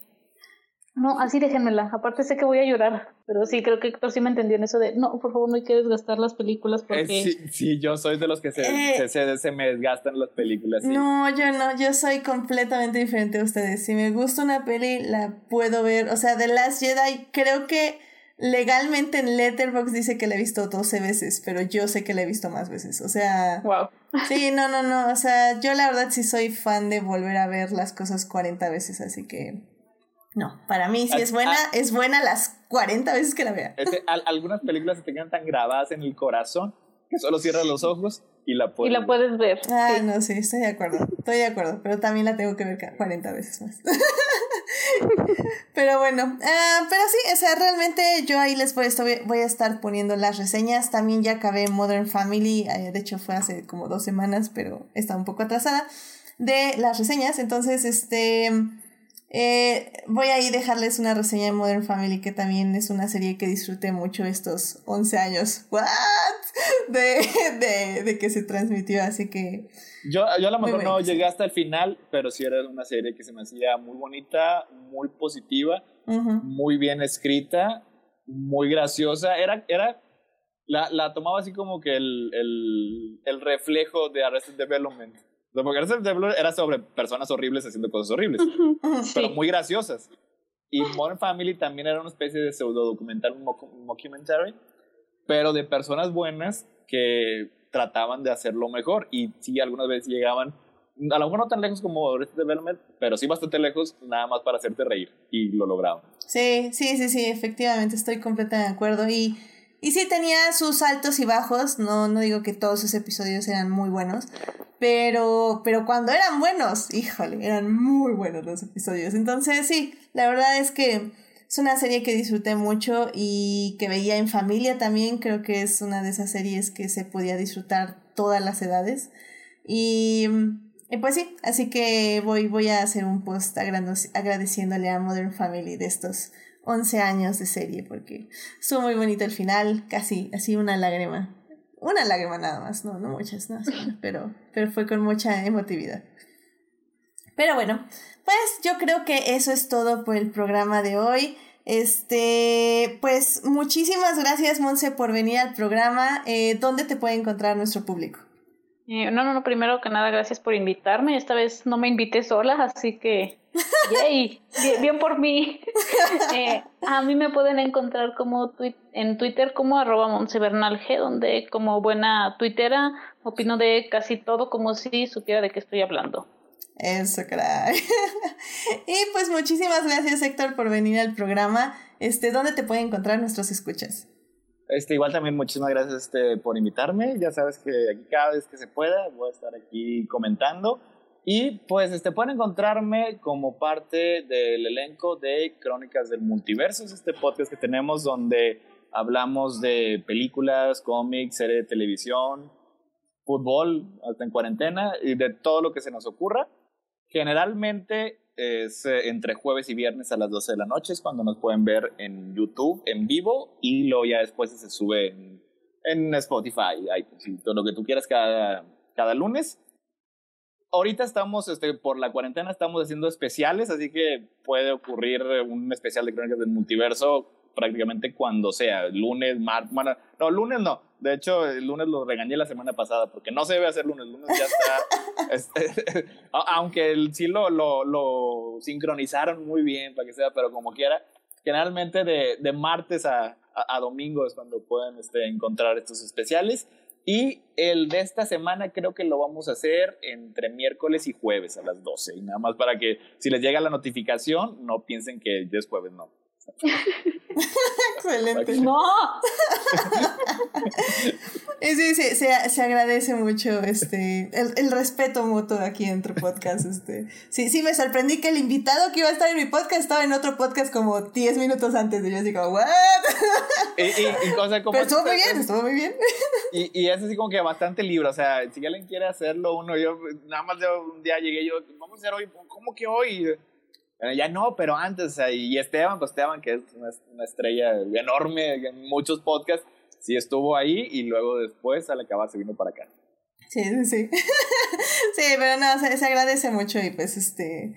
No, así déjenmela. Aparte sé que voy a llorar. Pero sí, creo que Héctor sí me entendió en eso de, no, por favor, no hay que desgastar las películas Eh, porque... sí, sí, yo soy de los que se, Eh. se, se, se me desgastan las películas. sí. No, yo no, yo soy completamente diferente a ustedes. Si me gusta una peli, la puedo ver. O sea, The Last Jedi, creo que legalmente en Letterboxd dice que la he visto 12 veces, pero yo sé que la he visto más veces. O sea, Wow. sí, no, no, no. O sea, yo la verdad sí soy fan de volver a ver las cosas 40 veces, así que. No, para mí si Ah, es buena, ah. es buena las 40 veces que la vea. Este, al- algunas películas se te quedan tan grabadas en el corazón que solo cierras los ojos y la Y puedes. la puedes ver. Ah, sí. no, sí, estoy de acuerdo. Estoy de acuerdo, pero también la tengo que ver ca- 40 veces más. pero bueno, ah, pero sí, o sea, realmente yo ahí les voy, estoy- voy a estar poniendo las reseñas. También ya acabé Modern Family, eh, de hecho fue hace como dos semanas, pero está un poco atrasada de las reseñas. Entonces, este, eh, voy a dejarles una reseña de Modern Family, que también es una serie que disfruté mucho estos 11 años. ¿What? De, de, de que se transmitió, así que... Yo, yo a lo mejor no llegué hasta el final, pero sí era una serie que se me hacía muy bonita, muy positiva, ujú. muy bien escrita, muy graciosa. Era, era la, la tomaba así como que el, el, el reflejo de Arrested Development. Porque Arrested Development era sobre personas horribles haciendo cosas horribles, pero Sí. muy graciosas. Y Modern Family también era una especie de pseudo documental, un mock- un mockumentary, pero de personas buenas que trataban de hacerlo mejor. Y sí, algunas veces llegaban, a lo mejor no tan lejos como Arrested Development, pero sí bastante lejos, nada más para hacerte reír. Y lo lograban. Sí, sí, sí, sí, efectivamente, estoy completamente de acuerdo. Y, y sí tenía sus altos y bajos, no, no digo que todos sus episodios eran muy buenos, pero, pero cuando eran buenos, híjole, eran muy buenos los episodios. Entonces sí, la verdad es que es una serie que disfruté mucho y que veía en familia también, creo que es una de esas series que se podía disfrutar todas las edades. Y, y pues sí, así que voy, voy a hacer un post agradeciéndole a Modern Family de estos 11 años de serie, porque estuvo muy bonito el final, casi así una lágrima. Una lágrima nada más, no, no muchas, no, pero, pero fue con mucha emotividad. Pero bueno, pues yo creo que eso es todo por el programa de hoy. Este, pues muchísimas gracias, Monse, por venir al programa. Eh, ¿Dónde te puede encontrar nuestro público? Eh, no, no, no, primero que nada, gracias por invitarme. Esta vez no me invité sola, así que, yay, bien, bien por mí. Eh, a mí me pueden encontrar como en Twitter como arroba G, donde como buena tuitera opino de casi todo como si supiera de qué estoy hablando. Eso, caray. y pues muchísimas gracias, Héctor, por venir al programa. Este, ¿dónde te pueden encontrar nuestros escuchas? Este, igual también muchísimas gracias este, por invitarme. Ya sabes que aquí cada vez que se pueda voy a estar aquí comentando. Y pues este, pueden encontrarme como parte del elenco de Crónicas del Multiverso. Es este podcast que tenemos donde hablamos de películas, cómics, series de televisión, fútbol, hasta en cuarentena y de todo lo que se nos ocurra. Generalmente es eh, entre jueves y viernes a las 12 de la noche, es cuando nos pueden ver en YouTube en vivo y luego ya después se sube en, en Spotify, iTunes todo lo que tú quieras cada, cada lunes. Ahorita estamos, este, por la cuarentena, estamos haciendo especiales, así que puede ocurrir un especial de Crónicas del Multiverso prácticamente cuando sea, lunes, martes, bueno, no, lunes no, de hecho el lunes lo regañé la semana pasada porque no se debe hacer lunes, lunes ya está, este, aunque el, sí lo, lo, lo sincronizaron muy bien para que sea, pero como quiera, generalmente de, de martes a, a, a domingo es cuando pueden este, encontrar estos especiales. Y el de esta semana creo que lo vamos a hacer entre miércoles y jueves a las 12. Y nada más para que si les llega la notificación, no piensen que es jueves, no. Excelente. No, sí, sí, se, se agradece mucho este, el, el respeto mutuo aquí entre podcast. Este. Sí, sí, me sorprendí que el invitado que iba a estar en mi podcast estaba en otro podcast como 10 minutos antes. Y yo así como, ¿what? Y, y, y cosa como Pero estuvo muy es- bien, estuvo muy bien. Y, y es así como que bastante libre, o sea, si alguien quiere hacerlo uno, yo nada más yo un día llegué yo, vamos a hacer hoy, ¿cómo que hoy? Ya no, pero antes, y Esteban, pues Esteban, que es una, una estrella enorme en muchos podcasts, sí estuvo ahí y luego después al acabar se vino para acá. Sí, sí, sí. sí, pero no, se, se agradece mucho y pues este...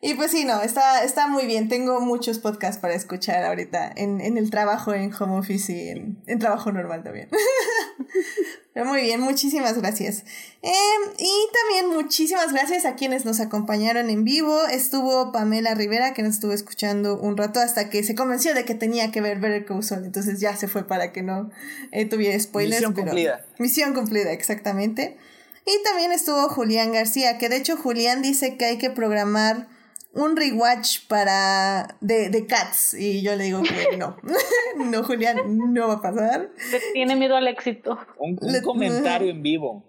Y pues sí, no, está, está muy bien. Tengo muchos podcasts para escuchar ahorita en, en el trabajo en home office y en, en trabajo normal también. Pero muy bien, muchísimas gracias. Em, y también muchísimas gracias a quienes nos acompañaron en vivo. Estuvo Pamela Rivera, que nos estuvo escuchando un rato hasta que se convenció de que tenía que ver Better Call Saul. Entonces ya se fue para que no eh, tuviera spoilers. Misión pero- cumplida. Misión cumplida, exactamente. Y también estuvo Julián García, que de hecho Julián dice que hay que programar un rewatch para de, de Cats. Y yo le digo que no. no, Julián, no va a pasar. Tiene miedo al éxito. Un, un Le- comentario en vivo.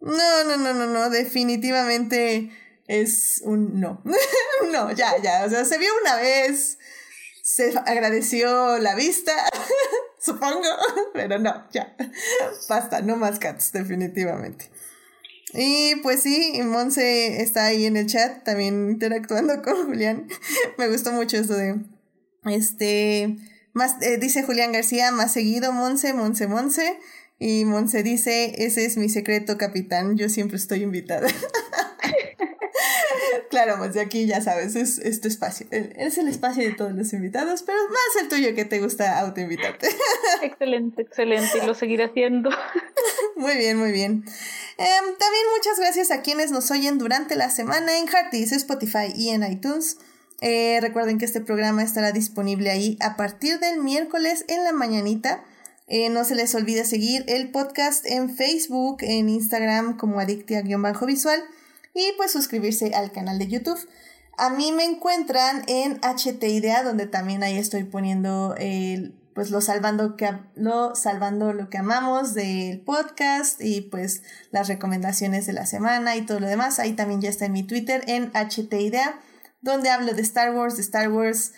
No, no, no, no, no. Definitivamente es un no. no, ya, ya. O sea, se vio una vez. Se agradeció la vista. Supongo. Pero no, ya. Basta, no más cats, definitivamente. Y pues sí, Monse está ahí en el chat, también interactuando con Julián. Me gustó mucho eso de. Este. Más, eh, dice Julián García, más seguido, Monse, Monse, Monse. Y Monse dice, ese es mi secreto, capitán, yo siempre estoy invitada. claro, Monse, aquí ya sabes, es, es tu espacio. Es el espacio de todos los invitados, pero más el tuyo que te gusta autoinvitarte. Excelente, excelente. Y lo seguiré haciendo. Muy bien, muy bien. Em, también muchas gracias a quienes nos oyen durante la semana en Hearties, Spotify y en iTunes. Eh, recuerden que este programa estará disponible ahí a partir del miércoles en la mañanita. Eh, no se les olvide seguir el podcast en Facebook, en Instagram como adictia-visual y pues suscribirse al canal de YouTube. A mí me encuentran en HT Idea, donde también ahí estoy poniendo el, pues lo salvando, que, lo salvando lo que amamos del podcast y pues las recomendaciones de la semana y todo lo demás. Ahí también ya está en mi Twitter en HT Idea, donde hablo de Star Wars, de Star Wars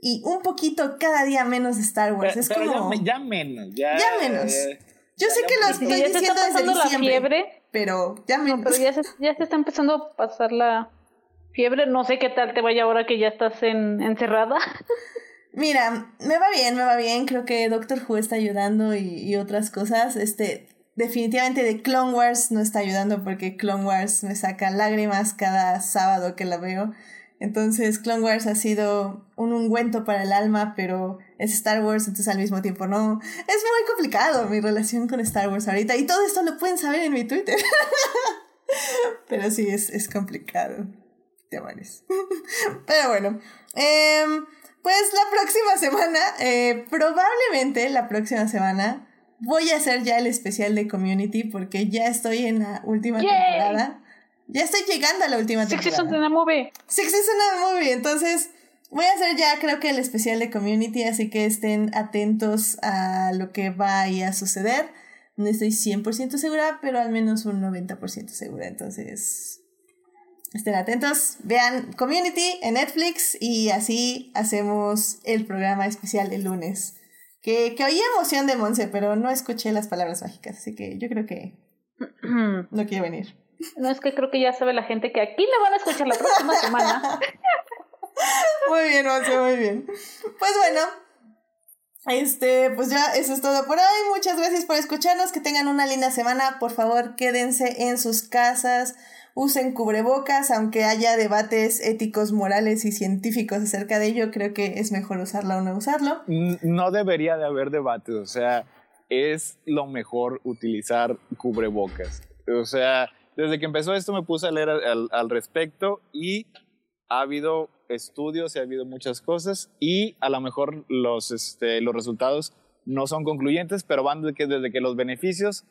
y un poquito cada día menos de Star Wars. Pero, es pero como... ya, ya menos. Ya, Ya menos. eh, Yo sé que lo Si estoy ya se diciendo está desde la fiebre, pero ya no, menos. pero ya se, ya se está empezando a pasar la fiebre. No sé qué tal te vaya ahora que ya estás en, encerrada. Mira, me va bien, me va bien. Creo que Doctor Who está ayudando y, y otras cosas. Este, definitivamente de Clone Wars no está ayudando porque Clone Wars me saca lágrimas cada sábado que la veo. Entonces, Clone Wars ha sido un ungüento para el alma, pero es Star Wars, entonces al mismo tiempo no. Es muy complicado mi relación con Star Wars ahorita. Y todo esto lo pueden saber en mi Twitter. pero sí, es, es complicado. Demonios. pero bueno. em, pues la próxima semana, eh, probablemente la próxima semana, voy a hacer ya el especial de Community porque ya estoy en la última Yay. temporada. Ya estoy llegando a la última Six temporada. Seasons in a Movie. Six Seasons Movie. Entonces, voy a hacer ya creo que el especial de Community, así que estén atentos a lo que va ahí a suceder. No estoy 100% segura, pero al menos un 90% segura. Entonces, estén atentos. Vean Community en Netflix y así hacemos el programa especial el lunes. Que, que oí emoción de Monse, pero no escuché las palabras mágicas, así que yo creo que no quiere venir. No es que creo que ya sabe la gente que aquí le van a escuchar la próxima semana. Muy bien, Monse, muy bien. Pues bueno, este, pues ya eso es todo por hoy. Muchas gracias por escucharnos. Que tengan una linda semana. Por favor, quédense en sus casas. Usen cubrebocas, aunque haya debates éticos, morales y científicos acerca de ello, creo que es mejor usarla o no usarlo. no debería de haber debates, o sea, es lo mejor utilizar cubrebocas. O sea, desde que empezó esto me puse a leer al, al- respecto y ha habido estudios y ha habido muchas cosas y a lo mejor los, este, los resultados no son concluyentes, pero van de que, desde que los beneficios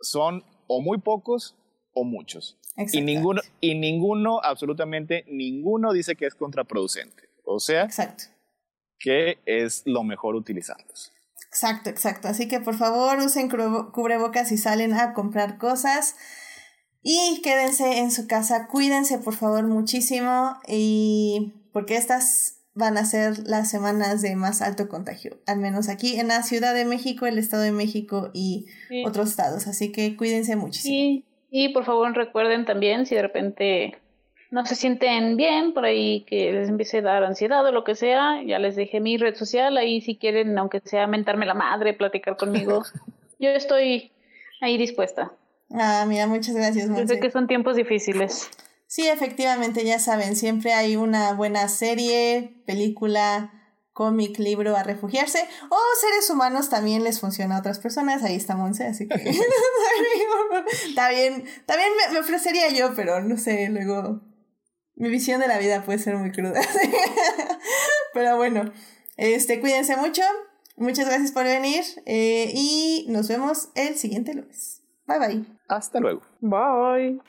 son o muy pocos o muchos. Y ninguno, y ninguno, absolutamente ninguno dice que es contraproducente. O sea, Exacto. que es lo mejor utilizarlos. Exacto, exacto. Así que por favor usen cubrebocas si salen a comprar cosas. Y quédense en su casa, cuídense por favor muchísimo y porque estas van a ser las semanas de más alto contagio, al menos aquí en la Ciudad de México, el Estado de México y Sí. otros estados, así que cuídense muchísimo. Y, y por favor recuerden también si de repente no se sienten bien, por ahí que les empiece a dar ansiedad o lo que sea, ya les dejé mi red social, ahí si quieren, aunque sea mentarme la madre, platicar conmigo, yo estoy ahí dispuesta. Ah, mira, muchas gracias, Yo sé Monse. que son tiempos difíciles. Sí, efectivamente, ya saben, siempre hay una buena serie, película, cómic, libro a refugiarse. O seres humanos también les funciona a otras personas. Ahí está Monse, así que. está bien. También me, me ofrecería yo, pero no sé, luego. Mi visión de la vida puede ser muy cruda. pero bueno. Este, cuídense mucho. Muchas gracias por venir. eh, y nos vemos el siguiente lunes. Bye bye. Hasta luego. Bye.